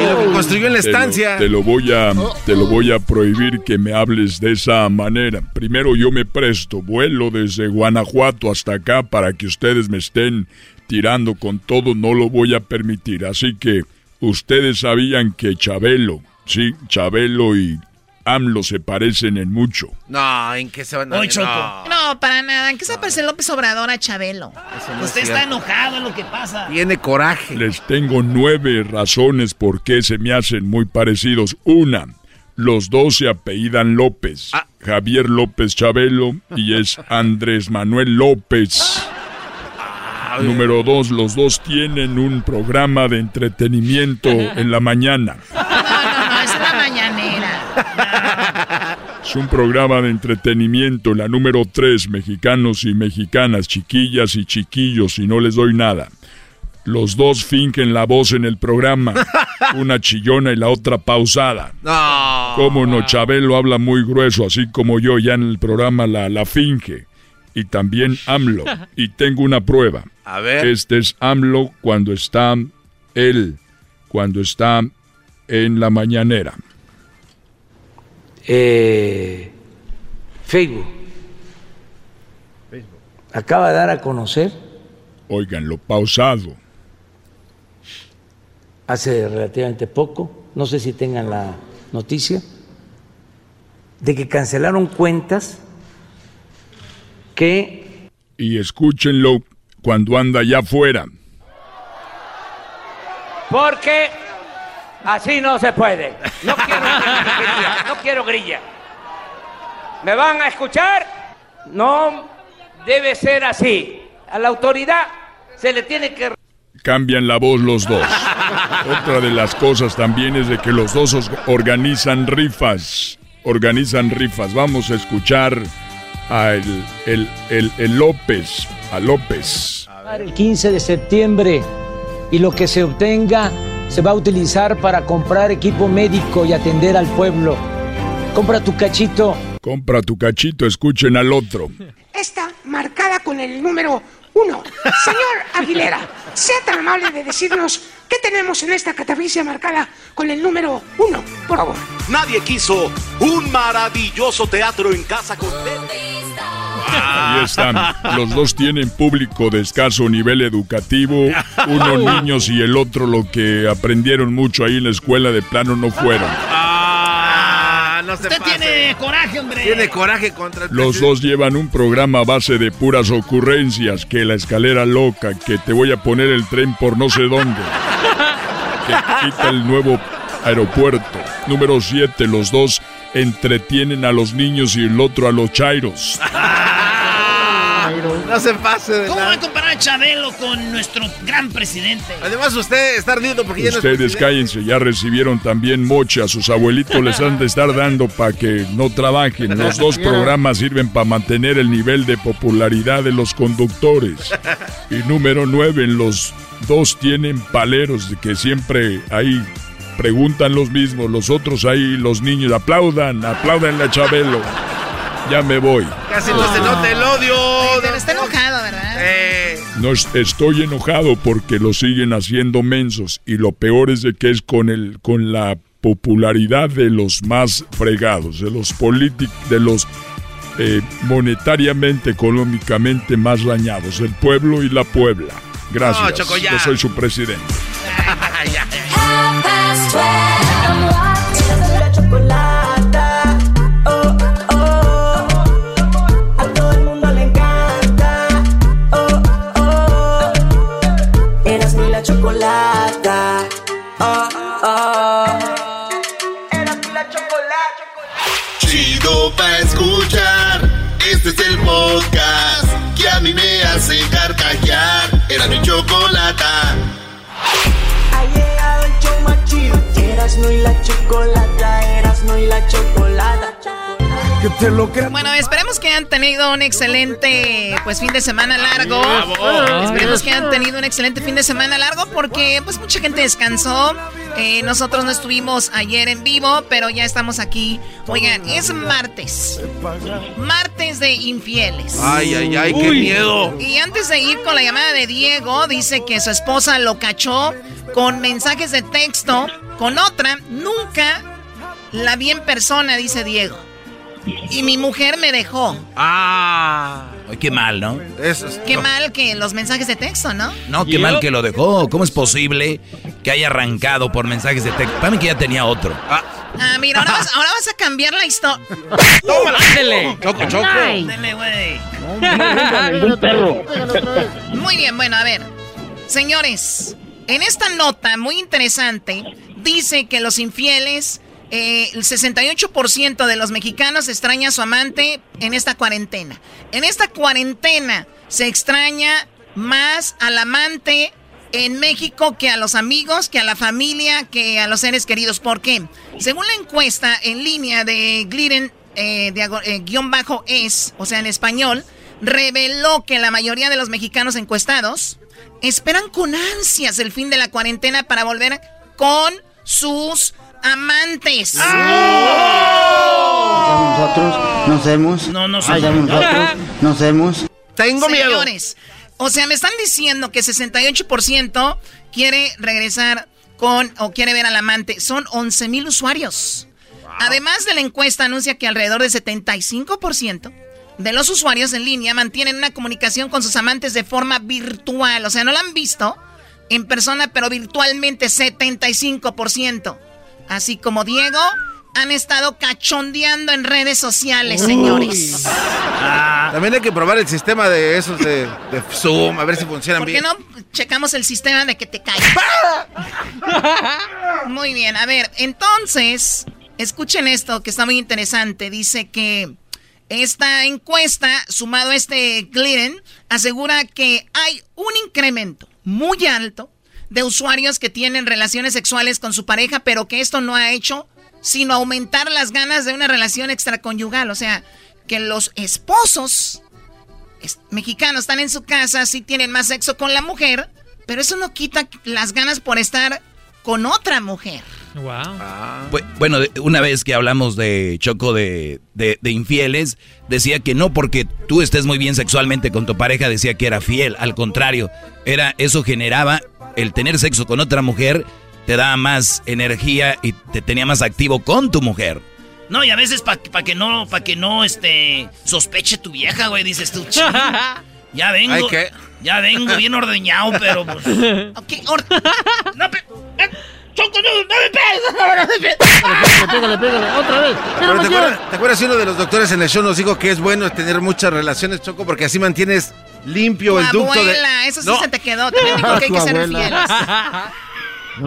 Speaker 4: Y lo que construyó en la
Speaker 18: Te lo-
Speaker 4: estancia.
Speaker 18: Te lo, voy a, te lo voy a prohibir que me hables de esa manera. Primero yo me presto, vuelo desde Guanajuato hasta acá para que ustedes me estén tirando con todo, no lo voy a permitir. Así que ustedes sabían que Chabelo, sí, Chabelo y AMLO se parecen en mucho.
Speaker 4: No, ¿en qué se van a
Speaker 3: Hoy, Choco.
Speaker 4: No.
Speaker 14: No, para nada. ¿En qué se parece López Obrador a Chabelo?
Speaker 4: no es
Speaker 3: Usted está enojado en lo que pasa.
Speaker 4: Tiene coraje.
Speaker 18: Les tengo nueve razones por qué se me hacen muy parecidos. Una, los dos se apellidan López. Javier López Chabelo y es Andrés Manuel López. Número dos, los dos tienen un programa de entretenimiento en la mañana.
Speaker 14: No, no, es la mañanera.
Speaker 18: Es un programa de entretenimiento. La número tres, mexicanos y mexicanas, chiquillas y chiquillos, y no les doy nada. Los dos fingen la voz en el programa. Una chillona y la otra pausada.
Speaker 4: No.
Speaker 18: Como no, Chabelo habla muy grueso, así como yo ya en el programa la, la finge. Y también AMLO. Y tengo una prueba.
Speaker 4: A ver.
Speaker 18: Este es AMLO cuando está él, cuando está en la mañanera.
Speaker 26: Eh, Facebook. Acaba de dar a conocer
Speaker 18: Óiganlo, pausado.
Speaker 26: hace relativamente poco, no sé si tengan la noticia, de que cancelaron cuentas que
Speaker 18: Y escúchenlo cuando anda allá afuera.
Speaker 27: Porque así no se puede. No quiero grilla, no quiero grilla. ¿Me van a escuchar? No debe ser así. A la autoridad se le tiene que
Speaker 18: Cambian la voz los dos. Otra de las cosas también es de que los dos os- organizan rifas. Organizan rifas. Vamos a escuchar a el, el, el- el López. A López.
Speaker 26: el 15 de septiembre y lo que se obtenga se va a utilizar para comprar equipo médico y atender al pueblo. Compra tu cachito.
Speaker 18: Compra tu cachito, escuchen al otro.
Speaker 28: Está marcada con el número uno. Señor Aguilera, sea tan amable de decirnos qué tenemos en esta catafixia marcada con el número uno, por favor.
Speaker 1: Nadie quiso un maravilloso teatro en casa con
Speaker 18: Ahí están. Los dos tienen público de escaso nivel educativo. Uno niños y el otro lo que aprendieron mucho ahí en la escuela de plano no fueron.
Speaker 4: Ah, no se
Speaker 3: Usted
Speaker 4: pase.
Speaker 3: tiene coraje, hombre.
Speaker 4: Tiene coraje contra el
Speaker 18: Los dos llevan un programa a base de puras ocurrencias, que la escalera loca, que te voy a poner el tren por no sé dónde, que quita el nuevo aeropuerto. Número 7, los dos entretienen a los niños y el otro a los chairos.
Speaker 4: No se pase de
Speaker 3: ¿Cómo va a comparar a Chabelo con nuestro gran presidente?
Speaker 4: Además, usted está ardiendo porque ya no es
Speaker 18: Ustedes cállense, ya recibieron también mocha, sus abuelitos les han de estar dando para que no trabajen. Los dos programas sirven para mantener el nivel de popularidad de los conductores. Y número nueve, los dos tienen paleros que siempre ahí preguntan los mismos, los otros ahí, los niños, aplaudan, aplaudan a Chabelo. Ya me voy.
Speaker 4: Casi no se nota el odio.
Speaker 14: Pero está enojado, ¿verdad?
Speaker 4: Eh,
Speaker 18: No es- estoy enojado porque lo siguen haciendo mensos y lo peor es de que es con el con la popularidad de los más fregados, de los políticos, de los eh, monetariamente, económicamente más dañados, el pueblo y la Puebla. Gracias.
Speaker 4: No, Choco, ya.
Speaker 18: Yo soy su presidente.
Speaker 1: Este es el podcast que a mí me hace carcajear. Era mi chocolata.
Speaker 2: Eras no y la chocolata, eras no y la chocolata.
Speaker 14: Bueno, esperemos que hayan tenido un excelente pues fin de semana largo. Esperemos que hayan tenido un excelente fin de semana largo porque pues mucha gente descansó. Eh, nosotros no estuvimos ayer en vivo, pero ya estamos aquí. Oigan, es martes. Martes de infieles.
Speaker 4: Ay, ay, ay, qué miedo.
Speaker 14: Y antes de ir con la llamada de Diego, dice que su esposa lo cachó con mensajes de texto con otra. Nunca la vi en persona, dice Diego. Y mi mujer me dejó.
Speaker 5: Ah. Ay, qué mal, ¿no?
Speaker 4: Eso es-
Speaker 14: Qué mal que los mensajes de texto, ¿no?
Speaker 5: No, qué mal que lo dejó. ¿Cómo es posible que haya arrancado por mensajes de texto? Para mí que ya tenía otro.
Speaker 14: Ah, mira, ahora vas, ahora vas a cambiar la historia.
Speaker 5: ¡Tómala!
Speaker 14: Ándele.
Speaker 5: Choco, choco.
Speaker 14: Ay. Dele, güey. Muy bien, bueno, a ver. Señores, en esta nota muy interesante, dice que los infieles, eh, el 68% de los mexicanos extraña a su amante en esta cuarentena. En esta cuarentena se extraña más al amante en México que a los amigos, que a la familia, que a los seres queridos. ¿Por qué? Según la encuesta en línea de Gliden, eh, eh, guion bajo es, o sea, en español, reveló que la mayoría de los mexicanos encuestados esperan con ansias el fin de la cuarentena para volver con sus amantes.
Speaker 29: Nosotros nos hemos.
Speaker 14: No, no somos.
Speaker 29: nosotros nos hemos.
Speaker 14: Señores, o sea, me están diciendo que 68% quiere regresar con o quiere ver al amante. Son 11 mil usuarios. Además de la encuesta anuncia que alrededor del 75% de los usuarios en línea mantienen una comunicación con sus amantes de forma virtual. O sea, no la han visto en persona, pero virtualmente 75%. Así como Diego, han estado cachondeando en redes sociales, señores.
Speaker 4: También hay que probar el sistema de esos de, de Zoom, a ver si funcionan
Speaker 14: ¿Por qué
Speaker 4: bien.
Speaker 14: no checamos el sistema de que te calles? muy bien, a ver, entonces, escuchen esto que está muy interesante. Dice que esta encuesta, sumado a este Glidden, asegura que hay un incremento muy alto de usuarios que tienen relaciones sexuales con su pareja, pero que esto no ha hecho sino aumentar las ganas de una relación extraconyugal. O sea, que los esposos es- mexicanos están en su casa, sí tienen más sexo con la mujer, pero eso no quita las ganas por estar con otra mujer.
Speaker 5: Bu- Bueno, de- una vez que hablamos de Choco de, de- de infieles, decía que no porque tú estés muy bien sexualmente con tu pareja, decía que era fiel. Al contrario, era eso generaba el tener sexo con otra mujer, te daba más energía y te tenía más activo con tu mujer.
Speaker 3: No, y a veces para que no, para que no, este, sospeche tu vieja, güey, dices tú, "Chin, ya vengo,
Speaker 4: Ay, ¿qué?
Speaker 3: ya vengo bien ordeñado, pero pues...
Speaker 14: Ok, or-
Speaker 3: no, pe- eh, Choco, no, no me pegues.
Speaker 24: Pégale, pégale, otra vez.
Speaker 4: Pero ¿te, acuerdas, te acuerdas si uno de los doctores en el show nos dijo que es bueno tener muchas relaciones, Choco? Porque así mantienes limpio
Speaker 14: Tu
Speaker 4: el ducto de...
Speaker 14: abuela, eso sí
Speaker 4: No.
Speaker 14: se te quedó. También dijo que hay que ser fieles.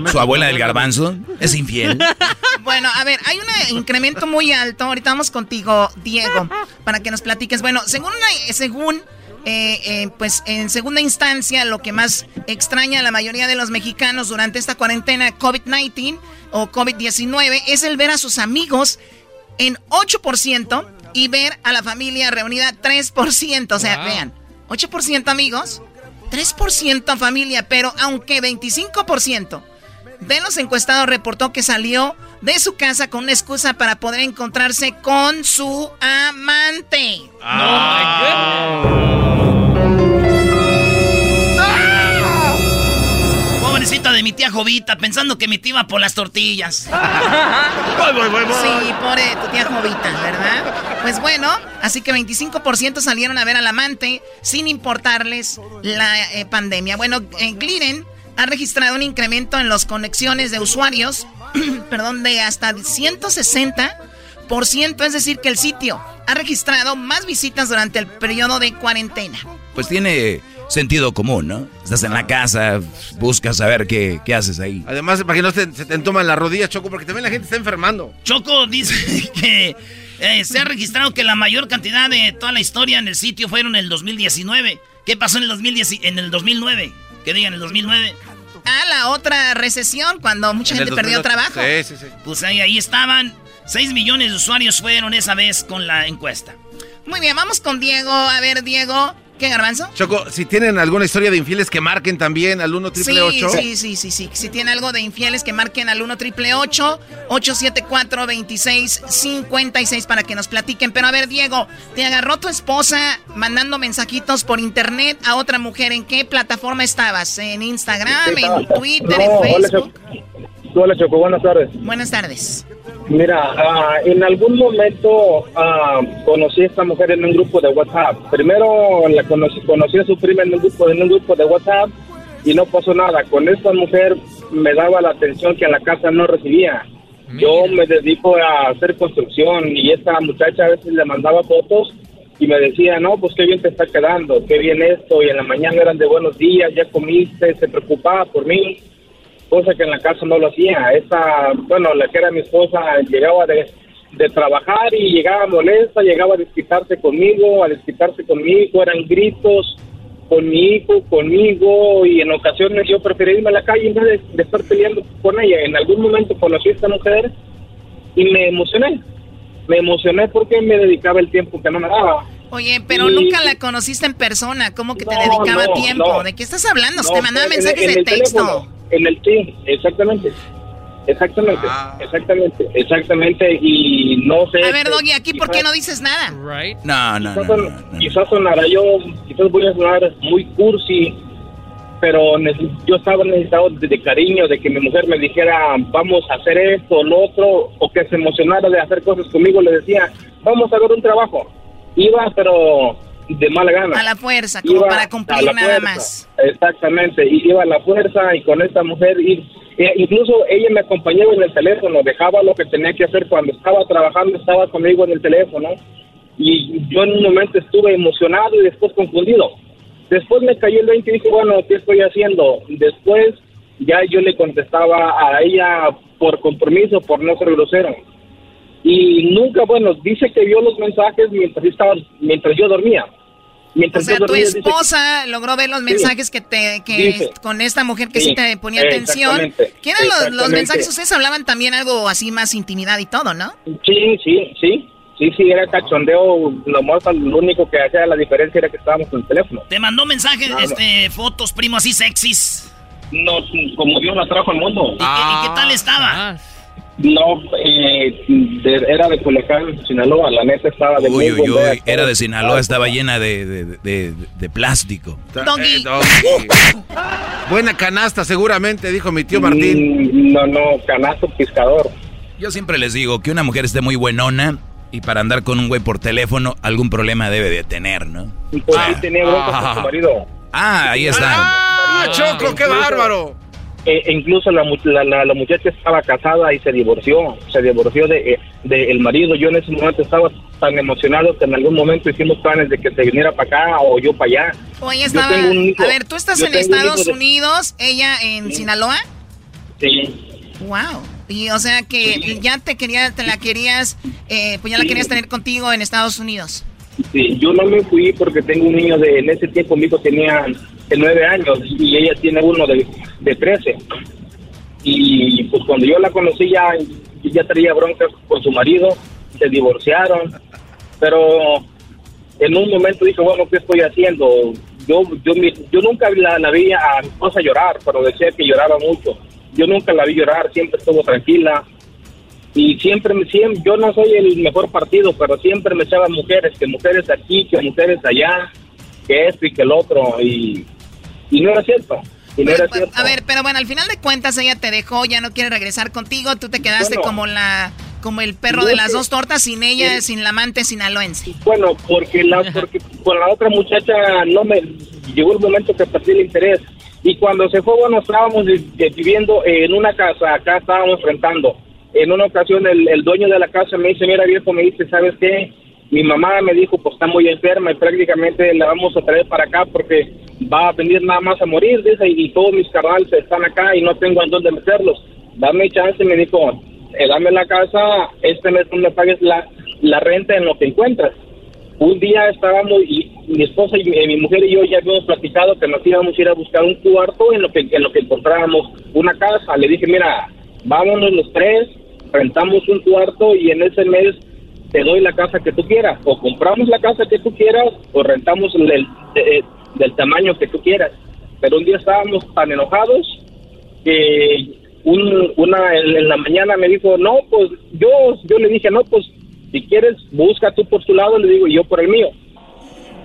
Speaker 5: Su abuela del garbanzo es infiel.
Speaker 14: Bueno, a ver, hay un incremento muy alto. Ahorita vamos contigo, Diego, para que nos platiques. Bueno, según, una- según eh, eh, pues en segunda instancia, lo que más extraña a la mayoría de los mexicanos durante esta cuarentena COVID-19 o COVID-19 es el ver a sus amigos en 8% y ver a la familia reunida 3%. O sea,
Speaker 30: Wow.
Speaker 14: vean, 8% amigos, 3% familia, pero aunque 25% de los encuestados reportó que salió de su casa con una excusa para poder encontrarse con su amante.
Speaker 3: Pobrecita de mi tía Jovita, pensando que mi tía iba por las tortillas.
Speaker 14: Sí, pobre tu tía Jovita, ¿verdad? Pues bueno, así que 25% salieron a ver al amante sin importarles la eh, pandemia. Bueno, eh, Glidden ha registrado un incremento en las conexiones de usuarios, perdón, de hasta 160%, es decir, que el sitio ha registrado más visitas durante el periodo de cuarentena.
Speaker 5: Pues tiene sentido común, ¿no? Estás en la casa, buscas saber qué, qué haces ahí.
Speaker 4: Además, para que no se, se te entoman las rodillas, Choco, porque también la gente está enfermando.
Speaker 3: Choco dice que eh, se ha registrado que la mayor cantidad de toda la historia en el sitio fueron en el 2019. ¿Qué pasó en el, 2010, en el 2009? Que digan el 2009.
Speaker 14: a la otra recesión, cuando mucha gente perdió trabajo.
Speaker 4: Sí, sí, sí.
Speaker 3: Pues ahí, ahí estaban. 6 millones de usuarios fueron esa vez con la encuesta.
Speaker 14: Muy bien, vamos con Diego. A ver, Diego, ¿Qué, Garbanzo?
Speaker 4: Choco, si tienen alguna historia de infieles que marquen también al 1 triple
Speaker 14: Sí, sí, sí, sí, Si tiene algo de infieles que marquen al 1 triple 874 2656 para que nos platiquen. Pero a ver, Diego, te agarró tu esposa mandando mensajitos por internet a otra mujer. ¿En qué plataforma estabas? ¿En Instagram, en Twitter, en Facebook?
Speaker 30: Hola, Choco. Buenas tardes.
Speaker 14: Buenas tardes.
Speaker 30: Mira, uh, en algún momento uh, conocí a esta mujer en un grupo de WhatsApp. Primero la conocí, conocí a su prima en un grupo, en un grupo de WhatsApp y no pasó nada. Con esta mujer me daba la atención que en la casa no recibía. Yo me dedico a hacer construcción y esta muchacha a veces le mandaba fotos y me decía, no, pues qué bien te está quedando, qué bien esto. Y en la mañana eran de buenos días, ya comiste, se preocupaba por mí cosa que en la casa no lo hacía. Esa, bueno, la que era mi esposa llegaba de, trabajar y llegaba molesta, llegaba a desquitarse conmigo, a desquitarse conmigo, eran gritos con mi hijo, conmigo, y en ocasiones yo prefería irme a la calle en vez de, estar peleando con ella. En algún momento conocí a esta mujer y me emocioné. Me emocioné porque me dedicaba el tiempo que no me daba.
Speaker 14: Oye, pero nunca la conociste en persona. ¿Cómo que te dedicaba tiempo? ¿De qué estás hablando? te mandaba mensajes de texto.
Speaker 30: En el sí, exactamente. Exactamente, ah. exactamente, exactamente, y no sé...
Speaker 14: A ver, Doggy, ¿aquí por qué no dices nada?
Speaker 5: No, no,
Speaker 30: quizás,
Speaker 5: no,
Speaker 30: quizás sonará yo, quizás voy a sonar muy cursi, pero yo estaba necesitado de, cariño, de que mi mujer me dijera, vamos a hacer esto o lo otro, o que se emocionara de hacer cosas conmigo, le decía, vamos a ver un trabajo. Iba, pero de mala gana.
Speaker 14: A la fuerza, como para cumplir nada más.
Speaker 30: Exactamente, y iba a la fuerza y con esta mujer, y, e incluso ella me acompañaba en el teléfono, dejaba lo que tenía que hacer cuando estaba trabajando, estaba conmigo en el teléfono, y yo en un momento estuve emocionado y después confundido. Después me cayó el 20 y dije, bueno, ¿qué estoy haciendo? Después ya yo le contestaba a ella por compromiso, por no ser grosero y nunca, bueno, dice que vio los mensajes mientras, estaba, mientras yo dormía. Mientras
Speaker 14: o sea, tu esposa logró ver los mensajes que te que con esta mujer que sí, te ponía atención. ¿Qué eran los, los, mensajes? Ustedes hablaban también algo así más intimidad y todo, ¿no?
Speaker 30: Sí, sí, sí. Sí, sí, era cachondeo. Lo más, lo único que hacía la diferencia era que estábamos en el teléfono.
Speaker 3: ¿Te mandó mensajes, este, fotos, primo, así sexys?
Speaker 30: No, como Dios la trajo al mundo.
Speaker 3: ¿Y, qué, tal estaba? Ah.
Speaker 30: No, eh, era de Culiacán, Sinaloa. La neta estaba de
Speaker 5: uy, uy, uy, Era de Sinaloa, estaba llena de, de, de, plástico.
Speaker 3: Doggy.
Speaker 4: Buena canasta, seguramente, dijo mi tío Martín.
Speaker 30: Mm, no, no, canasto pescador.
Speaker 5: Yo siempre les digo que una mujer esté muy buenona y para andar con un güey por teléfono, algún problema debe de tener, ¿no?
Speaker 30: Y por ahí tenía broncas con su ah. marido.
Speaker 5: Ah, ahí está.
Speaker 4: ¡Ah, Choco, qué bárbaro!
Speaker 30: Eh, incluso la, la, la, muchacha estaba casada y se divorció, se divorció de, eh, de, el marido. Yo en ese momento estaba tan emocionado que en algún momento hicimos planes de que se viniera para acá o yo para allá.
Speaker 14: Oye, estaba... a ver, ¿tú estás en Estados Unidos, ella en Sinaloa?
Speaker 30: Sí.
Speaker 14: Wow. Y o sea que ya te quería, te la querías, eh, pues ya la querías tener contigo en Estados Unidos.
Speaker 30: Sí, yo no me fui porque tengo un niño de, en ese tiempo mi hijo tenía de nueve años y ella tiene uno de, de 13. Y pues cuando yo la conocí ya, ya traía broncas con su marido, se divorciaron, pero en un momento dije, bueno, ¿qué estoy haciendo? Yo yo, yo nunca la, la vi a mi esposa llorar, pero decía que lloraba mucho. Yo nunca la vi llorar, siempre estuvo tranquila. Y siempre, siempre, yo no soy el mejor partido, pero siempre me echaban mujeres, que mujeres aquí, que mujeres allá, que esto y que el otro. Y y no era cierto. Y no era cierto.
Speaker 14: A ver, pero bueno, al final de cuentas ella te dejó, ya no quiere regresar contigo, tú te quedaste como la como el perro de las dos tortas sin ella, sin la amante sinaloense.
Speaker 30: Bueno, porque la porque con la otra muchacha no me llegó el momento que perdí el interés y cuando se fue bueno estábamos viviendo en una casa, acá estábamos rentando. En una ocasión el, el dueño de la casa me dice, mira viejo, me dice, ¿sabes qué? Mi mamá me dijo, pues está muy enferma y prácticamente la vamos a traer para acá porque va a venir nada más a morir, dice, y, todos mis carnales están acá y no tengo en dónde meterlos. Dame chance, me dijo, eh, dame la casa, este mes no me pagues la, la renta en lo que encuentras. un día estábamos y mi esposa y mi mujer y yo ya habíamos platicado que nos íbamos a ir a buscar un cuarto en lo que en lo que encontrábamos una casa. Le dije, mira, vámonos los tres, rentamos un cuarto y en ese mes te doy la casa que tú quieras. O compramos la casa que tú quieras o rentamos el, del- de- del tamaño que tú quieras. Pero un día estábamos tan enojados que un- una en, en la mañana me dijo, no, pues yo, yo le dije, no, pues si quieres busca tú por tu lado, le digo y yo por el mío.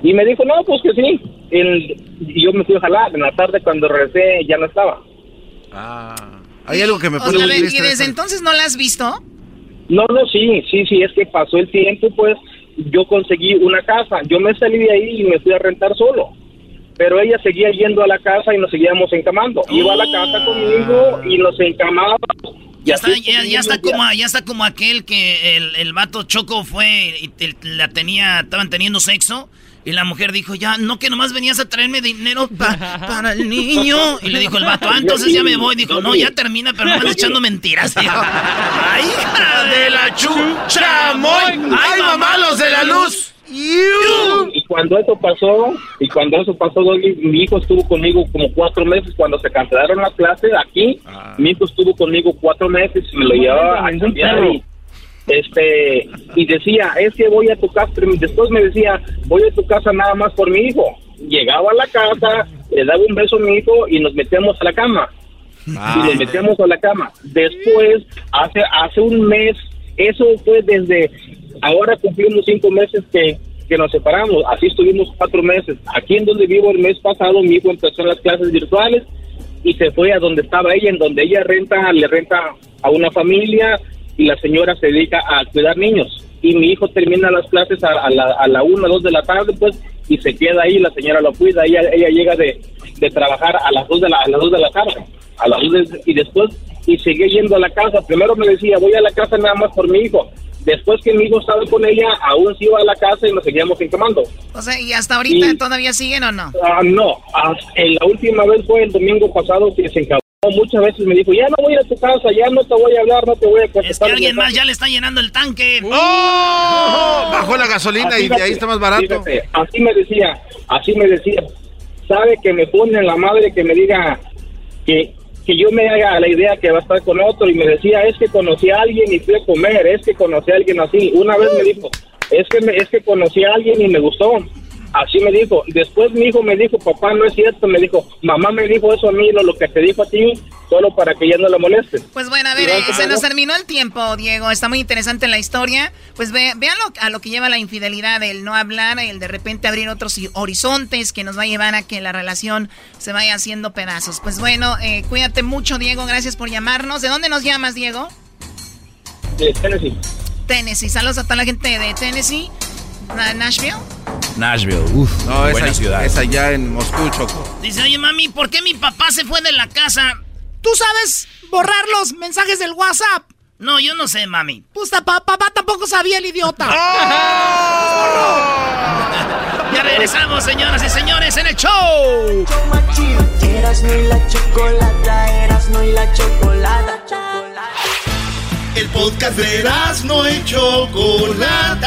Speaker 30: Y me dijo, no, pues que sí. El- y yo me fui a jalar. En la tarde cuando regresé ya no estaba.
Speaker 4: Hay algo que me
Speaker 14: O
Speaker 4: pone
Speaker 14: sea,
Speaker 4: muy
Speaker 14: a ver, ¿y desde entonces no la has visto?
Speaker 30: No, no, sí, sí, sí, es que pasó el tiempo, pues yo conseguí una casa. Yo me salí de ahí y me fui a rentar solo. Pero ella seguía yendo a la casa y nos seguíamos encamando. Iba a la casa conmigo y nos encamábamos.
Speaker 3: Ya está, ya, ya está como, ya está como aquel que el, el vato Choco fue y te- la tenía, estaban teniendo sexo. Y la mujer dijo, ya, no que nomás venías a traerme dinero pa- para el niño. Y le dijo el vato, ah, entonces ya me voy. Dijo, no, ya termina, pero no me echando mentiras. Dijo, ay, hija de la chucha, moy. Ay, mamá, los de la luz.
Speaker 30: Y cuando eso pasó, y cuando eso pasó, Doggy, mi hijo estuvo conmigo como cuatro meses. Cuando se cancelaron las clases aquí, mi hijo estuvo conmigo cuatro meses y me lo llevaba a cambiar. Y, este, y decía, es que voy a tu casa. Pero después me decía, voy a tu casa nada más por mi hijo. Llegaba a la casa, le daba un beso a mi hijo y nos metíamos a la cama. Y nos metíamos a la cama. Después, hace, hace un mes, eso fue desde, ahora cumplimos cinco meses que, que nos separamos. Así estuvimos cuatro meses. Aquí en donde vivo el mes pasado, mi hijo empezó las clases virtuales y se fue a donde estaba ella, en donde ella renta, le renta a una familia y la señora se dedica a cuidar niños. Y mi hijo termina las clases a, a la, a la una, dos de la tarde, pues, y se queda ahí, la señora lo cuida, ella, ella llega de, de trabajar a las dos de la, a las dos de la tarde, a las dos de- y después, y sigue yendo a la casa. Primero me decía, voy a la casa nada más por mi hijo. Después que mi hijo estaba con ella, aún se iba a la casa y nos seguíamos encamando.
Speaker 14: O sea, ¿y hasta ahorita
Speaker 30: Y-
Speaker 14: todavía siguen o no?
Speaker 30: Ah, no, en la última vez fue el domingo pasado que se encabronó. Muchas veces me dijo, ya no voy a tu casa, ya no te voy a hablar, no te voy a
Speaker 3: Es que
Speaker 30: contestar.
Speaker 3: alguien más ya le está llenando el tanque.
Speaker 4: ¡Oh! Bajó la gasolina y de ahí está más barato.
Speaker 30: Fíjate, así me decía, así me decía. Sabe que me pone en la madre que me diga que, que yo me haga la idea que va a estar con otro y me decía, es que conocí a alguien y fui a comer, es que conocí a alguien así. Una vez me dijo, es que, me- es que conocí a alguien y me gustó. Así me dijo. Después mi hijo me dijo, papá, no es cierto. Me dijo, mamá me dijo eso a mí, lo, lo que te dijo a ti, solo para que ya no la molestes.
Speaker 14: Pues bueno, a ver,
Speaker 30: ¿Y
Speaker 14: eh, se
Speaker 30: no?
Speaker 14: nos terminó el tiempo, Diego. Está muy interesante la historia. Pues ve, vean lo- a lo que lleva la infidelidad, el no hablar, el de repente abrir otros horizontes que nos va a llevar a que la relación se vaya haciendo pedazos. Pues bueno, eh, cuídate mucho, Diego. Gracias por llamarnos. ¿De dónde nos llamas, Diego?
Speaker 30: De Tennessee.
Speaker 14: Tennessee. Saludos a toda la gente de Tennessee. Na- Nashville.
Speaker 5: Nashville, uff,
Speaker 4: No,
Speaker 5: buena
Speaker 4: esa,
Speaker 5: ciudad.
Speaker 4: es allá en Moscú, Choco.
Speaker 3: Dice, oye, mami, ¿por qué mi papá se fue de la casa?
Speaker 16: ¿Tú sabes borrar los mensajes del WhatsApp?
Speaker 3: No, yo no sé, mami.
Speaker 16: Pues papá, papá tampoco sabía el idiota.
Speaker 3: Ya regresamos, señoras y señores, en el show.
Speaker 2: Erasmo y la chocolata, Erasmo y la chocolata.
Speaker 1: El podcast de no y Chocolata.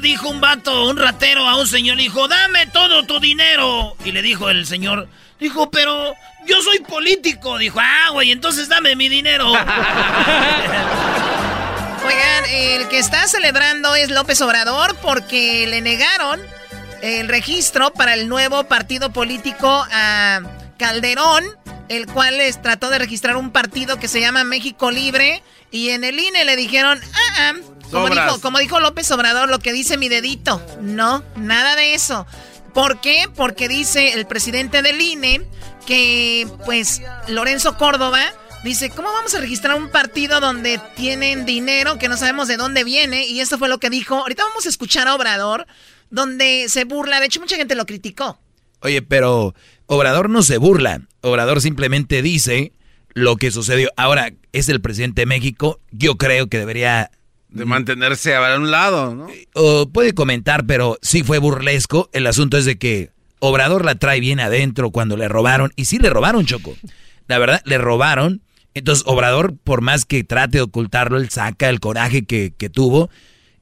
Speaker 3: Dijo un vato, un ratero a un señor, dijo, dame todo tu dinero. Y le dijo el señor, dijo, pero yo soy político. Dijo, ah, güey, entonces dame mi dinero.
Speaker 14: Oigan, el que está celebrando es López Obrador porque le negaron el registro para el nuevo partido político a Calderón, el cual les trató de registrar un partido que se llama México Libre y en el INE le dijeron, ah, ah, como dijo, como dijo López Obrador, lo que dice mi dedito. No, nada de eso. ¿Por qué? Porque dice el presidente del INE que, pues, Lorenzo Córdoba Dice, ¿cómo vamos a registrar un partido donde tienen dinero que no sabemos de dónde viene? Y esto fue lo que dijo. Ahorita vamos a escuchar a Obrador, donde se burla. De hecho, mucha gente lo criticó.
Speaker 5: Oye, pero Obrador no se burla. Obrador simplemente dice lo que sucedió. Ahora, es el presidente de México. Yo creo que debería...
Speaker 4: De mantenerse a un lado, ¿no?
Speaker 5: O puede comentar, pero sí fue burlesco. El asunto es de que Obrador la trae bien adentro cuando le robaron. Y sí le robaron, Choco. La verdad, le robaron. Entonces, Obrador, por más que trate de ocultarlo, él saca el coraje que, que tuvo.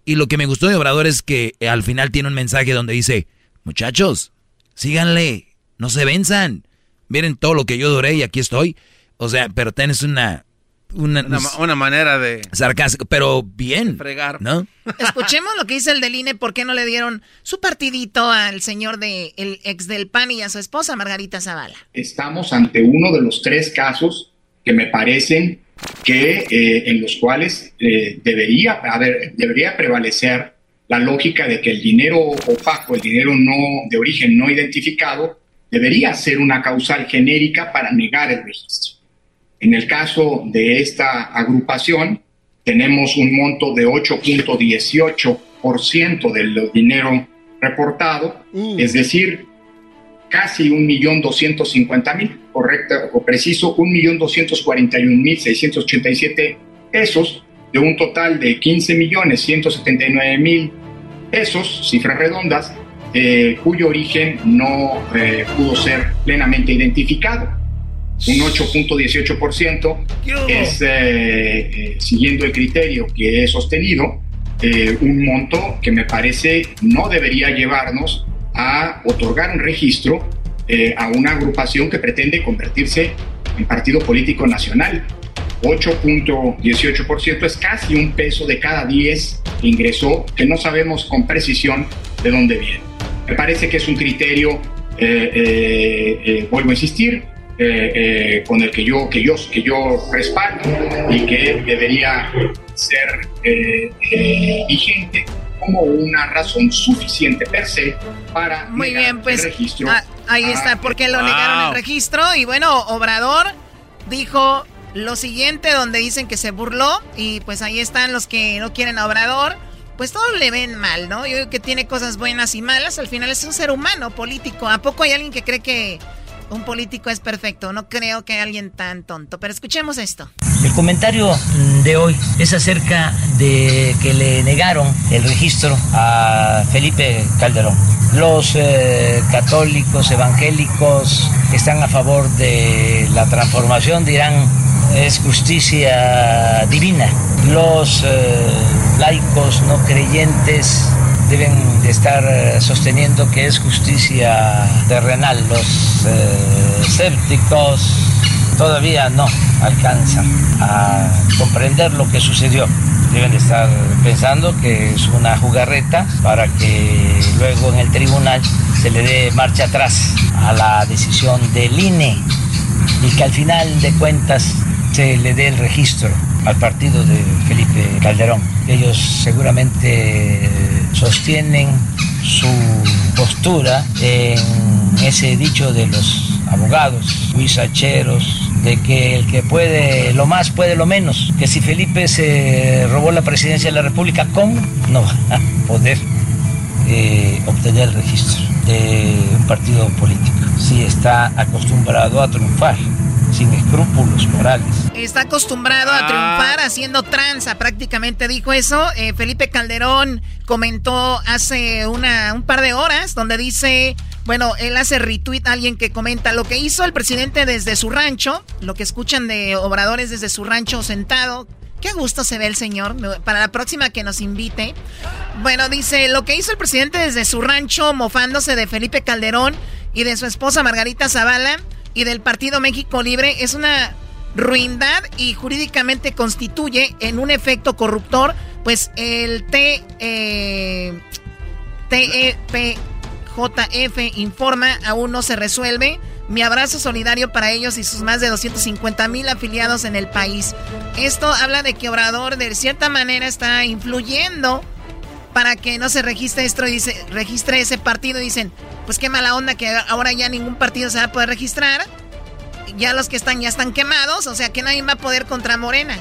Speaker 5: Y lo que me gustó de Obrador es que al final tiene un mensaje donde dice, muchachos, síganle, no se venzan. Miren todo lo que yo duré y aquí estoy. O sea, pero tienes una...
Speaker 4: Una, una, manera de...
Speaker 5: Sarcástico, pero bien.
Speaker 4: Fregar.
Speaker 5: ¿No?
Speaker 14: Escuchemos lo que dice el del INE, ¿por qué no le dieron su partidito al señor de el ex del PAN y a su esposa Margarita Zavala?
Speaker 31: Estamos ante uno de los tres casos que me parecen que eh, en los cuales eh, debería, haber, debería prevalecer la lógica de que el dinero opaco, el dinero no de origen no identificado, debería ser una causal genérica para negar el registro. En el caso de esta agrupación, tenemos un monto de 8.18% del dinero reportado, uh. es decir, casi 1.250.000, correcto o preciso, 1.241.687 pesos de un total de 15.179.000 pesos, cifras redondas, eh, cuyo origen no eh, pudo ser plenamente identificado. Un 8.18% es, eh, siguiendo el criterio que he sostenido, un monto que me parece no debería llevarnos a otorgar un registro a una agrupación que pretende convertirse en partido político nacional. 8.18% es casi un peso de cada 10 que ingresó, que no sabemos con precisión de dónde viene. Me parece que es un criterio, eh, eh, eh, vuelvo a insistir, con el que yo, que, yo, que yo respaldo y que debería ser vigente como una razón suficiente per se para
Speaker 14: Muy bien, pues, el registro. Ah, ahí está, porque lo negaron el registro y bueno, Obrador dijo lo siguiente donde dicen que se burló y pues ahí están los que no quieren a Obrador. Pues todos le ven mal, ¿no? Yo creo que tiene cosas buenas y malas. Al final es un ser humano político. ¿A poco hay alguien que cree que un político es perfecto? No creo que haya alguien tan tonto. Pero escuchemos esto.
Speaker 26: El comentario de hoy es acerca de que le negaron el registro a Felipe Calderón. Los eh, católicos evangélicos están a favor de la transformación dirán es justicia divina. Los eh, laicos no creyentes deben de estar eh, sosteniendo que es justicia terrenal. Los eh, escépticos todavía no alcanzan a comprender lo que sucedió. Deben de estar pensando que es una jugarreta para que luego en el tribunal se le dé marcha atrás a la decisión del INE y que al final de cuentas se le dé el registro al partido de Felipe Calderón. Ellos seguramente sostienen su postura en ese dicho de los abogados, huizacheros, de que el que puede lo más puede lo menos, que si Felipe se robó la presidencia de la República, ¿cómo no va a poder eh, obtener registro de un partido político? Si está acostumbrado a triunfar sin escrúpulos morales.
Speaker 14: Está acostumbrado a triunfar ah. haciendo tranza, prácticamente dijo eso. Eh, Felipe Calderón comentó hace una, un par de horas donde dice, bueno, él hace retweet a alguien que comenta lo que hizo el presidente desde su rancho, lo que escuchan de obradores desde su rancho sentado. Qué gusto se ve el señor. Para la próxima que nos invite. Bueno, dice, lo que hizo el presidente desde su rancho mofándose de Felipe Calderón y de su esposa Margarita Zavala y del Partido México Libre es una ruindad y jurídicamente constituye en un efecto corruptor, pues el T, eh, TEPJF informa aún no se resuelve. Mi abrazo solidario para ellos y sus más de 250 mil afiliados en el país. Esto habla de que Obrador de cierta manera está influyendo para que no se registre esto y dice, registre ese partido. Dicen, pues qué mala onda que ahora ya ningún partido se va a poder registrar. ya los que están ya están quemados, o sea que nadie va a poder contra Morena.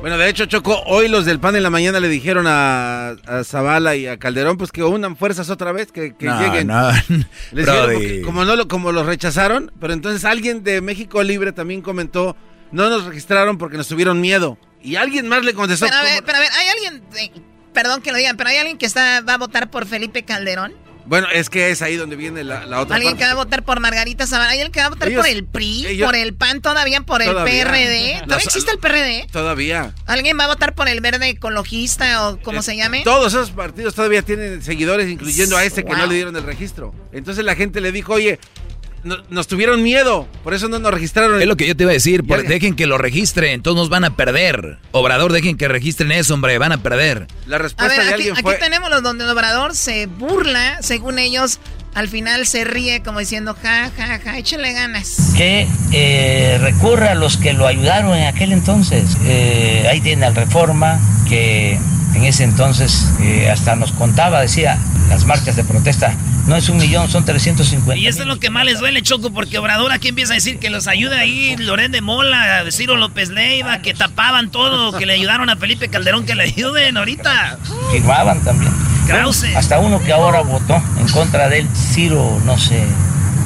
Speaker 4: Bueno, de hecho, Choco, hoy los del PAN en la mañana le dijeron a, Zavala y a Calderón pues que unan fuerzas otra vez, que, lleguen.
Speaker 5: No.
Speaker 4: Les como no lo, como los rechazaron, pero entonces alguien de México Libre también comentó, no nos registraron porque nos tuvieron miedo. Y alguien más le contestó.
Speaker 14: Pero a ver, pero a ver hay alguien, perdón que lo digan, pero hay alguien que está va a votar por Felipe Calderón.
Speaker 4: Bueno, es que es ahí donde viene la, otra
Speaker 14: Alguien que va a votar por Margarita Zavala. Hay alguien que va a votar por el PRI, por el PAN, todavía por el PRD. ¿Todavía existe el PRD?
Speaker 4: Todavía.
Speaker 14: ¿Alguien va a votar por el verde ecologista o como se llame?
Speaker 4: Todos esos partidos todavía tienen seguidores, incluyendo a ese que no le dieron el registro. Entonces la gente le dijo, oye, nos tuvieron miedo, por eso no nos registraron.
Speaker 5: Es lo que yo te iba a decir, dejen que lo registren, todos nos van a perder. Obrador, dejen que registren eso, hombre, van a perder.
Speaker 4: La respuesta de
Speaker 14: aquí,
Speaker 4: alguien fue...
Speaker 14: aquí tenemos los donde Obrador se burla, según ellos, al final se ríe como diciendo, ja, ja, ja, échale ganas.
Speaker 26: Que eh, recurra a los que lo ayudaron en aquel entonces. Eh, ahí tiene al Reforma, que en ese entonces eh, hasta nos contaba, decía, las marchas de protesta no es un millón, son 350.
Speaker 3: Y esto es lo que más les duele, Choco, porque Obrador aquí empieza a decir que los ayuda ahí Loren de Mola, Ciro López Leiva, que tapaban todo, que le ayudaron a Felipe Calderón, que le ayuden ahorita.
Speaker 26: Firmaban también. Krause. hasta uno que ahora votó en contra de él, Ciro, no sé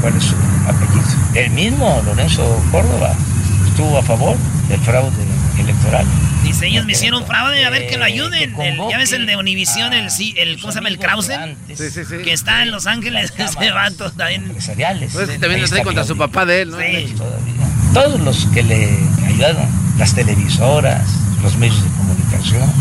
Speaker 26: cuál es su apellido. El mismo Lorenzo Córdoba estuvo a favor del fraude electoral.
Speaker 3: Dice, ellos me hicieron fraude, a ver que lo ayuden. ya ves el de Univisión, el, el, ¿cómo se llama? El Krause. Sí, sí, sí. Que está en Los Ángeles, ese vato también.
Speaker 26: Empresariales.
Speaker 4: Pues también lo trae contra su papá de él, ¿no?
Speaker 26: Sí. Todos los que le ayudaron, las televisoras, los medios de comunicación,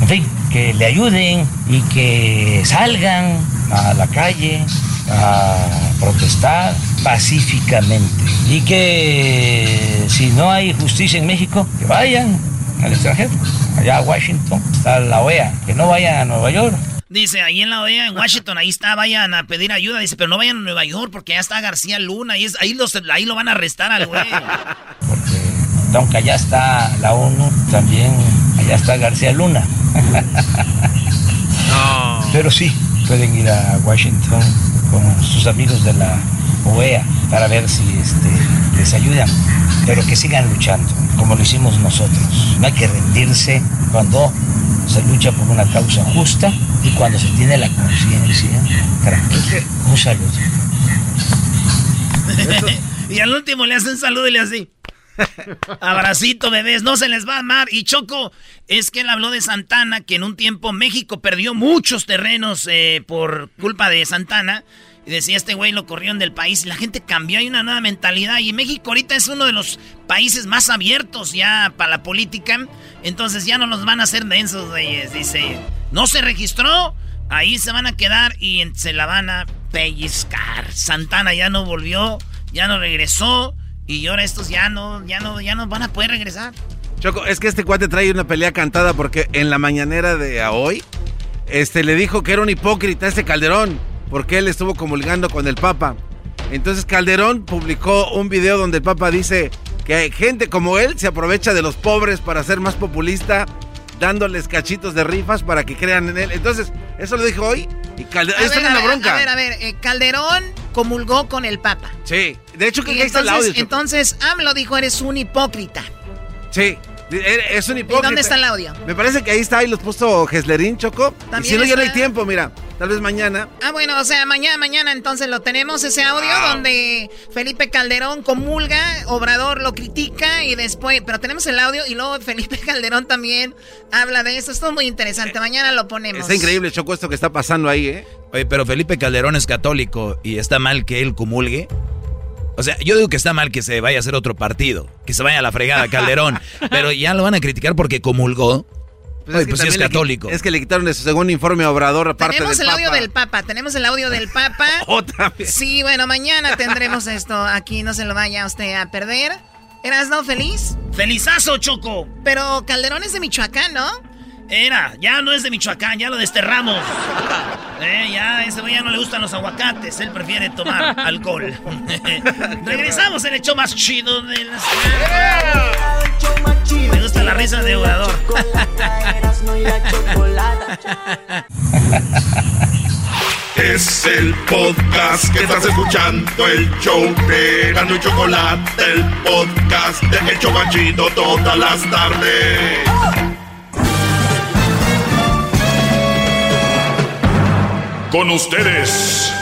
Speaker 26: en fin, que le ayuden y que salgan a la calle a protestar pacíficamente y que si no hay justicia en México, que vayan al extranjero, allá a Washington, está la OEA, que no vayan a Nueva York.
Speaker 3: Dice, ahí en la OEA, en Washington, ahí está, vayan a pedir ayuda. Dice, pero no vayan a Nueva York porque ya está García Luna, ahí, ahí, los, ahí lo van a arrestar al güey.
Speaker 26: Porque, aunque allá está la ONU, también está García Luna. no. Pero sí, pueden ir a Washington con sus amigos de la OEA para ver si este, les ayudan, pero que sigan luchando, como lo hicimos nosotros. No hay que rendirse cuando se lucha por una causa justa y cuando se tiene la conciencia tranquila. Un saludo.
Speaker 3: y al último le hacen saludo y le así. Abracito, bebés, no se les va a amar. Y Choco, es que él habló de Santana, que en un tiempo México perdió muchos terrenos eh, por culpa de Santana. Y decía, este güey lo corrieron del país. La gente cambió, hay una nueva mentalidad. Y México ahorita es uno de los países más abiertos ya para la política. Entonces ya no nos van a hacer densos, güeyes. Dice, no se registró, ahí se van a quedar y se la van a pellizcar. Santana ya no volvió, ya no regresó. Y ahora estos ya no, ya no, ya no van a poder regresar.
Speaker 4: Choco, es que este cuate trae una pelea cantada porque en la mañanera de hoy, este le dijo que era un hipócrita este Calderón, porque él estuvo comulgando con el Papa. Entonces Calderón publicó un video donde el Papa dice que gente como él se aprovecha de los pobres para ser más populista, dándoles cachitos de rifas para que crean en él. Entonces, eso lo dijo hoy y Calderón está en una bronca.
Speaker 14: A ver, a ver, eh, Calderón comulgó con el Papa.
Speaker 4: Sí, de hecho que
Speaker 14: entonces, el audio. Entonces AMLO dijo, eres un hipócrita.
Speaker 4: Sí, es un hipócrita.
Speaker 14: ¿Y dónde está el audio?
Speaker 4: Me parece que ahí está, ahí los puso Geslerín, Choco. Y si no, ya no hay tiempo, mira. Tal vez mañana.
Speaker 14: Ah, bueno, o sea, mañana, mañana entonces lo tenemos, ese audio donde Felipe Calderón comulga, Obrador lo critica y después, pero tenemos el audio y luego Felipe Calderón también habla de eso. Esto es muy interesante, mañana lo ponemos.
Speaker 4: Está increíble, Choco, esto que está pasando ahí, ¿eh?
Speaker 5: Oye, pero Felipe Calderón es católico y está mal que él comulgue. O sea, yo digo que está mal que se vaya a hacer otro partido, que se vaya a la fregada Calderón, pero ya lo van a criticar porque comulgó. Pues, es, pues es católico.
Speaker 4: es que le quitaron su segundo informe a Obrador aparte
Speaker 14: Tenemos el audio del Papa, tenemos el audio del Papa.
Speaker 4: Otra vez.
Speaker 14: Sí, bueno, mañana tendremos esto aquí, no se lo vaya usted a perder. ¿Eras no feliz?
Speaker 3: ¡Felizazo, Choco!
Speaker 14: Pero Calderón es de Michoacán, ¿no?
Speaker 3: Era, ya no es de Michoacán, ya lo desterramos. Eh, ya, ese güey ya no le gustan los aguacates, él prefiere tomar alcohol. Regresamos en el show más chido de las... Me gusta la risa de
Speaker 1: Es el podcast que estás escuchando, el show de Gano y Chocolate, el podcast de El Chocachito todas las tardes.
Speaker 18: Con ustedes.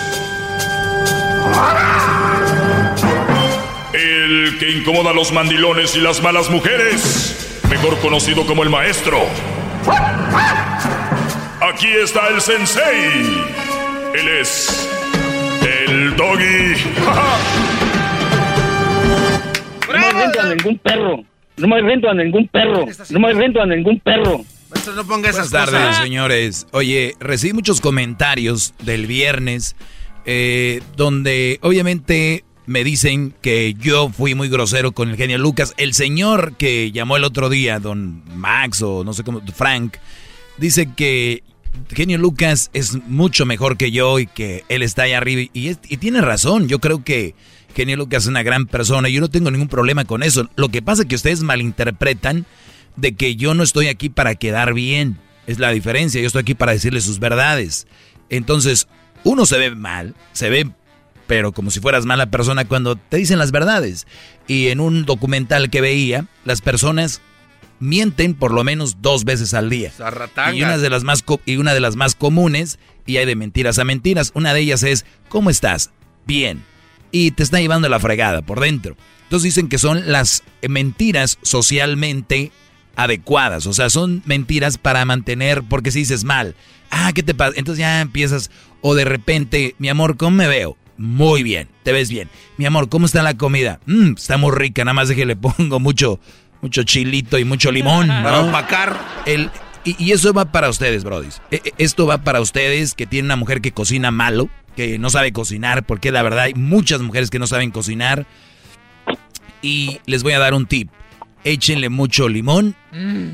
Speaker 18: El que incomoda a los mandilones y las malas mujeres, mejor conocido como el maestro. Aquí está el sensei. Él es el doggy.
Speaker 32: No me rento a ningún perro. No me rento a ningún perro. No me rento a ningún perro.
Speaker 4: No ponga
Speaker 5: Buenas tardes, señores. Oye, recibí muchos comentarios del viernes eh, donde obviamente me dicen que yo fui muy grosero con el genio Lucas. El señor que llamó el otro día, don Max o no sé cómo, Frank, dice que genio Lucas es mucho mejor que yo y que él está ahí arriba. Y, es- y tiene razón, yo creo que genio Lucas es una gran persona y yo no tengo ningún problema con eso. Lo que pasa es que ustedes malinterpretan de que yo no estoy aquí para quedar bien. Es la diferencia, yo estoy aquí para decirles sus verdades. Entonces, uno se ve mal, se ve pero como si fueras mala persona cuando te dicen las verdades. Y en un documental que veía, las personas mienten por lo menos dos veces al día. Y una de las más y una de las más comunes, y hay de mentiras a mentiras, una de ellas es ¿cómo estás? Bien. Y te está llevando la fregada por dentro. Entonces dicen que son las mentiras socialmente adecuadas, o sea, son mentiras para mantener porque si dices mal, ah, ¿qué te pasa? Entonces ya empiezas o de repente, mi amor, ¿cómo me veo? Muy bien, te ves bien. Mi amor, ¿cómo está la comida? "Mm, está muy rica, nada más de que le pongo mucho mucho chilito y mucho limón, ¿no?
Speaker 4: Para opacar.
Speaker 5: El, y, y eso va para ustedes, brodis. E- e- Esto va para ustedes que tienen una mujer que cocina malo, que no sabe cocinar, porque la verdad hay muchas mujeres que no saben cocinar. Y les voy a dar un tip. Échenle mucho limón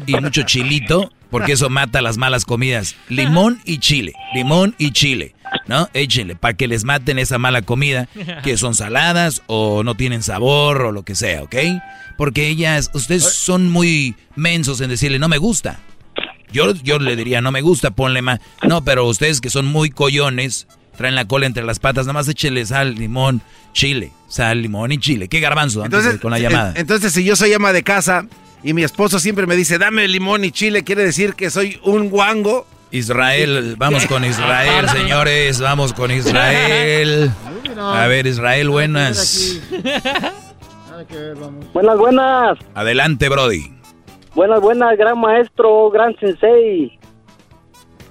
Speaker 5: y mucho chilito, porque eso mata las malas comidas. Limón y chile, limón y chile, ¿no? Échenle para que les maten esa mala comida, que son saladas o no tienen sabor o lo que sea, ¿ok? Porque ellas, ustedes son muy mensos en decirle, no me gusta. Yo, yo le diría, no me gusta, ponle más. No, pero ustedes que son muy collones, traen la cola entre las patas, nada más échele sal, limón, chile. Sal, limón y chile. ¿Qué garbanzo? Antes
Speaker 4: Entonces,
Speaker 5: de- con la llamada.
Speaker 4: en- entonces, si yo soy ama de casa y mi esposo siempre me dice, dame limón y chile, quiere decir que soy un guango.
Speaker 5: Israel, vamos con Israel, señores, vamos con Israel. A ver, Israel, buenas.
Speaker 32: Buenas, buenas.
Speaker 5: Adelante, Brody.
Speaker 32: Buenas, buenas, gran maestro, gran sensei.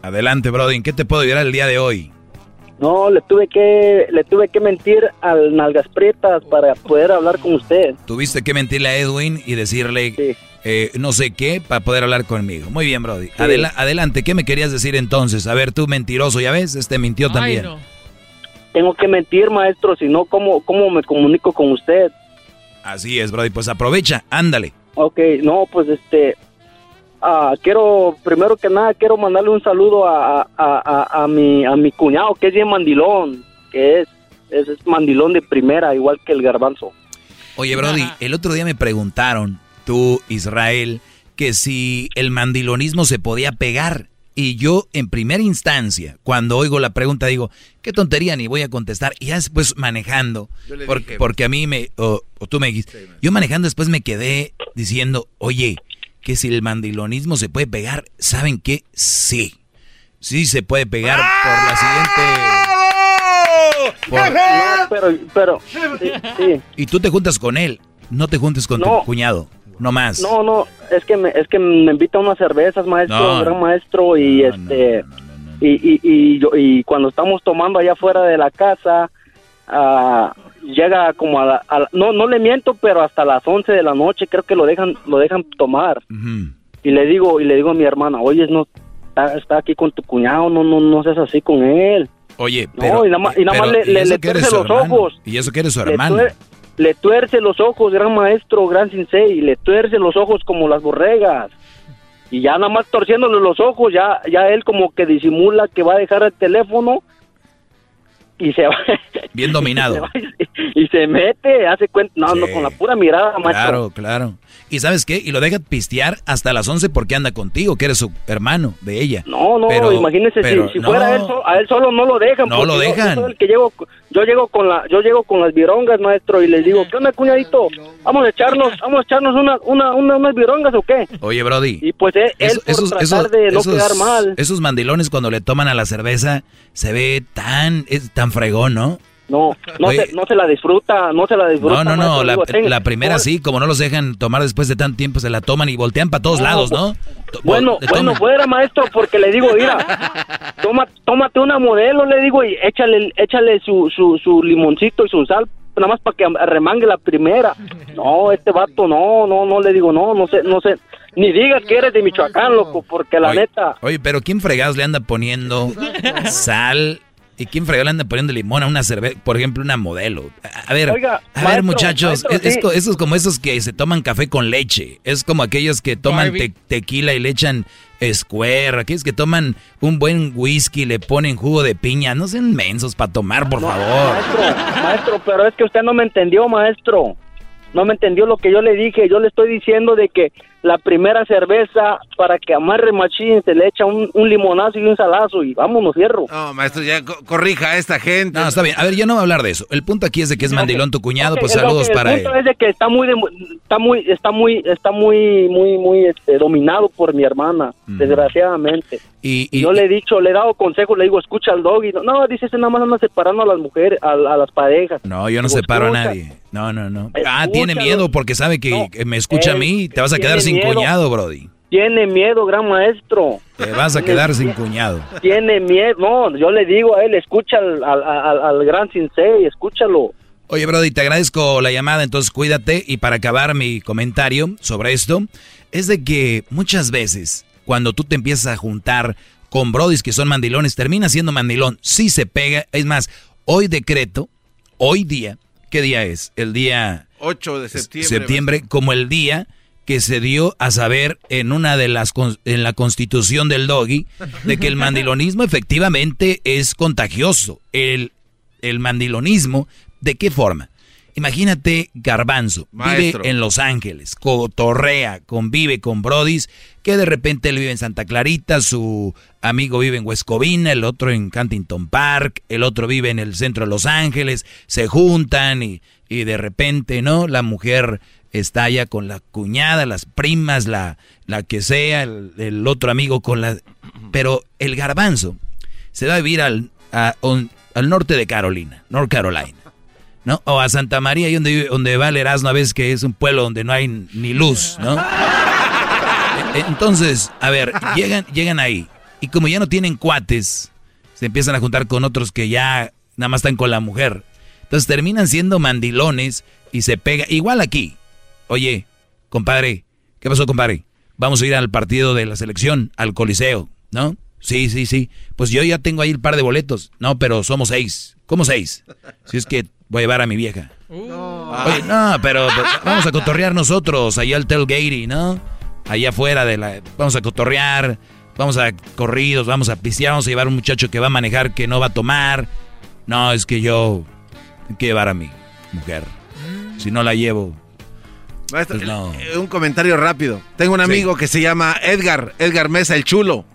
Speaker 5: Adelante, Brody. ¿En qué te puedo ayudar el día de hoy?
Speaker 32: No, le tuve que le tuve que mentir al Nalgas Prietas para poder hablar con usted.
Speaker 5: Tuviste que mentirle a Edwin y decirle eh, no sé qué para poder hablar conmigo. Muy bien, Brody. Adela- adelante, ¿qué me querías decir entonces? A ver, tú mentiroso, ¿ya ves? Este mintió también.
Speaker 32: Tengo que mentir, maestro, si no, ¿cómo, ¿cómo me comunico con usted?
Speaker 5: Así es, Brody. Pues aprovecha, ándale.
Speaker 32: Ok, no, pues este, ah, quiero, primero que nada, quiero mandarle un saludo a, a, a, a mi, a mi cuñado, que es bien mandilón, que es, es, es mandilón de primera, igual que el garbanzo.
Speaker 5: Oye, Brody, el otro día me preguntaron, tú, Israel, que si el mandilonismo se podía pegar. Y yo, en primera instancia, cuando oigo la pregunta, digo, qué tontería, ni voy a contestar. Y ya después manejando,
Speaker 4: Yo le
Speaker 5: por-
Speaker 4: dije,
Speaker 5: porque a mí me, o, o tú me dijiste, yo manejando después me quedé diciendo, oye, que si el mandilonismo se puede pegar, ¿saben qué? Sí. Sí se puede pegar por la siguiente... por-
Speaker 32: No, pero, pero, sí, sí.
Speaker 5: y tú te juntas con él, no te juntes con
Speaker 32: No.
Speaker 5: tu cuñado, no más.
Speaker 32: No, no, es que me, es que me invita a unas cervezas, maestro,
Speaker 5: No.
Speaker 32: gran maestro, y este, y, y, y, yo- y cuando estamos tomando allá afuera de la casa, ah, llega como a, la, a la- no, no le miento, pero hasta las 11 de la noche creo que lo dejan, lo dejan tomar. Y le digo, y le digo a mi hermana, oye, no, está, está aquí con tu cuñado, no, no, no seas así con él.
Speaker 5: Oye,
Speaker 32: No, y nada más- y nada
Speaker 5: pero-
Speaker 32: más le-
Speaker 5: ¿y
Speaker 32: le-
Speaker 5: eso
Speaker 32: le
Speaker 5: que eres
Speaker 32: tuerce los
Speaker 5: hermano?
Speaker 32: ojos.
Speaker 5: Y eso que eres su
Speaker 32: Le
Speaker 5: hermano.
Speaker 32: tuer- le tuerce los ojos, gran maestro, gran sensei, le tuerce los ojos como las borregas. Y ya nada más torciéndole los ojos, ya, ya él como que disimula que va a dejar el teléfono y se va.
Speaker 5: Bien dominado.
Speaker 32: Y se, mete, hace cuenta, no, no, con la pura mirada, maestro.
Speaker 5: Claro, claro. ¿Y sabes qué? Y lo deja pistear hasta las 11 porque anda contigo, que eres su hermano de ella.
Speaker 32: No, no,
Speaker 5: Pero-
Speaker 32: imagínese
Speaker 5: pero
Speaker 32: si, si
Speaker 5: no.
Speaker 32: fuera él, a él solo no lo dejan.
Speaker 5: No lo
Speaker 32: yo-
Speaker 5: dejan.
Speaker 32: Yo, soy el que llego, yo llego con la, yo llego con las virongas, maestro, y les digo, ¿qué onda, cuñadito? Vamos a echarnos, vamos a echarnos una, una, una, unas virongas o qué?
Speaker 5: Oye, Brody.
Speaker 32: Y pues él, él por tratar de no quedar mal.
Speaker 5: esos mandilones cuando le toman a la cerveza se ve tan, es tan fregón, ¿no?
Speaker 32: No, no
Speaker 5: Oye.
Speaker 32: se, no se la disfruta, no se la disfruta.
Speaker 5: No, no, no, la,
Speaker 32: digo, ten-
Speaker 5: la primera sí, como no los dejan tomar después de tanto tiempo, se la toman y voltean para todos
Speaker 32: No,
Speaker 5: lados, ¿no?
Speaker 32: Bueno, bueno, fuera maestro, porque le digo, mira, toma, tómate una modelo, le digo, y échale, échale su, su, su limoncito y su sal, nada más para que arremangue la primera. No, este vato, no, no, no, le digo, no, no sé, no sé, ni digas que eres de Michoacán, loco, porque la
Speaker 5: Oye,
Speaker 32: neta,
Speaker 5: Oye, pero ¿quién fregados le anda poniendo sal? ¿Y quién fregados le anda poniendo limón a una cerveza? Por ejemplo, una modelo. A a ver,
Speaker 32: Oiga,
Speaker 5: a ver, muchachos,
Speaker 32: maestro,
Speaker 5: es, es
Speaker 32: sí.
Speaker 5: co- eso es como esos que se toman café con leche. Es como aquellos que toman te- tequila y le echan square. Aquellos que toman un buen whisky y le ponen jugo de piña. No sean mensos para tomar, por favor.
Speaker 32: maestro, maestro, pero es que usted no me entendió, maestro. No me entendió lo que yo le dije. Yo le estoy diciendo de que la primera cerveza, para que amarre machín, se le echa un, un limonazo y un salazo y vámonos, fierro.
Speaker 4: No, maestro, ya co- corrija a esta gente.
Speaker 5: No, está bien. A ver, yo no voy a hablar de eso. El punto aquí es de que es mandilón tu cuñado, pues saludos
Speaker 32: que-
Speaker 5: para
Speaker 32: el
Speaker 5: él.
Speaker 32: punto es de que está muy, de- está muy, está muy, está muy, muy, muy este, dominado por mi hermana, desgraciadamente.
Speaker 5: Y,
Speaker 32: Y yo le he dicho, le he dado consejos, le digo, escucha al dog y no, no, dice, ese nada más anda separando a las mujeres, a, a las parejas.
Speaker 5: No, yo no
Speaker 32: Digo,
Speaker 5: separo a nadie. No, no, no. Ah, tiene miedo porque sabe que, me escucha a
Speaker 32: él
Speaker 5: mí y te vas a quedar sin
Speaker 32: tiene miedo.
Speaker 5: cuñado, Brody.
Speaker 32: Tiene miedo, gran maestro.
Speaker 5: Te vas a quedar sin cuñado.
Speaker 32: Tiene miedo. No, yo le digo a él, escucha al, al, al- al gran Sensei, escúchalo.
Speaker 5: Oye, Brody, te agradezco la llamada, entonces cuídate. Y para acabar mi comentario sobre esto, es de que muchas veces cuando tú te empiezas a juntar con Brodis que son mandilones, termina siendo mandilón. Sí se pega. Es más, hoy decreto, hoy día, ¿qué día es? El día
Speaker 4: 8 de septiembre.
Speaker 5: septiembre como el día que se dio a saber en una de las en la constitución del doggy de que el mandilonismo efectivamente es contagioso. El, el mandilonismo, ¿de qué forma? Imagínate Garbanzo,
Speaker 4: Maestro.
Speaker 5: vive en Los Ángeles, cotorrea, convive con Brodis, que de repente él vive en Santa Clarita, su amigo vive en Huescovina, el otro en Huntington Park, el otro vive en el centro de Los Ángeles, se juntan y, y de repente, ¿no? La mujer está allá con la cuñada, las primas, la, la que sea, el, otro amigo con la... Pero el garbanzo se va a vivir al, al norte de Carolina, North Carolina. ¿no? O a Santa María, ahí donde, donde va el Erasmo, a veces que es un pueblo donde no hay ni luz, ¿no? E- Entonces, a ver, llegan, llegan ahí. Y como ya no tienen cuates, se empiezan a juntar con otros que ya nada más están con la mujer. Entonces terminan siendo mandilones y se pega. Igual aquí. Oye, compadre, ¿qué pasó, compadre? Vamos a ir al partido de la selección, al Coliseo, ¿no? Sí, sí, sí. Pues yo ya tengo ahí el par de boletos. No, pero somos seis. ¿Cómo seis? Si es que voy a llevar a mi vieja. Oye, no, pero pues, vamos a cotorrear nosotros allá al tailgate, ¿no? Allá afuera de la... Vamos a cotorrear, vamos a corridos, vamos a pistear, vamos a llevar a un muchacho que va a manejar, que no va a tomar. No, es que yo... Tengo que llevar a mi mujer. Si no la llevo...
Speaker 4: Maestro,
Speaker 5: Pues no.
Speaker 4: eh, un comentario rápido. Tengo un amigo que se llama Edgar, Edgar Mesa, el chulo.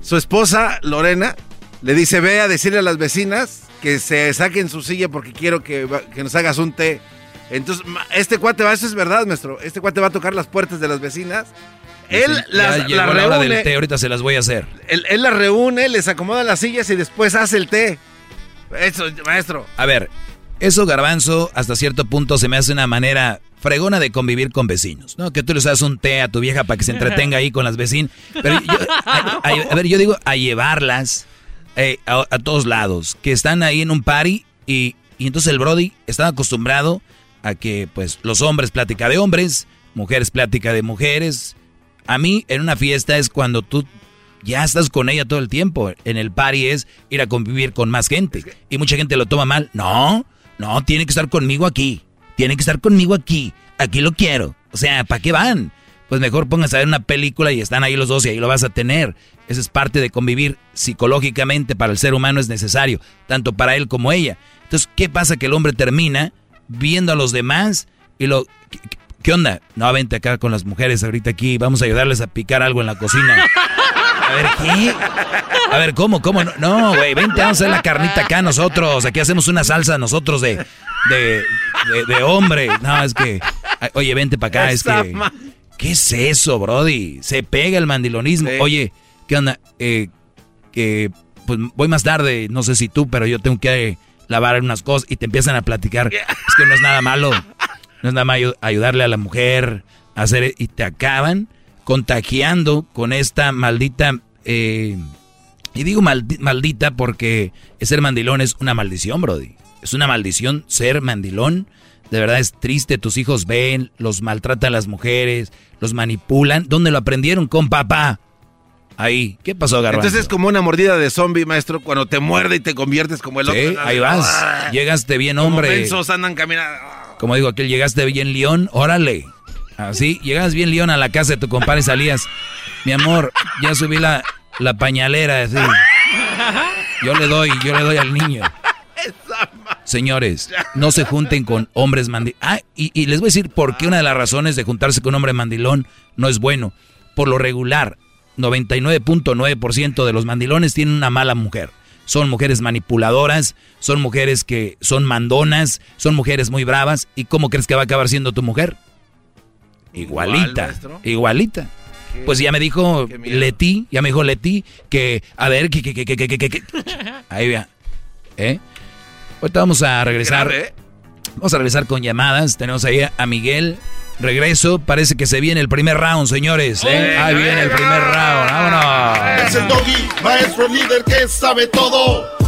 Speaker 4: Su esposa, Lorena, le dice, ve a decirle a las vecinas que se saquen su silla porque quiero que, que nos hagas un té. Entonces, este cuate va, eso es verdad, maestro. Este cuate va a tocar las puertas de las vecinas. Él
Speaker 5: Sí,
Speaker 4: las,
Speaker 5: la hora del
Speaker 4: reúne,
Speaker 5: té, ahorita se las voy a hacer.
Speaker 4: él, él las reúne, les acomoda las sillas y después hace el té. Eso, maestro.
Speaker 5: A ver, eso garbanzo hasta cierto punto se me hace una manera fregona de convivir con vecinos, ¿no? Que tú les das un té a tu vieja para que se entretenga ahí con las vecinas. Pero yo, a, a- a ver, yo digo a llevarlas eh, a, a todos lados, que están ahí en un party y, y entonces el Brody está acostumbrado a que pues los hombres plática de hombres, mujeres plática de mujeres. A mí en una fiesta es cuando tú ya estás con ella todo el tiempo. En el party es ir a convivir con más gente. Y mucha gente lo toma mal. No, no, tiene que estar conmigo aquí. Tiene que estar conmigo aquí. Aquí lo quiero. O sea, ¿para qué van? pues mejor pónganse a ver una película y están ahí los dos y ahí lo vas a tener. Esa es parte de convivir psicológicamente para el ser humano es necesario, tanto para él como ella. Entonces, ¿qué pasa? Que el hombre termina viendo a los demás y lo... ¿Qué, onda? No, vente acá con las mujeres ahorita aquí, vamos a ayudarles a picar algo en la cocina. A ver, ¿qué? A ver, ¿cómo? ¿Cómo? No, güey, vente, vamos a hacer la carnita acá nosotros. Aquí hacemos una salsa nosotros de, de, de, hombre. No, es que... Oye, vente para acá, es que... ¿Qué es eso, Brody? Se pega el mandilonismo. Oye, ¿qué onda? Eh, que pues voy más tarde, no sé si tú, pero yo tengo que lavar unas cosas y te empiezan a platicar. Es que no es nada malo. No es nada malo ayudarle a la mujer a hacer y te acaban contagiando con esta maldita eh, y digo maldita porque ser mandilón es una maldición, Brody. Es una maldición ser mandilón. De verdad es triste, tus hijos ven, los maltratan las mujeres, los manipulan. ¿Dónde lo aprendieron? Con papá. Ahí. ¿Qué pasó, Garbanzo?
Speaker 4: Entonces es como una mordida de zombie, maestro, cuando te muerde y te conviertes como el otro.
Speaker 5: ahí vas. Ah. llegaste bien, hombre.
Speaker 4: Como andan caminando.
Speaker 5: Como digo aquel, llegaste bien león, órale. Así, llegas bien león a la casa de tu compadre y salías. Mi amor, ya subí la, la pañalera, así. Yo le doy, yo le doy al niño. Señores, no se junten con hombres mandilón. Ah, y, les voy a decir por qué una de las razones de juntarse con un hombre mandilón no es bueno. Por lo regular, 99.9% de los mandilones tienen una mala mujer. Son mujeres manipuladoras, son mujeres que son mandonas, son mujeres muy bravas. ¿Y cómo crees que va a acabar siendo tu mujer? Igualita, igualita. Pues ya me dijo Leti, ya me dijo Leti que, a ver, que, que, que, que, que, que, ahí vea, ¿eh? Ahorita vamos a regresar. ¿eh? Vamos a regresar con llamadas. Tenemos ahí a Miguel. Regreso. Parece que se viene el primer round, señores. ¿eh? Ahí viene el primer round. Vámonos.
Speaker 1: Es el doggy, maestro líder que sabe todo.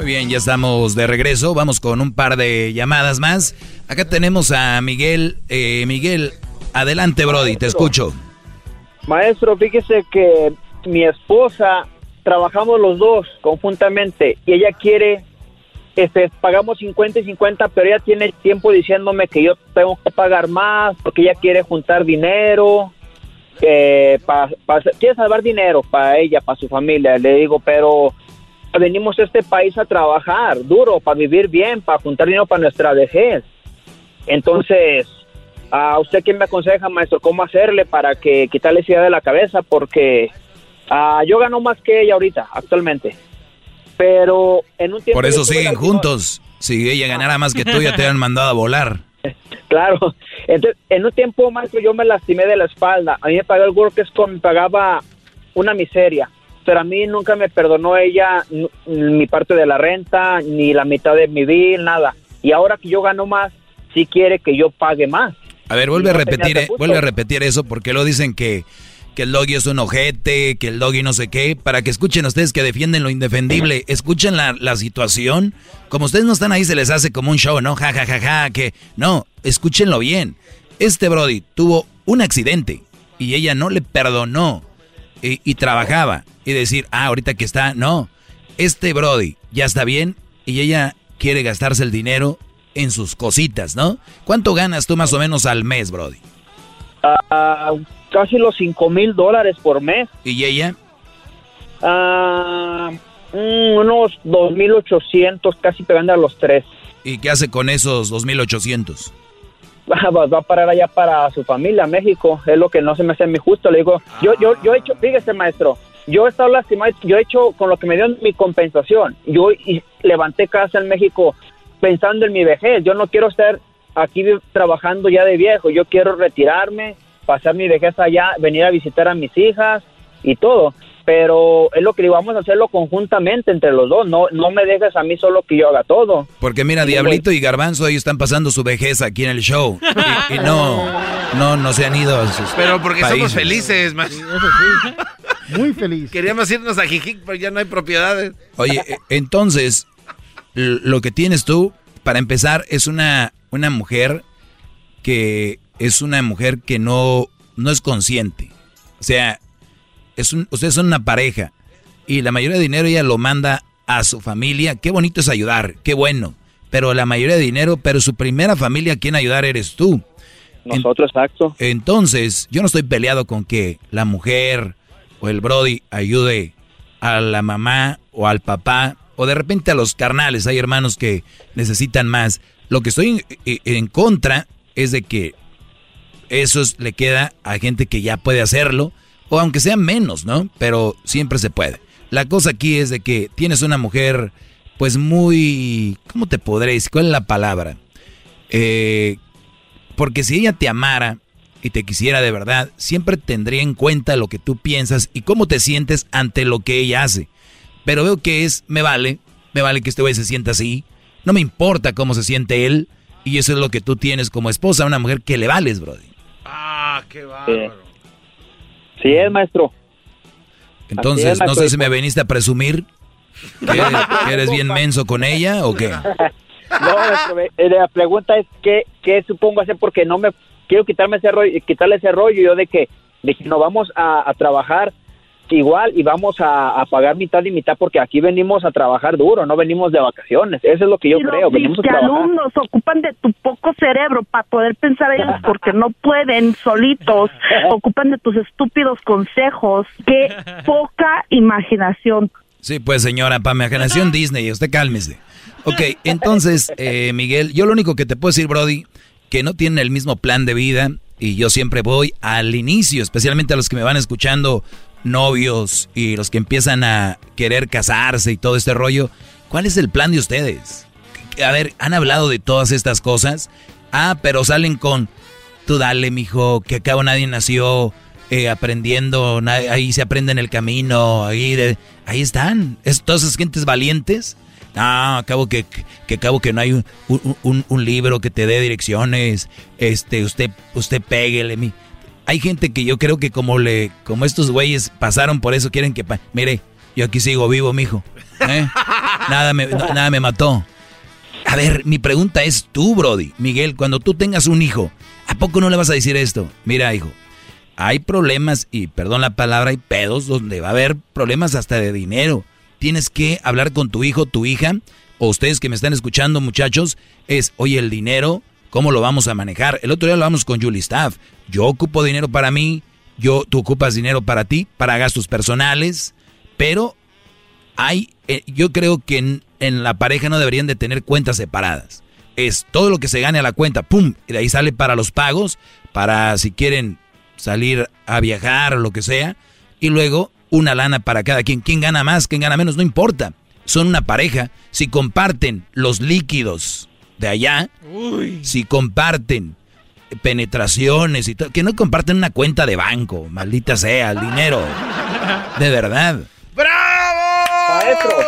Speaker 5: Muy bien, ya estamos de regreso. Vamos con un par de llamadas más. Acá tenemos a Miguel. Eh, Miguel, adelante, Brody, te escucho.
Speaker 30: Maestro, fíjese que mi esposa trabajamos los dos conjuntamente y ella quiere, este, pagamos 50 y 50, pero ella tiene tiempo diciéndome que yo tengo que pagar más porque ella quiere juntar dinero, eh, quiere salvar dinero para ella, para su familia. Le digo, pero venimos a este país a trabajar duro, para vivir bien, para juntar dinero para nuestra vejez. Entonces, ¿a usted qué me aconseja, maestro? ¿Cómo hacerle para que quitarle esa idea de la cabeza? Porque Ah, yo gano más que ella ahorita, actualmente. Pero en un tiempo...
Speaker 5: Por eso siguen juntos. Si ella ganara más que tú, ya te han mandado a volar.
Speaker 30: Claro. Entonces, en un tiempo, maestro, yo me lastimé de la espalda. A mí me pagó el Workers me pagaba una miseria. Pero a mí nunca me perdonó ella mi parte de la renta, ni la mitad de mi bill, nada. Y ahora que yo gano más, sí quiere que yo pague más.
Speaker 5: A ver, vuelve a repetir, eh, vuelve a repetir eso porque lo dicen que que el doggy es un ojete, que el doggy no sé qué, para que escuchen ustedes que defienden lo indefendible, escuchen la, la, situación, como ustedes no están ahí se les hace como un show, ¿no? Ja, ja, ja, ja, que no, escúchenlo bien. Este Brody tuvo un accidente y ella no le perdonó y, y trabajaba y decir, ah, ahorita que está, no, este Brody ya está bien y ella quiere gastarse el dinero en sus cositas, ¿no? ¿Cuánto ganas tú más o menos al mes, Brody?
Speaker 30: Ah casi los 5 mil dólares por mes.
Speaker 5: ¿Y ella?
Speaker 30: Mm, unos 2.800, casi pegando a los tres.
Speaker 5: ¿Y qué hace con esos 2.800?
Speaker 30: Va, a parar allá para su familia, México. Es lo que no se me hace muy justo. Le digo, yo, yo, yo he hecho, fíjese, maestro, yo he estado lastimado, yo he hecho con lo que me dio mi compensación. Yo y levanté casa en México pensando en mi vejez. Yo no quiero estar aquí trabajando ya de viejo. Yo quiero retirarme, pasar mi vejez allá, venir a visitar a mis hijas y todo. Pero es lo que digo, vamos a hacerlo conjuntamente entre los dos. No, no me dejes a mí solo que yo haga todo.
Speaker 5: Porque mira, Diablito y Garbanzo, ellos están pasando su vejez aquí en el show. Y, y no, no, no se han ido a sus
Speaker 4: Pero porque somos felices, man.
Speaker 24: Muy feliz.
Speaker 4: Queríamos irnos a Jijic, pero ya no hay propiedades.
Speaker 5: Oye, eh, entonces, lo que tienes tú, para empezar, es una, una mujer que es una mujer que no, no es consciente. O sea, es un, ustedes son una pareja y la mayoría de dinero ella lo manda a su familia. Qué bonito es ayudar, qué bueno. Pero la mayoría de dinero, pero su primera familia a quien ayudar eres tú.
Speaker 30: Nosotros, exacto.
Speaker 5: Entonces, yo no estoy peleado con que la mujer o el Brody ayude a la mamá o al papá o de repente a los carnales. Hay hermanos que necesitan más. Lo que estoy en, en contra es de que eso es- le queda a gente que ya puede hacerlo o aunque sea menos, ¿no? Pero siempre se puede. La cosa aquí es de que tienes una mujer pues muy... ¿Cómo te podré decir? ¿Cuál es la palabra? Eh, porque si ella te amara y te quisiera de verdad, siempre tendría en cuenta lo que tú piensas y cómo te sientes ante lo que ella hace. Pero veo que es, me vale, me vale que este güey se sienta así, no me importa cómo se siente él, y eso es lo que tú tienes como esposa, una mujer que le vales, brody.
Speaker 4: Ah, qué bárbaro.
Speaker 30: Sí es, maestro.
Speaker 5: Entonces, no sé si me viniste a presumir que eres, que eres bien menso con ella o qué.
Speaker 30: No, maestro, eh, la pregunta es qué, qué supongo hacer porque no me quiero quitarme ese rollo, quitarle ese rollo yo de que de que no vamos a, a trabajar igual y vamos a, a pagar mitad y mitad porque aquí venimos a trabajar duro, no venimos de vacaciones. Eso es lo que yo
Speaker 23: Y los
Speaker 30: creo, venimos a
Speaker 23: alumnos ocupan de tu poco cerebro para poder pensar ellos porque no pueden solitos, ocupan de tus estúpidos consejos. Qué poca imaginación.
Speaker 5: Sí, pues señora, para mi generación Disney, usted cálmese. Ok, entonces, eh, Miguel, yo lo único que te puedo decir, Brody, que no tienen el mismo plan de vida y yo siempre voy al inicio, especialmente a los que me van escuchando novios y los que empiezan a querer casarse y todo este rollo. ¿Cuál es el plan de ustedes? A ver, ¿han hablado de todas estas cosas? Ah, pero salen con, tú dale, mijo, que acabo nadie nació eh, aprendiendo, ahí se aprende en el camino, ahí, de- ahí están, es, todas esas gentes valientes. No, acabo que, que acabo que no hay un, un- un- un libro que te dé direcciones, este, usted, usted péguele, mi. Hay gente que yo creo que como le, como estos güeyes pasaron por eso, quieren que, mire, yo aquí sigo vivo, mijo. ¿eh? Nada me, nada me mató. A ver, mi pregunta es tú, Brody. Miguel, cuando tú tengas un hijo, ¿a poco no le vas a decir esto? Mira, hijo, hay problemas, y perdón la palabra, hay pedos donde va a haber problemas hasta de dinero. Tienes que hablar con tu hijo, tu hija, o ustedes que me están escuchando, muchachos, es, oye, el dinero, ¿cómo lo vamos a manejar? El otro día lo hablamos con Julie Staff. Yo ocupo dinero para mí, yo, tú ocupas dinero para ti, para gastos personales, pero hay, eh, yo creo que en, en la pareja no deberían de tener cuentas separadas. Es todo lo que se gane a la cuenta, ¡pum! Y de ahí sale para los pagos, para si quieren salir a viajar o lo que sea. Y luego una lana para cada quien. ¿Quién gana más? ¿Quién gana menos? No importa. Son una pareja. Si comparten los líquidos de allá, si comparten penetraciones y todo, que no comparten una cuenta de banco, maldita sea, el dinero. De verdad.
Speaker 30: Maestro.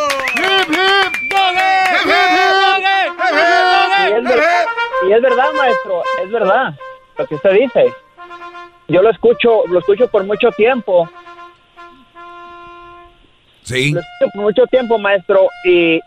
Speaker 30: Y es, ver- y es verdad, maestro, es verdad lo que usted dice. Yo lo escucho, lo escucho por mucho tiempo.
Speaker 5: Sí.
Speaker 30: Lo escucho por mucho tiempo, maestro, y,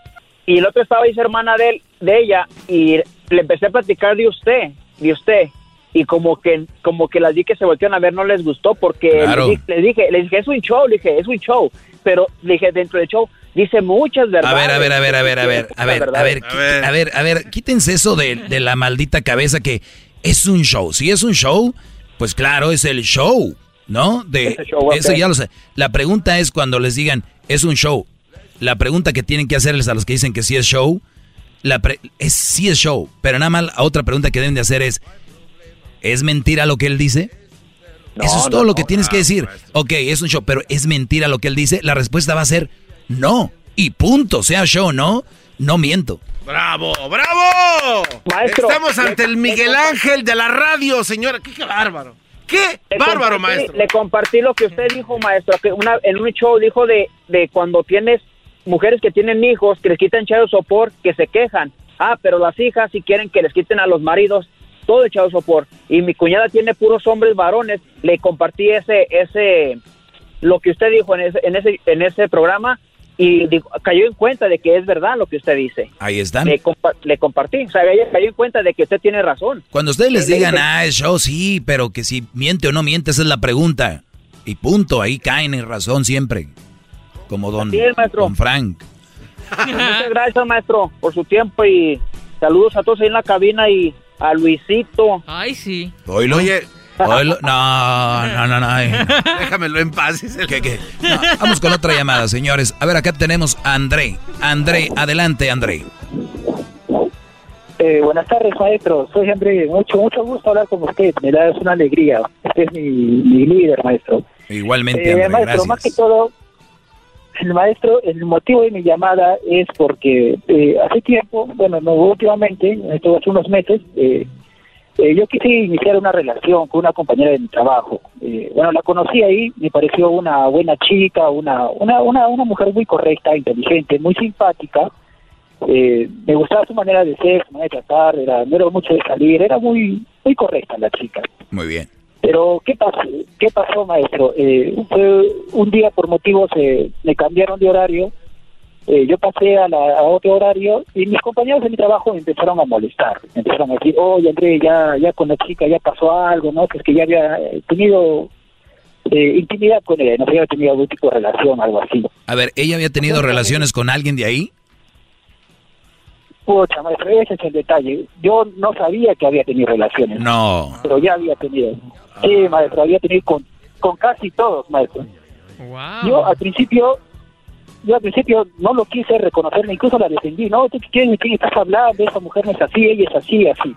Speaker 30: y el otro estaba ahí, hermana de, él, de ella, y le empecé a platicar de usted, de usted, y como que, como que las vi que se voltearon a ver, no les gustó, porque
Speaker 5: Claro.
Speaker 30: les, di- les dije, les dije, es un show, le dije, es un show, pero dije, dentro del show, dice muchas
Speaker 5: A
Speaker 30: verdades.
Speaker 5: ver, a ver, a ver, a ver, a ver, a ver, a ver,
Speaker 30: Muchas
Speaker 5: qui- a ver, a ver, quítense eso de, de la maldita cabeza que es un show. Si es un show, pues claro, es el show, ¿no? De
Speaker 30: show,
Speaker 5: eso
Speaker 30: ok.
Speaker 5: ya lo sé. La pregunta es cuando les digan es un show. La pregunta que tienen que hacerles a los que dicen que sí es show, la pre- es sí es show, pero nada más la otra pregunta que deben de hacer es ¿es mentira lo que él dice? Eso es todo lo que tienes que decir. Ok, es un show, pero es mentira lo que él dice. La respuesta va a ser no. Y punto, sea show o no, no miento.
Speaker 4: ¡Bravo, bravo!
Speaker 33: Maestro,
Speaker 4: Estamos ante el Miguel Ángel de la radio, señora. ¡Qué, qué bárbaro! ¡Qué
Speaker 33: Le
Speaker 4: bárbaro,
Speaker 33: compartí-
Speaker 4: maestro!
Speaker 33: Le compartí lo que usted dijo, maestro, que una, en un show dijo de, de cuando tienes mujeres que tienen hijos, que les quitan child support, que se quejan. Ah, pero las hijas si quieren que les quiten a los maridos todo el support. Y mi cuñada tiene puros hombres varones. Le compartí ese, ese, lo que usted dijo en ese, en ese, en ese programa y digo, cayó en cuenta de que es verdad lo que usted dice.
Speaker 5: Ahí están.
Speaker 33: Le, compa- le compartí, o sea, ella cayó en cuenta de que usted tiene razón.
Speaker 5: Cuando ustedes les digan,
Speaker 33: le-
Speaker 5: ah, es show, sí, pero que si miente o no miente, esa es la pregunta. Y punto, ahí caen en razón siempre. Como don,
Speaker 33: Así es, maestro.
Speaker 5: don Frank.
Speaker 33: Muchas gracias, maestro, por su tiempo y saludos a todos ahí en la cabina y a Luisito.
Speaker 34: Ay, sí.
Speaker 33: Oye.
Speaker 5: No, no, no, no. ay.
Speaker 4: Déjamelo en paz. dice.
Speaker 5: ¿Qué, qué? No, vamos con otra llamada, señores. A ver, acá tenemos a André. André, adelante, André.
Speaker 35: Eh, buenas tardes, maestro. Soy André. Mucho, mucho gusto hablar con usted. Me da es una alegría. Usted es mi, mi líder, maestro.
Speaker 5: Igualmente,
Speaker 35: Eh,
Speaker 5: André,
Speaker 35: maestro,
Speaker 5: gracias.
Speaker 35: más que todo, el maestro, el motivo de mi llamada es porque eh, hace tiempo, bueno, no últimamente, esto hace unos meses, eh, eh, yo quise iniciar una relación con una compañera de mi trabajo. Eh, bueno, la conocí ahí, me pareció una buena chica, una, una, una, una mujer muy correcta, inteligente, muy simpática. Eh, me gustaba su manera de ser, su manera de tratar, era, no era mucho de salir, era muy, muy correcta la chica.
Speaker 5: Muy bien.
Speaker 35: Pero, ¿qué pasó, qué pasó maestro? Eh, fue un día por motivos, eh, me cambiaron de horario, eh, yo pasé a, la- a otro horario y mis compañeros de mi trabajo me empezaron a molestar, me empezaron a decir, oye André, ya, ya con la chica ya pasó algo, ¿no? Que es que ya había eh, tenido eh, intimidad con ella, no sé, había tenido algún tipo de relación, algo así.
Speaker 5: A ver, ¿ella había tenido relaciones con alguien de ahí?
Speaker 35: Pucha, maestro, ese es el detalle. Yo no sabía que había tenido relaciones.
Speaker 5: No.
Speaker 35: Pero ya había tenido. Sí, maestro, había tenido con, con casi todos, maestro. Yo al principio, yo al principio no lo quise reconocer, incluso la defendí. No, ¿tú quién, quién estás hablando? Esa mujer no es así, ella es así, así.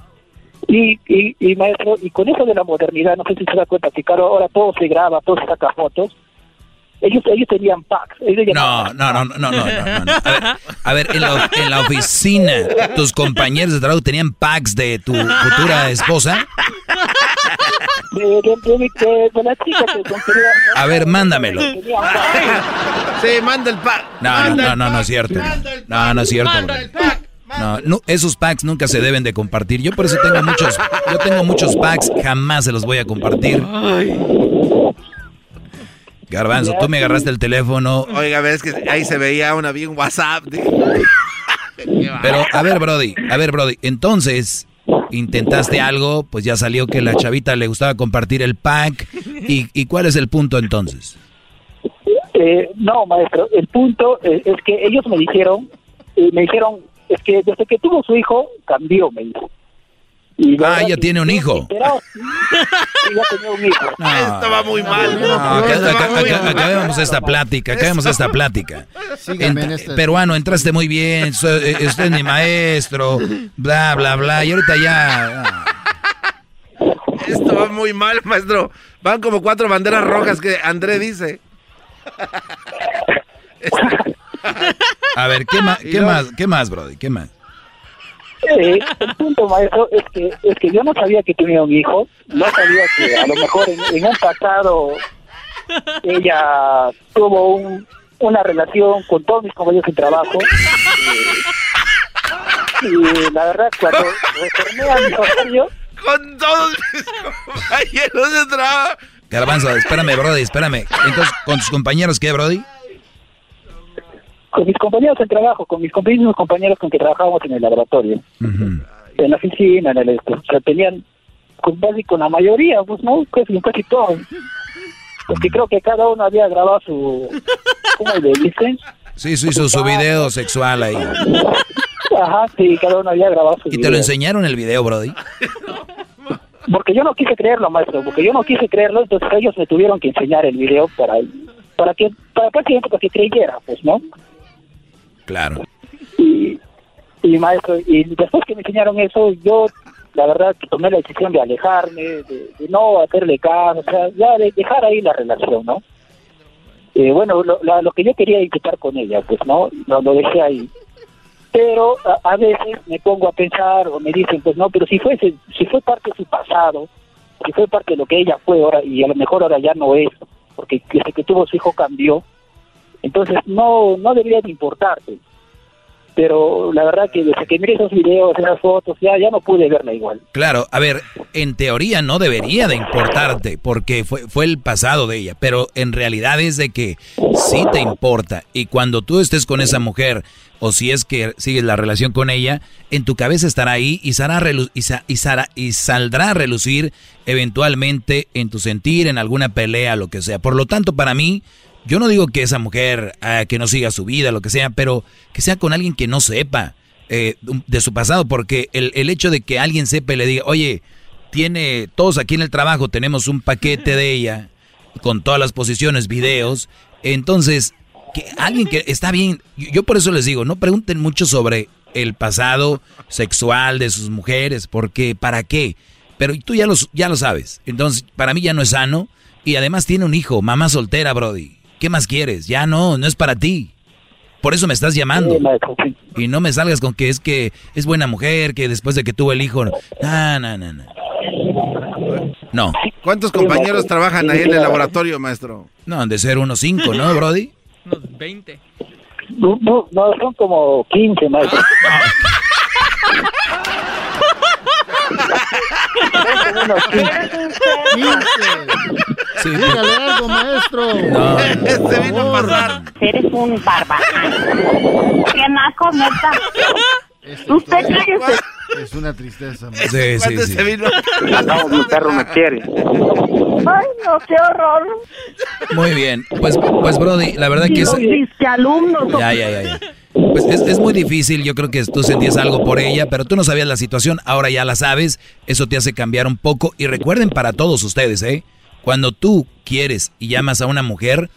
Speaker 35: Y, y, y maestro, y con eso de la modernidad, no sé si se da cuenta que claro, ahora todo se graba, todo se saca fotos. Ellos, ellos tenían packs. Ellos
Speaker 5: No, no, no, no, no, no, no, no. A ver, a ver, en, la, en la oficina, ¿tus compañeros de trabajo tenían packs de tu futura esposa?
Speaker 35: de, de, de, de- de la chica que con que era-
Speaker 5: A ver, mándamelo.
Speaker 4: Sí, manda el pack.
Speaker 5: No, no, no, no, no es cierto. No, no es cierto. No, no, esos packs nunca se deben de compartir. Yo por eso tengo muchos, yo tengo muchos packs, jamás se los voy a compartir. Garbanzo, tú me agarraste el teléfono.
Speaker 4: Oiga, ves que ahí se veía una bien WhatsApp.
Speaker 5: Pero, a ver, Brody, a ver, Brody, entonces, intentaste algo, pues ya salió que la chavita le gustaba compartir el pack. ¿Y, y cuál es el punto entonces?
Speaker 35: Eh, no, maestro, el punto eh, es que ellos me dijeron, eh, me dijeron, es que desde que tuvo su hijo, cambió, me dijo. Y
Speaker 5: Ah, ella tiene un hijo.
Speaker 35: ya tenía un hijo.
Speaker 4: Esto va muy mal.
Speaker 5: No, acabemos esta plática, acabemos esta plática.
Speaker 24: En esta-
Speaker 5: Peruano, entraste muy bien, so- eh, usted es mi maestro, bla, bla, bla, y ahorita ya... ah.
Speaker 4: Esto va muy mal, maestro. Van como cuatro banderas rojas que André dice.
Speaker 5: A ver, ¿qué más, qué más, qué más, Brody? ¿Qué más?
Speaker 35: El punto, maestro, es que, es que yo no sabía que tenía un hijo, no sabía que a lo mejor en, en un pasado ella tuvo un, una relación con todos mis compañeros de trabajo. y la verdad, cuando retorné a mi horario,
Speaker 4: Con todos mis compañeros de trabajo.
Speaker 5: Garbanzo, espérame, Brody, espérame. Entonces, ¿con tus compañeros qué, Brody?
Speaker 35: Con mis compañeros de trabajo, con mis mismos compañeros con que trabajábamos en el laboratorio, en la oficina, en el esto, o sea, tenían con casi con la mayoría, pues no, casi, casi todos. Porque creo que cada uno había grabado su, ¿cómo le dicen?
Speaker 5: Sí, sí, hizo su video sexual ahí.
Speaker 35: Ajá, sí, cada uno había grabado su
Speaker 5: ¿Y te
Speaker 35: video.
Speaker 5: lo enseñaron el video, Brody?
Speaker 35: Porque yo no quise creerlo, maestro, porque yo no quise creerlo, entonces ellos me tuvieron que enseñar el video para para que para prácticamente para que creyera, pues, ¿no?
Speaker 5: Claro.
Speaker 35: Y, y maestro, y después que me enseñaron eso, yo la verdad tomé la decisión de alejarme, de, no hacerle caso, o sea, ya de dejar ahí la relación, ¿no? Eh, bueno, lo, lo que yo quería intentar con ella, pues, ¿no? Lo, dejé ahí. Pero a, veces me pongo a pensar o me dicen, pues, no, pero si fuese, si fue parte de su pasado, si fue parte de lo que ella fue ahora y a lo mejor ahora ya no es, porque desde que tuvo su hijo cambió, entonces no, no debería de importarte pero la verdad que desde que miré esos videos, esas fotos, ya, ya no pude verla igual.
Speaker 5: Claro, a ver, en teoría no debería de importarte, porque fue, fue el pasado de ella, pero en realidad es de que sí te importa, y cuando tú estés con esa mujer, o si es que sigues la relación con ella, en tu cabeza estará ahí y, y, y saldrá a relucir eventualmente en tu sentir, en alguna pelea, lo que sea. Por lo tanto, para mí, yo no digo que esa mujer ah, que no siga su vida, lo que sea, pero que sea con alguien que no sepa eh, de su pasado, porque el, el, hecho de que alguien sepa y le diga, oye, tiene, todos aquí en el trabajo tenemos un paquete de ella, con todas las posiciones, videos, entonces, que alguien que está bien, yo por eso les digo, no pregunten mucho sobre el pasado sexual de sus mujeres, porque ¿para qué? Pero tú ya, los, ya lo sabes, entonces para mí ya no es sano, y además tiene un hijo, mamá soltera, Brody. ¿Qué más quieres? Ya no, no es para ti. Por eso me estás llamando. Y no me salgas con que es que es buena mujer, que después de que tuvo el hijo. No, no, no, no. No.
Speaker 4: ¿Cuántos compañeros trabajan ahí en el laboratorio, maestro?
Speaker 5: No, han de ser unos cinco, ¿no, Brody?
Speaker 35: Unos 20. No, no, son como 15, maestro.
Speaker 24: Sí. Dígale algo, maestro.
Speaker 35: No, se vino a pasar. Eres un barbaján. Qué naco, neta. Este ¿Usted cree
Speaker 24: que Es una tristeza.
Speaker 5: Sí, sí, sí.
Speaker 35: Se vino? No, mi perro me quiere. Ay, no, qué horror.
Speaker 5: Muy bien. Pues, pues Brody, la verdad que es...
Speaker 35: alumnos.
Speaker 5: Ya, ya, ya, ya. Pues es, es, muy difícil, yo creo que tú sentías algo por ella, pero tú no sabías la situación, ahora ya la sabes, eso te hace cambiar un poco. Y recuerden para todos ustedes, ¿eh? Cuando tú quieres y llamas a una mujer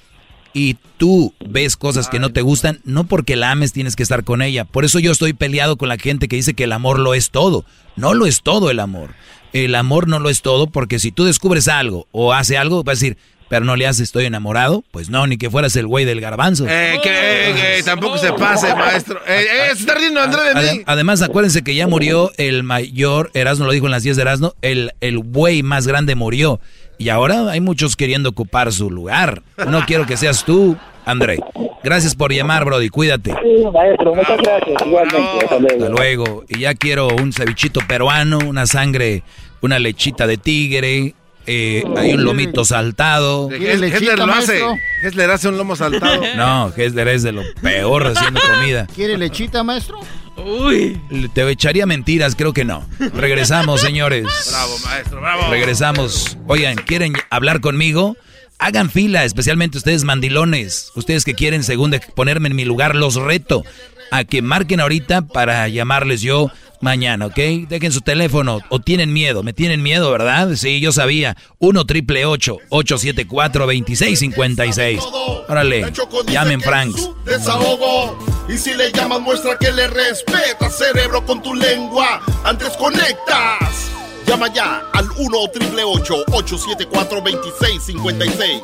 Speaker 5: y tú ves cosas que no te gustan, no porque la ames tienes que estar con ella. Por eso yo estoy peleado con la gente que dice que el amor lo es todo. No lo es todo el amor. El amor no lo es todo porque si tú descubres algo o hace algo, vas a decir, pero no le haces estoy enamorado. Pues no, ni que fueras el güey del garbanzo.
Speaker 4: Eh, que, tampoco se pase, maestro. Eh, eh, se está riendo André de mí.
Speaker 5: Además, acuérdense que ya murió el mayor, Erasmo lo dijo en las 10 de Erasmo, el, el güey más grande murió. Y ahora hay muchos queriendo ocupar su lugar. No quiero que seas tú, André. Gracias por llamar, Brody. Cuídate.
Speaker 35: Sí, maestro, muchas gracias. Igualmente.
Speaker 5: Hasta luego. Y ya quiero un cevichito peruano, una sangre, una lechita de tigre. Eh, hay un lomito saltado.
Speaker 4: Hesler lo hace. Hesler hace un lomo saltado.
Speaker 5: No, Hesler es de lo peor haciendo comida.
Speaker 24: ¿Quiere lechita, maestro?
Speaker 5: Uy. Te echaría mentiras, creo que no. Regresamos, señores.
Speaker 4: Bravo, maestro, bravo.
Speaker 5: Regresamos. Oigan, ¿quieren hablar conmigo? Hagan fila, especialmente ustedes mandilones. Ustedes que quieren, según de ponerme en mi lugar, los reto a que marquen ahorita para llamarles yo mañana, ¿ok? Dejen su teléfono o tienen miedo. Me tienen miedo, ¿verdad? Sí, yo sabía. 1 triple 874 2656. Órale, llamen Franks.
Speaker 1: Desahogo. Y si le llamas, muestra que le respeta, cerebro, con tu lengua. Antes conectas. Llama ya al 1 triple 874 2656.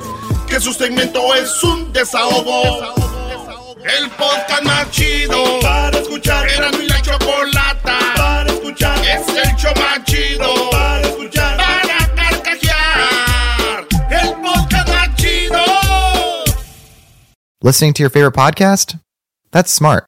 Speaker 1: Que su segmento es un desahogo. El podcast más chido para escuchar. Era mi la chocolata para escuchar. Es el show más chido para escuchar. Para carcajear. El podcast más chido.
Speaker 36: Listening to your favorite podcast? That's smart.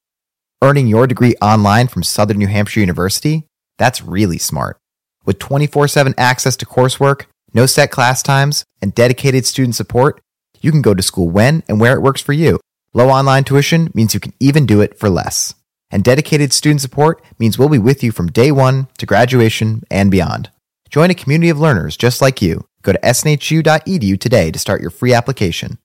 Speaker 36: Earning your degree online from Southern New Hampshire University? That's really smart. With 24 7 access to coursework, no set class times, and dedicated student support, you can go to school when and where it works for you. Low online tuition means you can even do it for less. And dedicated student support means we'll be with you from day one to graduation and beyond. Join a community of learners just like you. Go to snhu.edu today to start your free application.